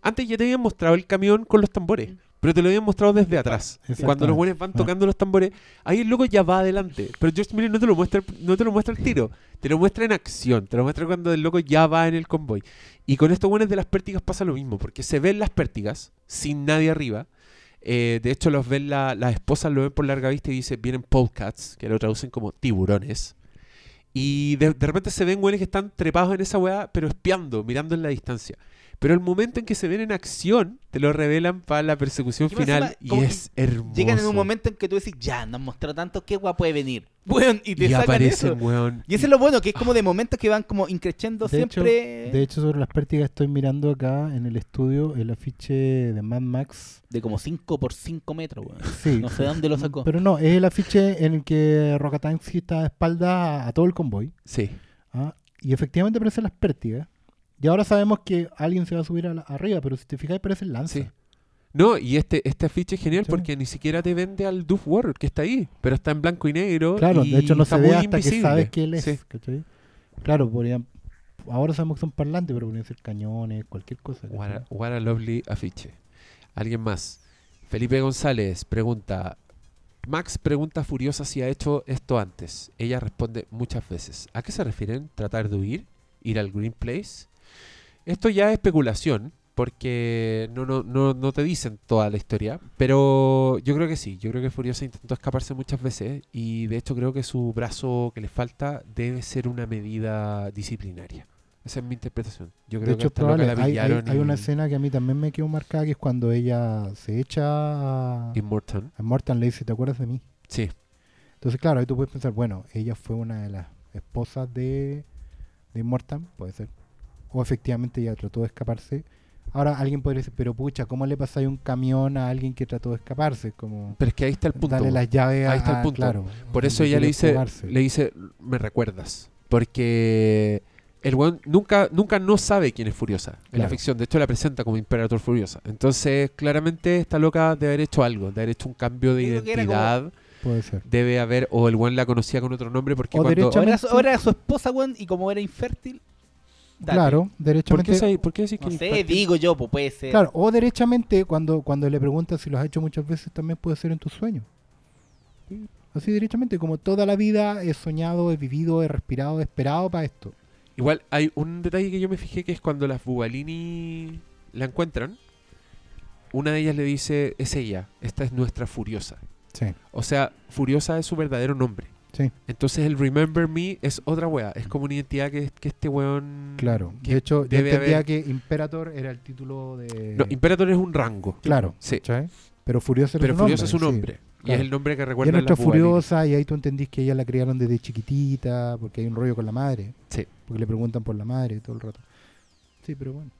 antes ya te habían mostrado el camión con los tambores, pero te lo habían mostrado desde atrás. Cuando los buenos van Ah. tocando los tambores, ahí el loco ya va adelante. Pero George Miller no te lo muestra, no te lo muestra al tiro, te lo muestra en acción, te lo muestra cuando el loco ya va en el convoy. Y con estos buenos de las pértigas pasa lo mismo, porque se ven las pértigas sin nadie arriba. Eh, de hecho, los ven la- las esposas lo ven por larga vista y dicen, vienen polecats, que lo traducen como tiburones. Y de, de repente se ven güeyes que están trepados en esa weá, pero espiando, mirando en la distancia. Pero el momento en que se ven en acción, te lo revelan para la persecución final y es hermoso. Llegan en un momento en que tú decís, ya, nos mostró tanto, qué guay puede venir. Bueno, y te y sacan aparecen, eso. weón. Y eso es lo bueno, que es como de momentos que van como increciendo hecho- siempre. De hecho, sobre las pértigas estoy mirando acá en el estudio el afiche de Mad Max. de como 5 por 5 metros, weón. Sí. No sé dónde lo sacó. Pero no, es el afiche en el que Rokatansky está de espalda a, a todo el convoy. Sí. ¿ah? Y efectivamente aparecen las pértigas. Y ahora sabemos que alguien se va a subir a la- arriba, pero si te fijas, parece el lanza. Sí. No, y este, este afiche es genial Sí. porque ni siquiera te vende al Duff Warrior que está ahí, pero está en blanco y negro. Claro, y de hecho no se ve hasta que sabes que él es. Sí. ¿cachai? Claro, podrían, ahora sabemos que son parlantes, pero podrían ser cañones, cualquier cosa. What a, what a lovely afiche. Alguien más. Felipe González pregunta. Max pregunta furiosa si ha hecho esto antes. Ella responde muchas veces. ¿A qué se refieren? ¿Tratar de huir? ¿Ir al Green Place? Esto ya es especulación, porque no, no, no, no te dicen toda la historia. Pero yo creo que sí, yo creo que Furiosa intentó escaparse muchas veces y de hecho creo que su brazo que le falta debe ser una medida disciplinaria. Esa es mi interpretación. Yo creo De hecho, que probable, la hay, hay- una escena que a mí también me quedó marcada, que es cuando ella se echa a, y Morton. a Mortan, le dice, ¿te acuerdas de mí? Sí, Entonces, claro, ahí tú puedes pensar, bueno, ella fue una de las esposas de, de Mortan, puede ser. O efectivamente ella trató de escaparse. Ahora alguien podría decir, pero pucha, ¿cómo le pasáis un camión a alguien que trató de escaparse? Como pero es que ahí está el punto. darle las llaves a, Ahí está el a- punto. claro, Por eso ella le dice, le dice, me recuerdas. Porque el weón nunca, nunca no sabe quién es Furiosa en la ficción. De hecho, la presenta como Imperator Furiosa. Entonces, claramente, esta loca de haber hecho algo, de haber hecho un cambio de creo era identidad. Puede ser. Debe haber, o el weón la conocía con otro nombre, porque O cuando... Derechamente- ahora era su esposa, weón, y como era infértil. Claro, ¿Por qué, derechamente. ¿Por qué decís que No sé, digo yo, pues puede ser. Claro, o derechamente, cuando, cuando le preguntas si lo has hecho muchas veces, también puede ser en tus sueños. Así derechamente, como toda la vida he soñado, he vivido, he respirado, he esperado para esto. Igual hay un detalle que yo me fijé que es cuando las Bugalini la encuentran, una de ellas le dice, es ella, esta es nuestra Furiosa. Sí, O sea, Furiosa es su verdadero nombre. Sí, Entonces el Remember Me es otra wea. Es como una identidad que, que este weón... claro. que De hecho, yo entendía haber- que Imperator era el título de... No, Imperator es un rango. claro, Sí. ¿cachai? Pero Furiosa Pero Furiosa es nombre, un sí. nombre. Y claro. es el nombre que Y es recuerda nuestra Furiosa, y ahí tú entendís que ella la criaron desde chiquitita, porque hay un rollo con la madre. Sí. Porque le preguntan por la madre todo el rato. Sí, pero bueno.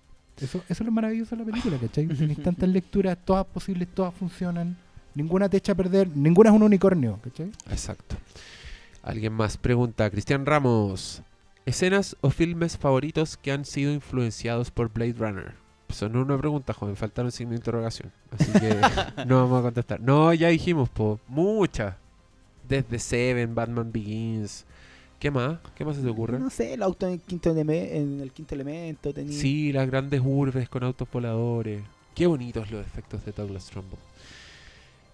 Eso, eso es lo maravilloso de la película, ¿cachai? Tienes tantas lecturas, todas posibles, todas funcionan. Ninguna te echa a perder, ninguna es un unicornio, ¿cachai? Exacto. Alguien más pregunta, Cristian Ramos, ¿escenas o filmes favoritos que han sido influenciados por Blade Runner? Eso no es una pregunta, joven, faltaron signo de interrogación. Así que no vamos a contestar. No, ya dijimos, po, muchas. Desde Seven, Batman Begins. ¿Qué más? ¿Qué más se te ocurre? No sé, el auto en el quinto, eleme- en el quinto elemento tenía. Sí, las grandes urbes con autos voladores. Qué bonitos los efectos de Douglas Trumbull.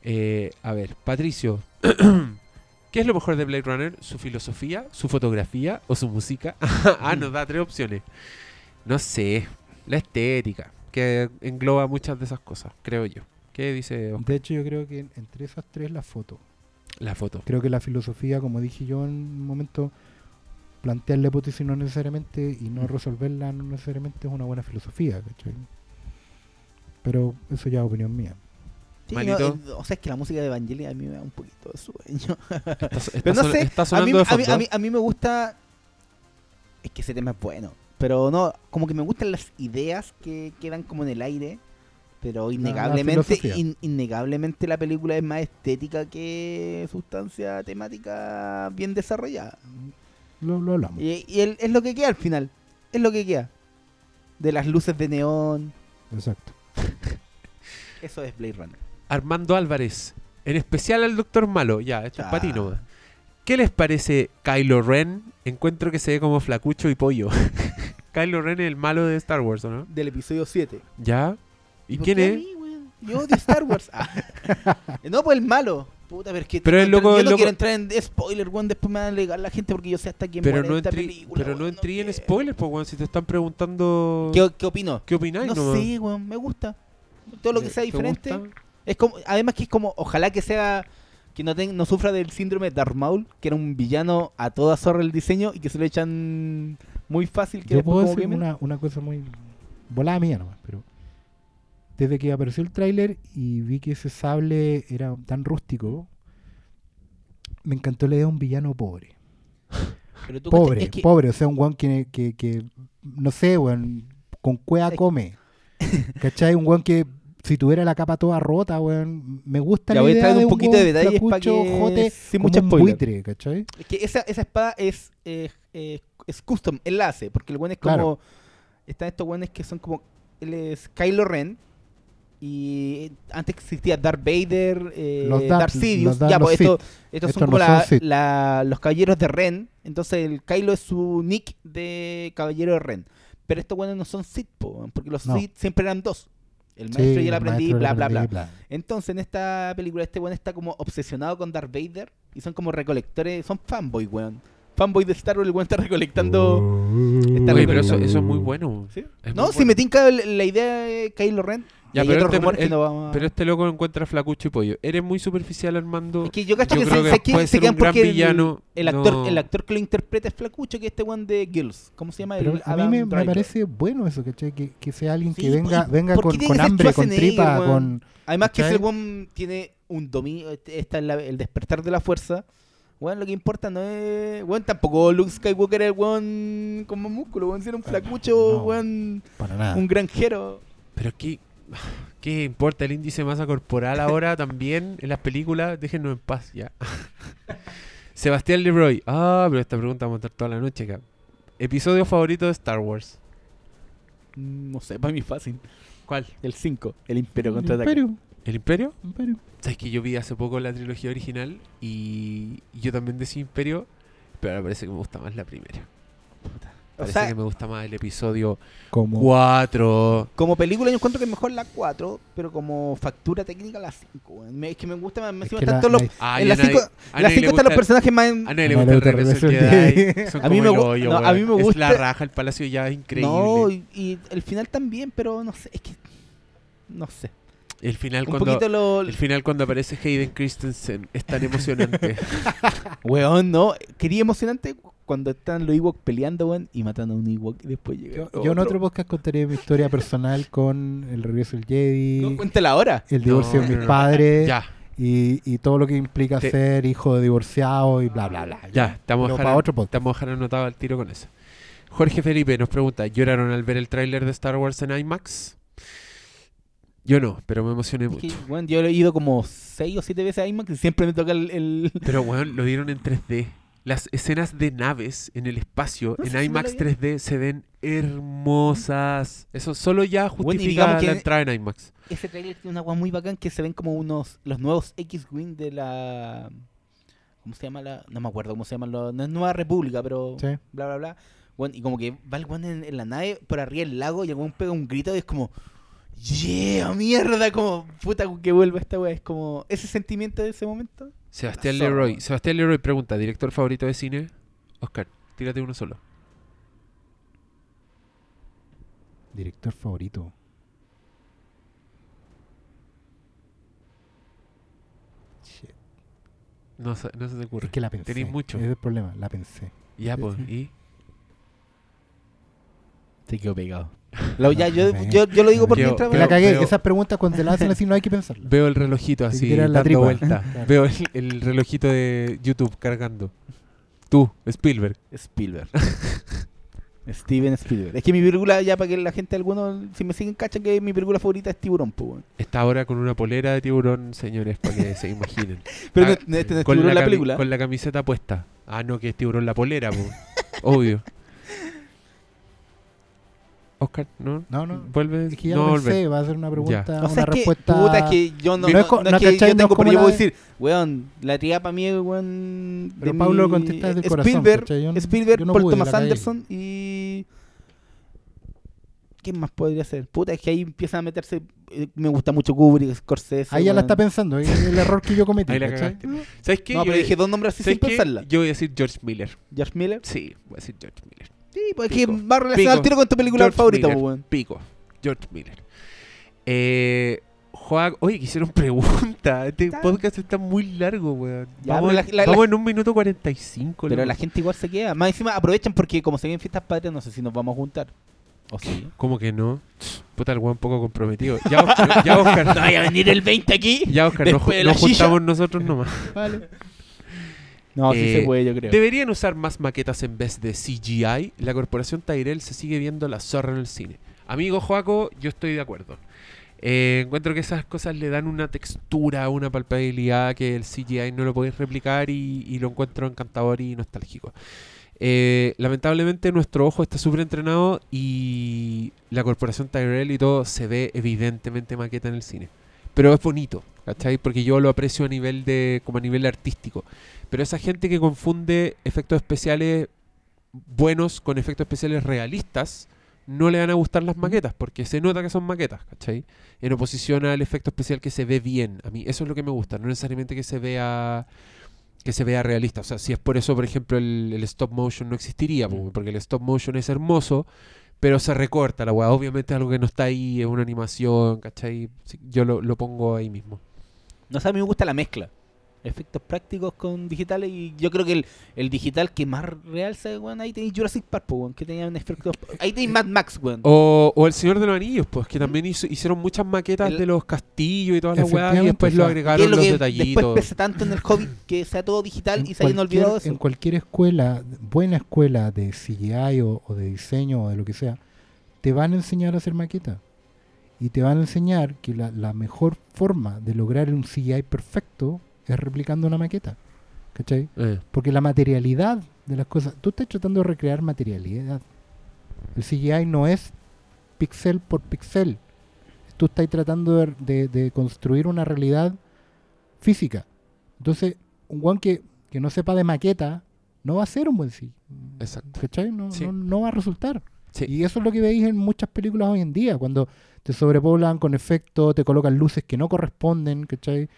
Eh, a ver, Patricio. ¿Qué es lo mejor de Blade Runner? ¿Su filosofía, su fotografía o su música? ah, nos da tres opciones. No sé. La estética, que engloba muchas de esas cosas, creo yo. ¿Qué dice Oscar? De hecho, yo creo que en- entre esas tres la foto. la foto? Creo que la filosofía, como dije yo en un momento, plantear la hipótesis no necesariamente y no resolverla no necesariamente es una buena filosofía, ¿cachai? Pero eso ya es opinión mía. Sí, Malito. no, eh, o sea, es que la música de Evangelia a mí me da un poquito de sueño. Está, está Pero no sé, está a mí, sonando de a, mí, fondo. a, mí, a mí me gusta. Es que ese tema es bueno. Pero no, como que me gustan las ideas que quedan como en el aire. Pero innegablemente, in- innegablemente la película es más estética que sustancia temática bien desarrollada. Lo, lo hablamos. Y, y el- es lo que queda al final. Es lo que queda. De las luces de neón. Exacto. Eso es Blade Runner. Armando Álvarez, en especial al Doctor Malo, ya, esto es Ah. ti nomás. ¿Qué les parece Kylo Ren? Encuentro que se ve como flacucho y pollo. Kylo Ren es el malo de Star Wars, ¿o no? Del episodio 7. ¿Ya? ¿Y quién es? mí? Yo odio Star Wars. Ah. no, pues el malo. Puta, pero es que Pero el que loco- yo el no loco- quiero entrar en spoiler, weón. Después me van a alegar la gente porque yo sé hasta quién Pero muere no, esta película. pero no entrí en quiero. spoilers, pues, weón, si te están preguntando... ¿Qué, ¿Qué opino? ¿Qué opináis? No nomás? sé, weón. Me gusta. Todo lo que ¿Te- sea te diferente. gusta? Es como, además que es como, ojalá que sea que no, ten- no sufra del síndrome de Darth Maul, que era un villano a toda zorra el diseño y que se lo echan muy fácil. Que Yo puedo decir una, una cosa muy volada mía nomás, pero desde que apareció el tráiler y vi que ese sable era tan rústico, me encantó la idea de un villano pobre. Pero tú, Pobre, es que- pobre, o sea, un weón que, que, que, no sé, weón, con cueva Es- come. ¿Cachai? Un weón que si tuviera la capa toda rota, weón, me gusta Ya la voy a idea traer de un poquito de weón detalles para que jote, sin un buitre, ¿cachai? Es que esa, esa espada es, eh, eh, es custom, hace, porque el buen es como. Claro. Están estos buenos que son como. Él es Kylo Ren. Y antes existía Darth Vader, eh, Los Darth- Darth Sidious. los ya, pues esto- estos Estos son como no la- son Sith. la- los caballeros de Ren. Entonces el Kylo es su nick de caballero de Ren. Pero estos buenos no son Sith, po, porque los No. Sith siempre eran dos. El maestro y el aprendiz, bla, bla, bla. aprendiz, Entonces, en esta película, este weón está como obsesionado con Darth Vader y son como recolectores, son fanboy, weón. Fanboy de Star Wars, el weón está recolectando. Está Oye, recolectando. pero eso, eso es muy bueno. ¿Sí? Es No, muy si bueno. me tinca el- la idea de Kylo Ren. Ya, pero este- que el- no vamos a- Pero este loco encuentra flacucho y pollo. Eres muy superficial, Armando. Es que yo cacho Yo que, creo se, que se, que- puede se ser quedan porque el- villano, el, actor, no- el actor que lo interpreta es flacucho, que es este one de Gills. ¿Cómo se llama? Pero el a mí me, me parece bueno eso, ¿cachai? Que, que sea alguien Sí, que venga, pues, venga ¿por qué con, con que hambre, con tripa, con... Además que ¿Cachai? ese one tiene un dominio, está el despertar de la fuerza. Bueno, lo que importa no es... Bueno, tampoco Luke Skywalker era el weón con más músculo, weón. Si era un flacucho, No. weón, Para nada. un granjero. Pero ¿qué, ¿qué importa el índice de masa corporal ahora también en las películas? Déjenos en paz ya. Sebastián Leroy. Ah, pero esta pregunta vamos a estar toda la noche acá. Episodio favorito de Star Wars. Mm, No sé, para mí fácil. ¿Cuál? El 5, el Imperio El contra Imperio, ¿El Imperio? Imperio. Sabes que yo vi hace poco la trilogía original y yo también decía Imperio, pero ahora parece que me gusta más la primera. O Parece sea, que me gusta más el episodio Como... 4. como película yo encuentro que es mejor la 4, pero como factura técnica la 5. weón. Me- Es que me gusta más, me Es encima que la- tanto los- Ah, en la 5 nadie- a nadie le están los gusta- personajes más... en- A nadie le gusta el gusta regreso Jedi. Son A mí como me el hoyo, no, a mí me Es la gusta- raja, el palacio ya es increíble. No, y, y el final también, pero no sé, es que... No sé. El final Un cuando poquito lo... el final cuando aparece Hayden Christensen es tan emocionante. Weón, no. Quería emocionante cuando están los Ewoks peleando, weón, y matando a un Ewok y después llega Yo, yo en otro podcast contaré mi historia personal con el regreso del Jedi, No, cuéntala ahora. el divorcio No, de mis no, no. padres ya, y, y todo lo que implica Te- ser hijo de divorciado y bla, bla, bla. ya, estamos Pero a dejar, para otro podcast. estamos a dejar anotado al tiro con eso. Jorge Felipe nos pregunta, ¿lloraron al ver el tráiler de Star Wars en IMAX? Yo no, pero me emocioné Es mucho. que, weón, yo he ido como 6 o 7 veces a IMAX y siempre me toca el... el- Pero, weón, lo dieron en 3D. Las escenas de naves en el espacio No en si IMAX me lo 3D se ven hermosas. Eso solo ya Bueno, justifica la entrada en IMAX. Ese trailer tiene una agua muy bacán que se ven como unos... Los nuevos X-Wing de la... ¿Cómo se llama la...? No me acuerdo cómo se llama. Lo, no es Nueva República, pero... Sí. Bla, bla, bla. Weón, y como que va el weón en, en la nave por arriba del lago y el pega un grito y es como... Yeah, mierda, como puta que vuelva esta weá. Es como ese sentimiento de ese momento. Sebastián Leroy. Sebastián Leroy pregunta, ¿director favorito de cine? Oscar, tírate uno solo. Director favorito. Shit. No, se- no se te ocurre. Es que la pensé. Tenéis mucho. Ese es el problema, la pensé. Ya, pues. ¿Y? Te quedó pegado. Lo- ya, yo, yo, yo lo digo por Quedó- mientras. Que la cagué. pero- Esas preguntas cuando te las hacen así no hay que pensarlas. Veo el relojito así, la dando tripa. vuelta. Claro. Veo el, el relojito de YouTube cargando. Tú, Spielberg. Spielberg. Steven Spielberg. Es que mi película, ya para que la gente, algunos, si me siguen, cachan que mi película favorita es Tiburón, pues. Está ahora con una polera de tiburón, señores, para que se imaginen. Pero Ah, no, este no es con, Tiburón la, cami- película. con la camiseta puesta. Ah, no, que es tiburón la polera, po. Obvio. Oscar, ¿no? No, no. Vuelve. Es que ya no lo pensé, va a ser una pregunta, O una sea, es que, respuesta. puta, es que yo no, No no, es no no es que yo tengo, pero yo puedo de- decir, weón, la tía para mí es, weón, Pero de Pablo mi- contesta desde el corazón, Spielberg, ¿cachai? Yo Spielberg, yo Paul pude, Thomas. Anderson y... ¿Quién más podría ser? Puta, es que ahí empiezan a meterse... eh, Me gusta mucho Kubrick, Scorsese... Ahí ya la está pensando, es el error que yo cometí. Ahí la. ¿Sabes qué? No, Yo- pero dije dos nombres así ¿sabes sin pensarla. Yo voy a decir George Miller. George Miller. Sí, voy a decir George Miller. Sí, pues es que va relacionado al tiro con tu película George favorita, Miller. weón. Pico. George Miller. Eh, oye, que hicieron pregunta. Este podcast está muy largo, weón. Ya, vamos en- la- la- vamos la- en un minuto 45. Pero loco. la gente igual se queda. Más encima aprovechan porque como se vienen fiestas patrias, no sé si nos vamos a juntar. ¿O sí? ¿Cómo que no? Puta, el weón poco comprometido. Ya, Oscar, ya, Oscar. No vaya a venir el 20 aquí. Ya, Oscar, nos, nos juntamos nosotros nomás. Vale. No, sí Eh, se puede, yo creo. Deberían usar más maquetas en vez de CGI. La corporación Tyrell se sigue viendo la zorra en el cine. Amigo Joaco, yo estoy de acuerdo. Eh, encuentro que esas cosas le dan una textura, una palpabilidad que el CGI no lo podéis replicar y, y lo encuentro encantador y nostálgico. Eh, lamentablemente nuestro ojo está súper entrenado y la corporación Tyrell y todo se ve evidentemente maqueta en el cine. Pero es bonito, ¿cachai? Porque yo lo aprecio a nivel de, como a nivel artístico. Pero esa gente que confunde efectos especiales buenos con efectos especiales realistas, no le van a gustar las maquetas, porque se nota que son maquetas, ¿cachai? En oposición al efecto especial que se ve bien. A mí eso es lo que me gusta, no necesariamente que se vea que se vea realista. O sea, si es por eso, por ejemplo, el, el stop motion no existiría, Mm. porque el stop motion es hermoso, pero se recorta la weá. Obviamente es algo que no está ahí, es una animación, ¿cachai? Yo lo, lo pongo ahí mismo. No sé, a mí me gusta la mezcla. Efectos prácticos con digitales y yo creo que el, el digital que más real se weón, ahí tenéis Jurassic Park, po, weón, que tenía un efecto. Ahí tenéis Mad Max, weón. O, o El Señor de los Anillos, pues, que también hizo- hicieron muchas maquetas El- de los castillos y todas las weas, y después lo agregaron es lo los que después detallitos. pesa tanto en el Hobbit que sea todo digital y se hayan olvidado eso. En cualquier escuela, buena escuela de CGI o, o de diseño o de lo que sea, te van a enseñar a hacer maqueta. Y te van a enseñar que la, la mejor forma de lograr un CGI perfecto es replicando una maqueta. ¿Cachai? Eh, Porque la materialidad de las cosas, tú estás tratando de recrear materialidad. El CGI no es pixel por pixel. Tú estás tratando de, de- de construir una realidad física. Entonces, un guan que, que no sepa de maqueta no va a ser un buen CGI. Exacto. ¿Cachai? No, Sí. no, no va a resultar. Sí. Y eso es lo que veis en muchas películas hoy en día, cuando te sobrepoblan con efectos, te colocan luces que no corresponden, ¿cachai?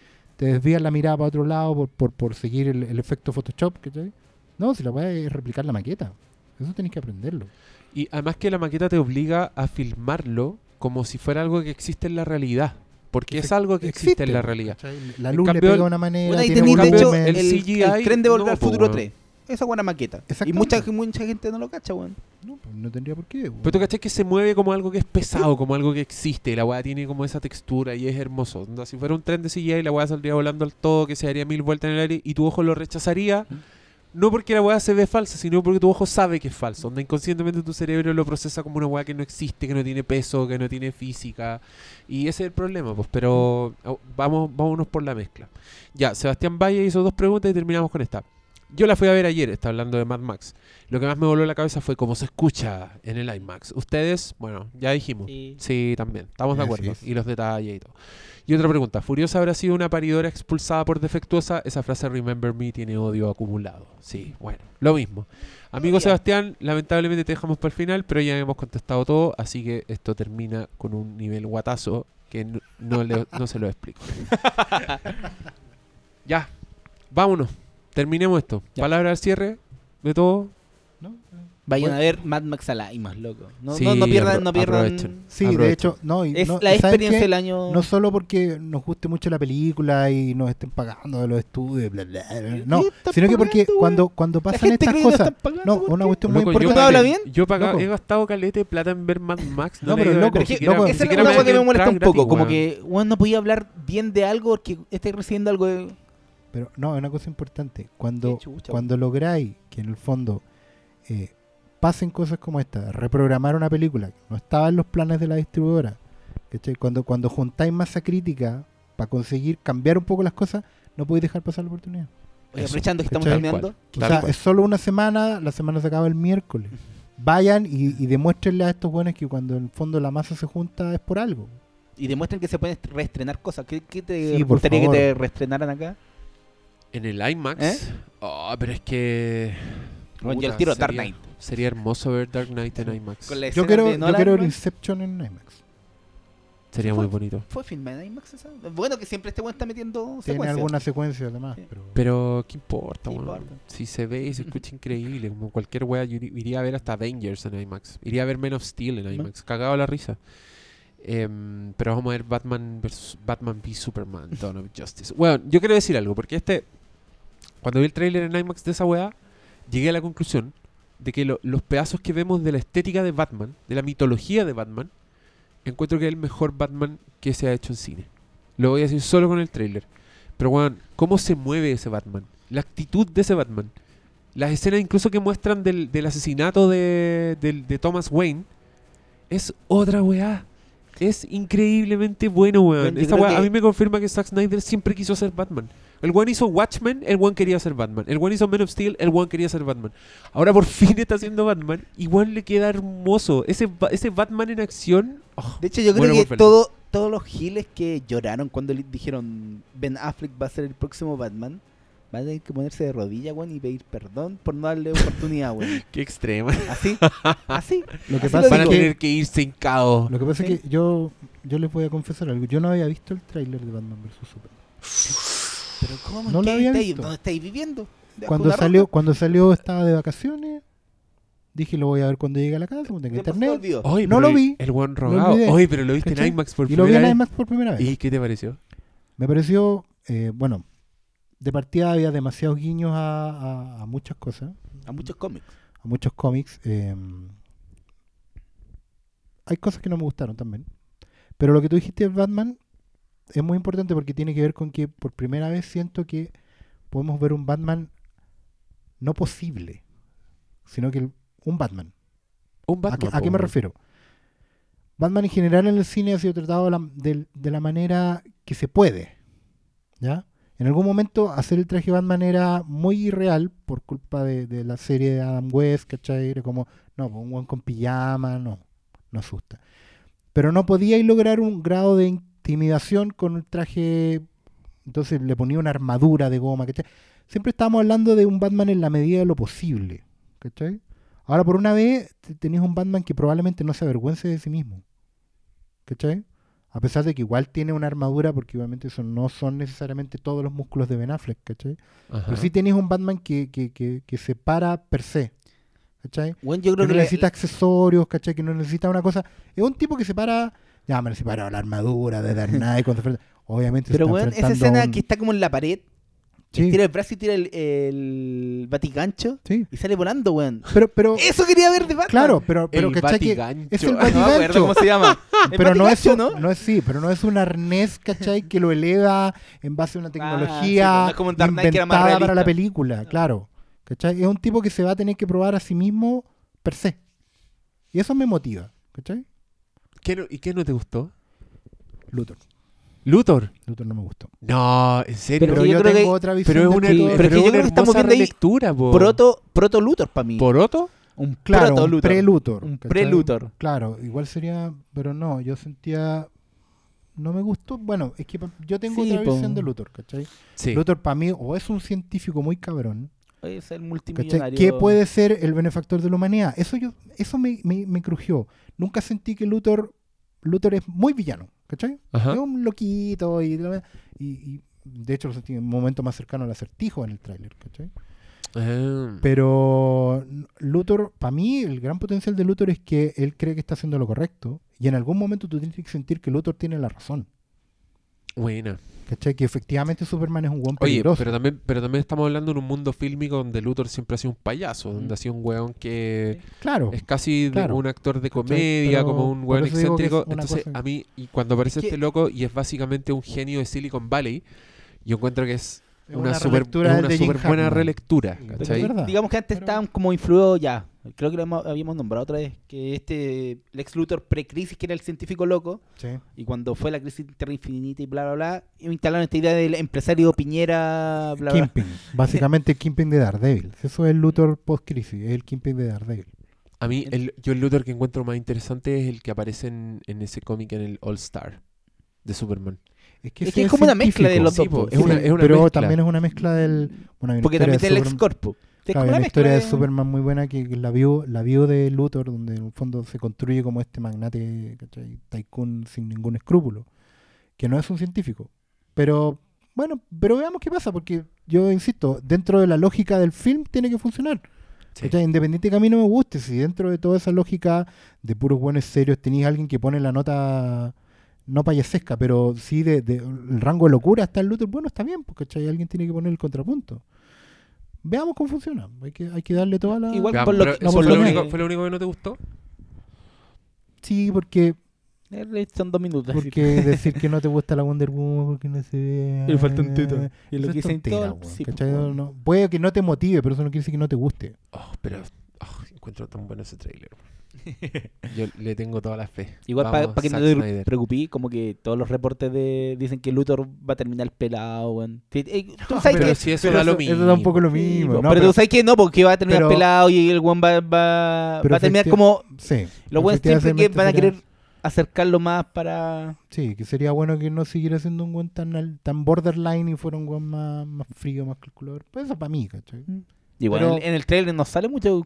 Te desvían la mirada para otro lado por, por, por seguir el, el efecto Photoshop, ¿cachai? No, si la voy es replicar la maqueta. Eso tenéis que aprenderlo. Y además que la maqueta te obliga a filmarlo como si fuera algo que existe en la realidad. Porque es algo que existe, en la realidad. ¿cachai? La luz cambio, le pega el- de una manera, Bueno, ahí tiene tenéis, de hecho, volumen. el, el CGI el tren de volver no, al futuro weón. 3. Esa buena maqueta. Y mucha, mucha gente no lo cacha, weón. No, pues no tendría por qué. Pero tú cachai que se mueve como algo que es pesado, como algo que existe. y La weá tiene como esa textura y es hermoso. Si fuera un tren de CGI, la weá saldría volando al todo, que se daría mil vueltas en el aire y tu ojo lo rechazaría. No porque la weá se ve falsa, sino porque tu ojo sabe que es falso. Onda, inconscientemente tu cerebro lo procesa como una weá que no existe, que no tiene peso, que no tiene física. Y ese es el problema, pues. Pero au, vamos, vámonos por la mezcla. Ya, Sebastián Valle hizo dos preguntas y terminamos con esta. Yo la fui a ver ayer, está hablando de Mad Max. Lo que más me voló la cabeza fue cómo se escucha en el IMAX. Ustedes, bueno, ya dijimos. Sí. Sí, también. Estamos de acuerdo. es. Y los detalles y todo. Y otra pregunta. ¿Furiosa habrá sido una paridora expulsada por defectuosa? Esa frase Remember Me tiene odio acumulado. Sí, bueno. Lo mismo. Amigo. Sebastián, lamentablemente te dejamos para el final, pero ya hemos contestado todo, así que esto termina con un nivel guatazo que no, no le- no se lo explico. ya. Vámonos. Terminemos esto. Ya. Palabra al cierre de todo. ¿no? Vayan Bueno. a ver Mad Max a más loco. No, Sí, no, no pierdan, no pierdan. aprovechen. Sí, de hecho, no. y Es no- la ¿y sabes experiencia del año. No solo porque nos guste mucho la película y nos estén pagando de los estudios, bla, bla, bla, no, ¿Qué están sino que porque pagando, cuando, cuando La pasan gente estas cosas, no, ¿por una qué? cuestión muy Loco, ¿Uno importante. habla bien? Yo he pagado- he gastado caleta de plata en ver Mad Max. No, pero loco, siquiera- loco, esa es cosa que me molesta un poco. Como que, weón, no podía hablar bien de algo porque estáis recibiendo algo de. Pero no, es una cosa importante. Cuando, cuando lográis que en el fondo eh, pasen cosas como esta, reprogramar una película que no estaba en los planes de la distribuidora, ¿cachai? Cuando, cuando juntáis masa crítica para conseguir cambiar un poco las cosas, no podéis dejar pasar la oportunidad. Oye, aprovechando que estamos cambiando. O sea, cual. es solo una semana, la semana se acaba el miércoles. Vayan y, y demuéstrenle a estos buenos que cuando en el fondo la masa se junta es por algo. Y demuestren que se pueden reestrenar cosas. ¿Qué, qué te Sí, gustaría que te reestrenaran acá? En el IMAX. ¿Eh? Oh, pero es que. Bueno, al tiro Dark sería- Knight. Sería hermoso ver Dark Knight en IMAX. Yo quiero, de yo quiero el weón. Inception en IMAX. Sería muy bonito. ¿Fue filmada en IMAX esa? Bueno, que siempre este weón está metiendo Tiene alguna secuencia además. Sí. Pero, Pero, ¿qué importa, ¿Qué weón? importa? Si se ve y se escucha increíble, como cualquier wea, yo iría a ver hasta Avengers en IMAX. Iría a ver Men of Steel en IMAX. Cagado la risa. Em, pero vamos a ver Batman versus Batman v Superman, Dawn of Justice. Bueno, yo quiero decir algo, porque este. Cuando vi el tráiler en IMAX de esa weá, llegué a la conclusión de que lo- los pedazos que vemos de la estética de Batman, de la mitología de Batman, encuentro que es el mejor Batman que se ha hecho en cine. Lo voy a decir solo con el tráiler. Pero, weón, ¿cómo se mueve ese Batman? La actitud de ese Batman. Las escenas incluso que muestran del, del asesinato de, del- de Thomas Wayne es otra weá. Es increíblemente bueno, weón. Esta weá a mí me confirma que Zack Snyder siempre quiso ser Batman. El one hizo Watchmen, el one quería ser Batman. El one hizo Man of Steel, el one quería ser Batman. Ahora por fin está haciendo Batman. Igual le queda hermoso. Ese, ba- ese Batman en acción. oh, De hecho, yo creo que todo, todos los giles que lloraron cuando le dijeron Ben Affleck va a ser el próximo Batman, van a tener que ponerse de rodillas, weón, y pedir perdón por no darle oportunidad, weón. qué extrema. Así, así. lo que Así pasa lo Van a tener que, que irse en caos. lo que, pasa Sí. es que yo, yo les voy a confesar algo. Yo no había visto el tráiler de Batman vs Superman. Pero ¿cómo? No lo ¿Qué había estáis- visto. ¿Dónde estáis viviendo? ¿Debajo Cuando salió, cuando salió estaba de vacaciones. Dije, lo voy a ver cuando llegue a la casa, cuando tenga internet. Oye, No lo vi. El buen rogado. Oye, pero lo viste ¿Cachai? en IMAX por Y lo vi en primera vez. IMAX por primera vez. ¿Y qué te pareció? Me pareció, eh, bueno, de partida había demasiados guiños a, a- a muchas cosas, A muchos cómics. a muchos cómics. eh, hay cosas que no me gustaron también. Pero lo que tú dijiste de Batman es muy importante porque tiene que ver con que por primera vez siento que podemos ver un Batman no posible, sino que el- un Batman. Un ¿A Batman. qué, a qué me refiero? Batman en general en el cine ha sido tratado de la, de- de la manera que se puede. ¿Ya? En algún momento hacer el traje Batman era muy irreal por culpa de, de la serie de Adam West, ¿cachai? Era como, no, un buen con pijama, no, no asusta. Pero no podía lograr un grado de intimidación con el traje, entonces le ponía una armadura de goma, ¿cachai? Siempre estábamos hablando de un Batman en la medida de lo posible, ¿cachai? Ahora, por una vez, te- tenías un Batman que probablemente no se avergüence de sí mismo. ¿Cachai? A pesar de que igual tiene una armadura, porque obviamente eso no son necesariamente todos los músculos de Ben Affleck, ¿cachai? Ajá. Pero sí tenías un Batman que, que, que, que se para per se. ¿Cachai? Bueno, yo Que no que necesita accesorios, ¿cachai? Que no necesita una cosa. Es un tipo que se para. Ya, me separa la armadura de Dark Knight. cuando se enfrenta- Obviamente se Pero está bueno, esa escena un- que está como en la pared, Sí, tira el brazo y tira el, el batigancho sí. y sale volando, weón. Pero, pero, Eso quería ver de Batman. claro, pero, pero el ¿cachai? Que batigancho. es el No No cómo se llama. Pero no es, un, ¿no? es sí, pero no es un arnés, ¿cachai? Que lo eleva en base a una sí, tecnología pues no es como en Dark Knight, que era más inventada para la película, claro. ¿Cachai? Es un tipo que se va a tener que probar a sí mismo per se. Y eso me motiva, ¿cachai? ¿Qué no- ¿Y qué no te gustó? Luthor. Luthor. Luthor no me gustó. No, en serio. Pero, yo yo creo tengo que- otra visión Pero es de una, Luthor. pero pero es que yo creo que estamos viendo po. Proto, proto Luthor para mí. ¿Poroto? un Claro, proto un Luthor. pre-Luthor. Un ¿cachai? pre-Luthor. Claro, igual sería, pero no, yo sentía, no me gustó, bueno, es que yo tengo Sí, otra po. visión de Luthor, ¿cachai? Sí. Luthor para mí o es un científico muy cabrón, Es el multimillonario. Que puede ser el benefactor de la humanidad. Eso yo, eso me, me, me crujió. Nunca sentí que Luthor, Luthor es muy villano, ¿cachai? Ajá. Es un loquito y, y, y de hecho lo sentí en un momento más cercano al acertijo en el tráiler, ¿cachai? Ah. Pero Luthor, para mí, el gran potencial de Luthor es que él cree que está haciendo lo correcto. Y en algún momento tú tienes que sentir que Luthor tiene la razón. Buena. ¿Cachai? Que efectivamente Superman es un buen Oye, peligroso. pero también, pero también estamos hablando en un mundo fílmico donde Luthor siempre ha sido un payaso, donde Mm. ha sido un weón que claro. es casi claro. un actor de comedia, Pero como un weón excéntrico. Entonces, cosa- a mí, y cuando aparece Es que- este loco y es básicamente un genio de Silicon Valley, yo encuentro que es una una super, una buena relectura. Digamos que antes Pero- estaban como influidos ya. Creo que lo hemos- habíamos nombrado otra vez. Que este Lex Luthor pre-crisis, que era el científico loco, Sí. y cuando fue la crisis Tierra Infinita y bla, bla, bla, instalaron esta idea del empresario Piñera, bla, bla. Kingpin. Básicamente el Kingpin de Daredevil. Eso es el Luthor post-crisis. Es el Kingpin de Daredevil. A mí, el, yo el Luthor que encuentro más interesante es el que aparece en, en ese cómic en el All Star de Superman. Es que, Es que es como una mezcla de los dos. es una- Sí, es una pero mezcla. también es una mezcla del. Bueno, Porque también tiene el Superman- ex corpo. Es Claro, como hay una mezcla historia de de- Superman muy buena que la vio, la vio de Luthor, donde en el fondo se construye como este magnate, ¿cachai? Tycoon sin ningún escrúpulo, que no es un científico. Pero, bueno, pero veamos qué pasa, porque yo insisto, dentro de la lógica del film tiene que funcionar. Sí. ¿cachai? Independiente que a mí no me guste, si dentro de toda esa lógica de puros buenos serios tenéis alguien que pone la nota no payasesca, pero sí de, de- el rango de locura está el Luthor, bueno, está bien, porque alguien tiene que poner el contrapunto. Veamos cómo funciona. Hay que, hay que darle toda la. Igual Ya, por lo pero ¿eso por fue, lo único, ¿Fue lo único que no te gustó? Sí, porque, Eh, Son dos minutos. así. porque decir que no te gusta la Wonder Woman porque no se ve. Y le falta un teto. Y Eso lo es que dicen tontera, todo- weón, sí, ¿cachai? pues, No- puede que no te motive, pero eso no quiere decir que no te guste. Oh, pero oh, encuentro tan bueno ese trailer. Yo le tengo toda la fe. Igual para que no te Snyder. preocupes, como que todos los reportes de dicen que Luthor va a terminar pelado, weón. Eh, Tú sabes Pero que... si eso Pero da lo mismo. eso da un poco lo mismo. pero, tú sabes que no, porque va a terminar pero- pelado y el weón va, va, pero va a terminar como... Sí. Los weones siempre que efectivamente van a sería- querer acercarlo más para... Sí, que sería bueno que no siguiera siendo un buen tan, al- tan borderline y fuera un buen más, más frío, más calculador. Pues eso para mí, ¿cachai? Igual Pero- en, el- en el trailer no sale mucho,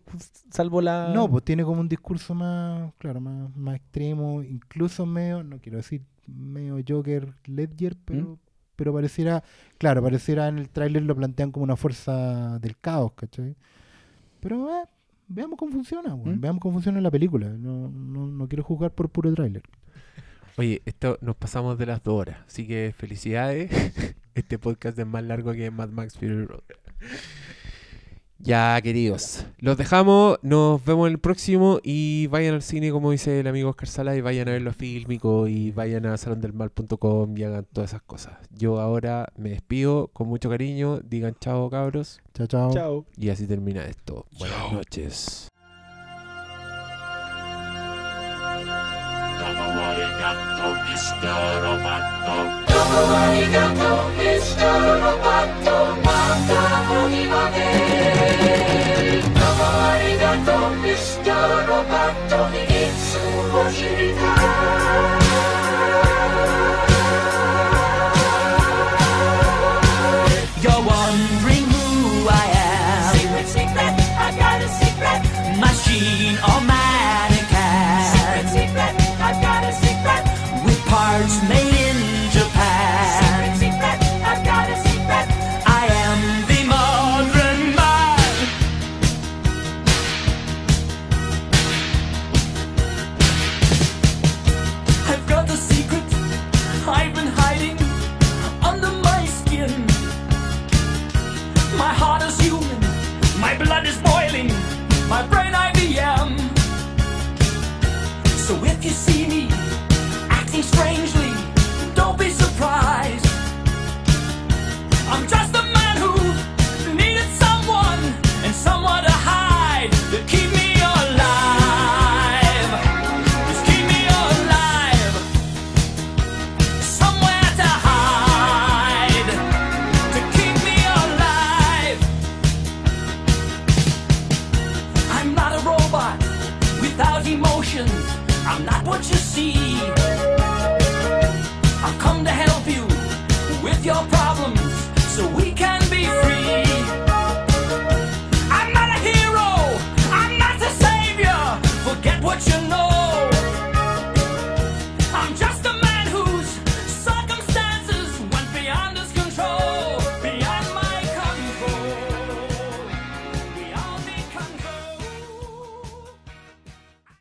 salvo la... No, pues tiene como un discurso más, claro, más, más extremo, incluso medio, no quiero decir medio Joker Ledger, pero pero pareciera, claro, pareciera en el tráiler lo plantean como una fuerza del caos, ¿cachai? Pero eh, veamos cómo funciona, weón, ¿Mm? veamos cómo funciona la película. No, no, no quiero juzgar por puro tráiler. Oye, esto nos pasamos de las dos horas, así que felicidades. Este podcast es más largo que Mad Max Fury Road. Ya, queridos, los dejamos, nos vemos en el próximo y vayan al cine, como dice el amigo Oscar Sala, y vayan a ver los fílmicos y vayan a salondelmal.com y hagan todas esas cosas. Yo ahora me despido con mucho cariño, digan chao cabros, Chao, chao. Chao. y así termina esto. Buenas noches. gatto, mister robatto. Dopomani gatto, mister robatto, manda con i Dopomani gatto, mister robatto, insurgirità. Machine or man?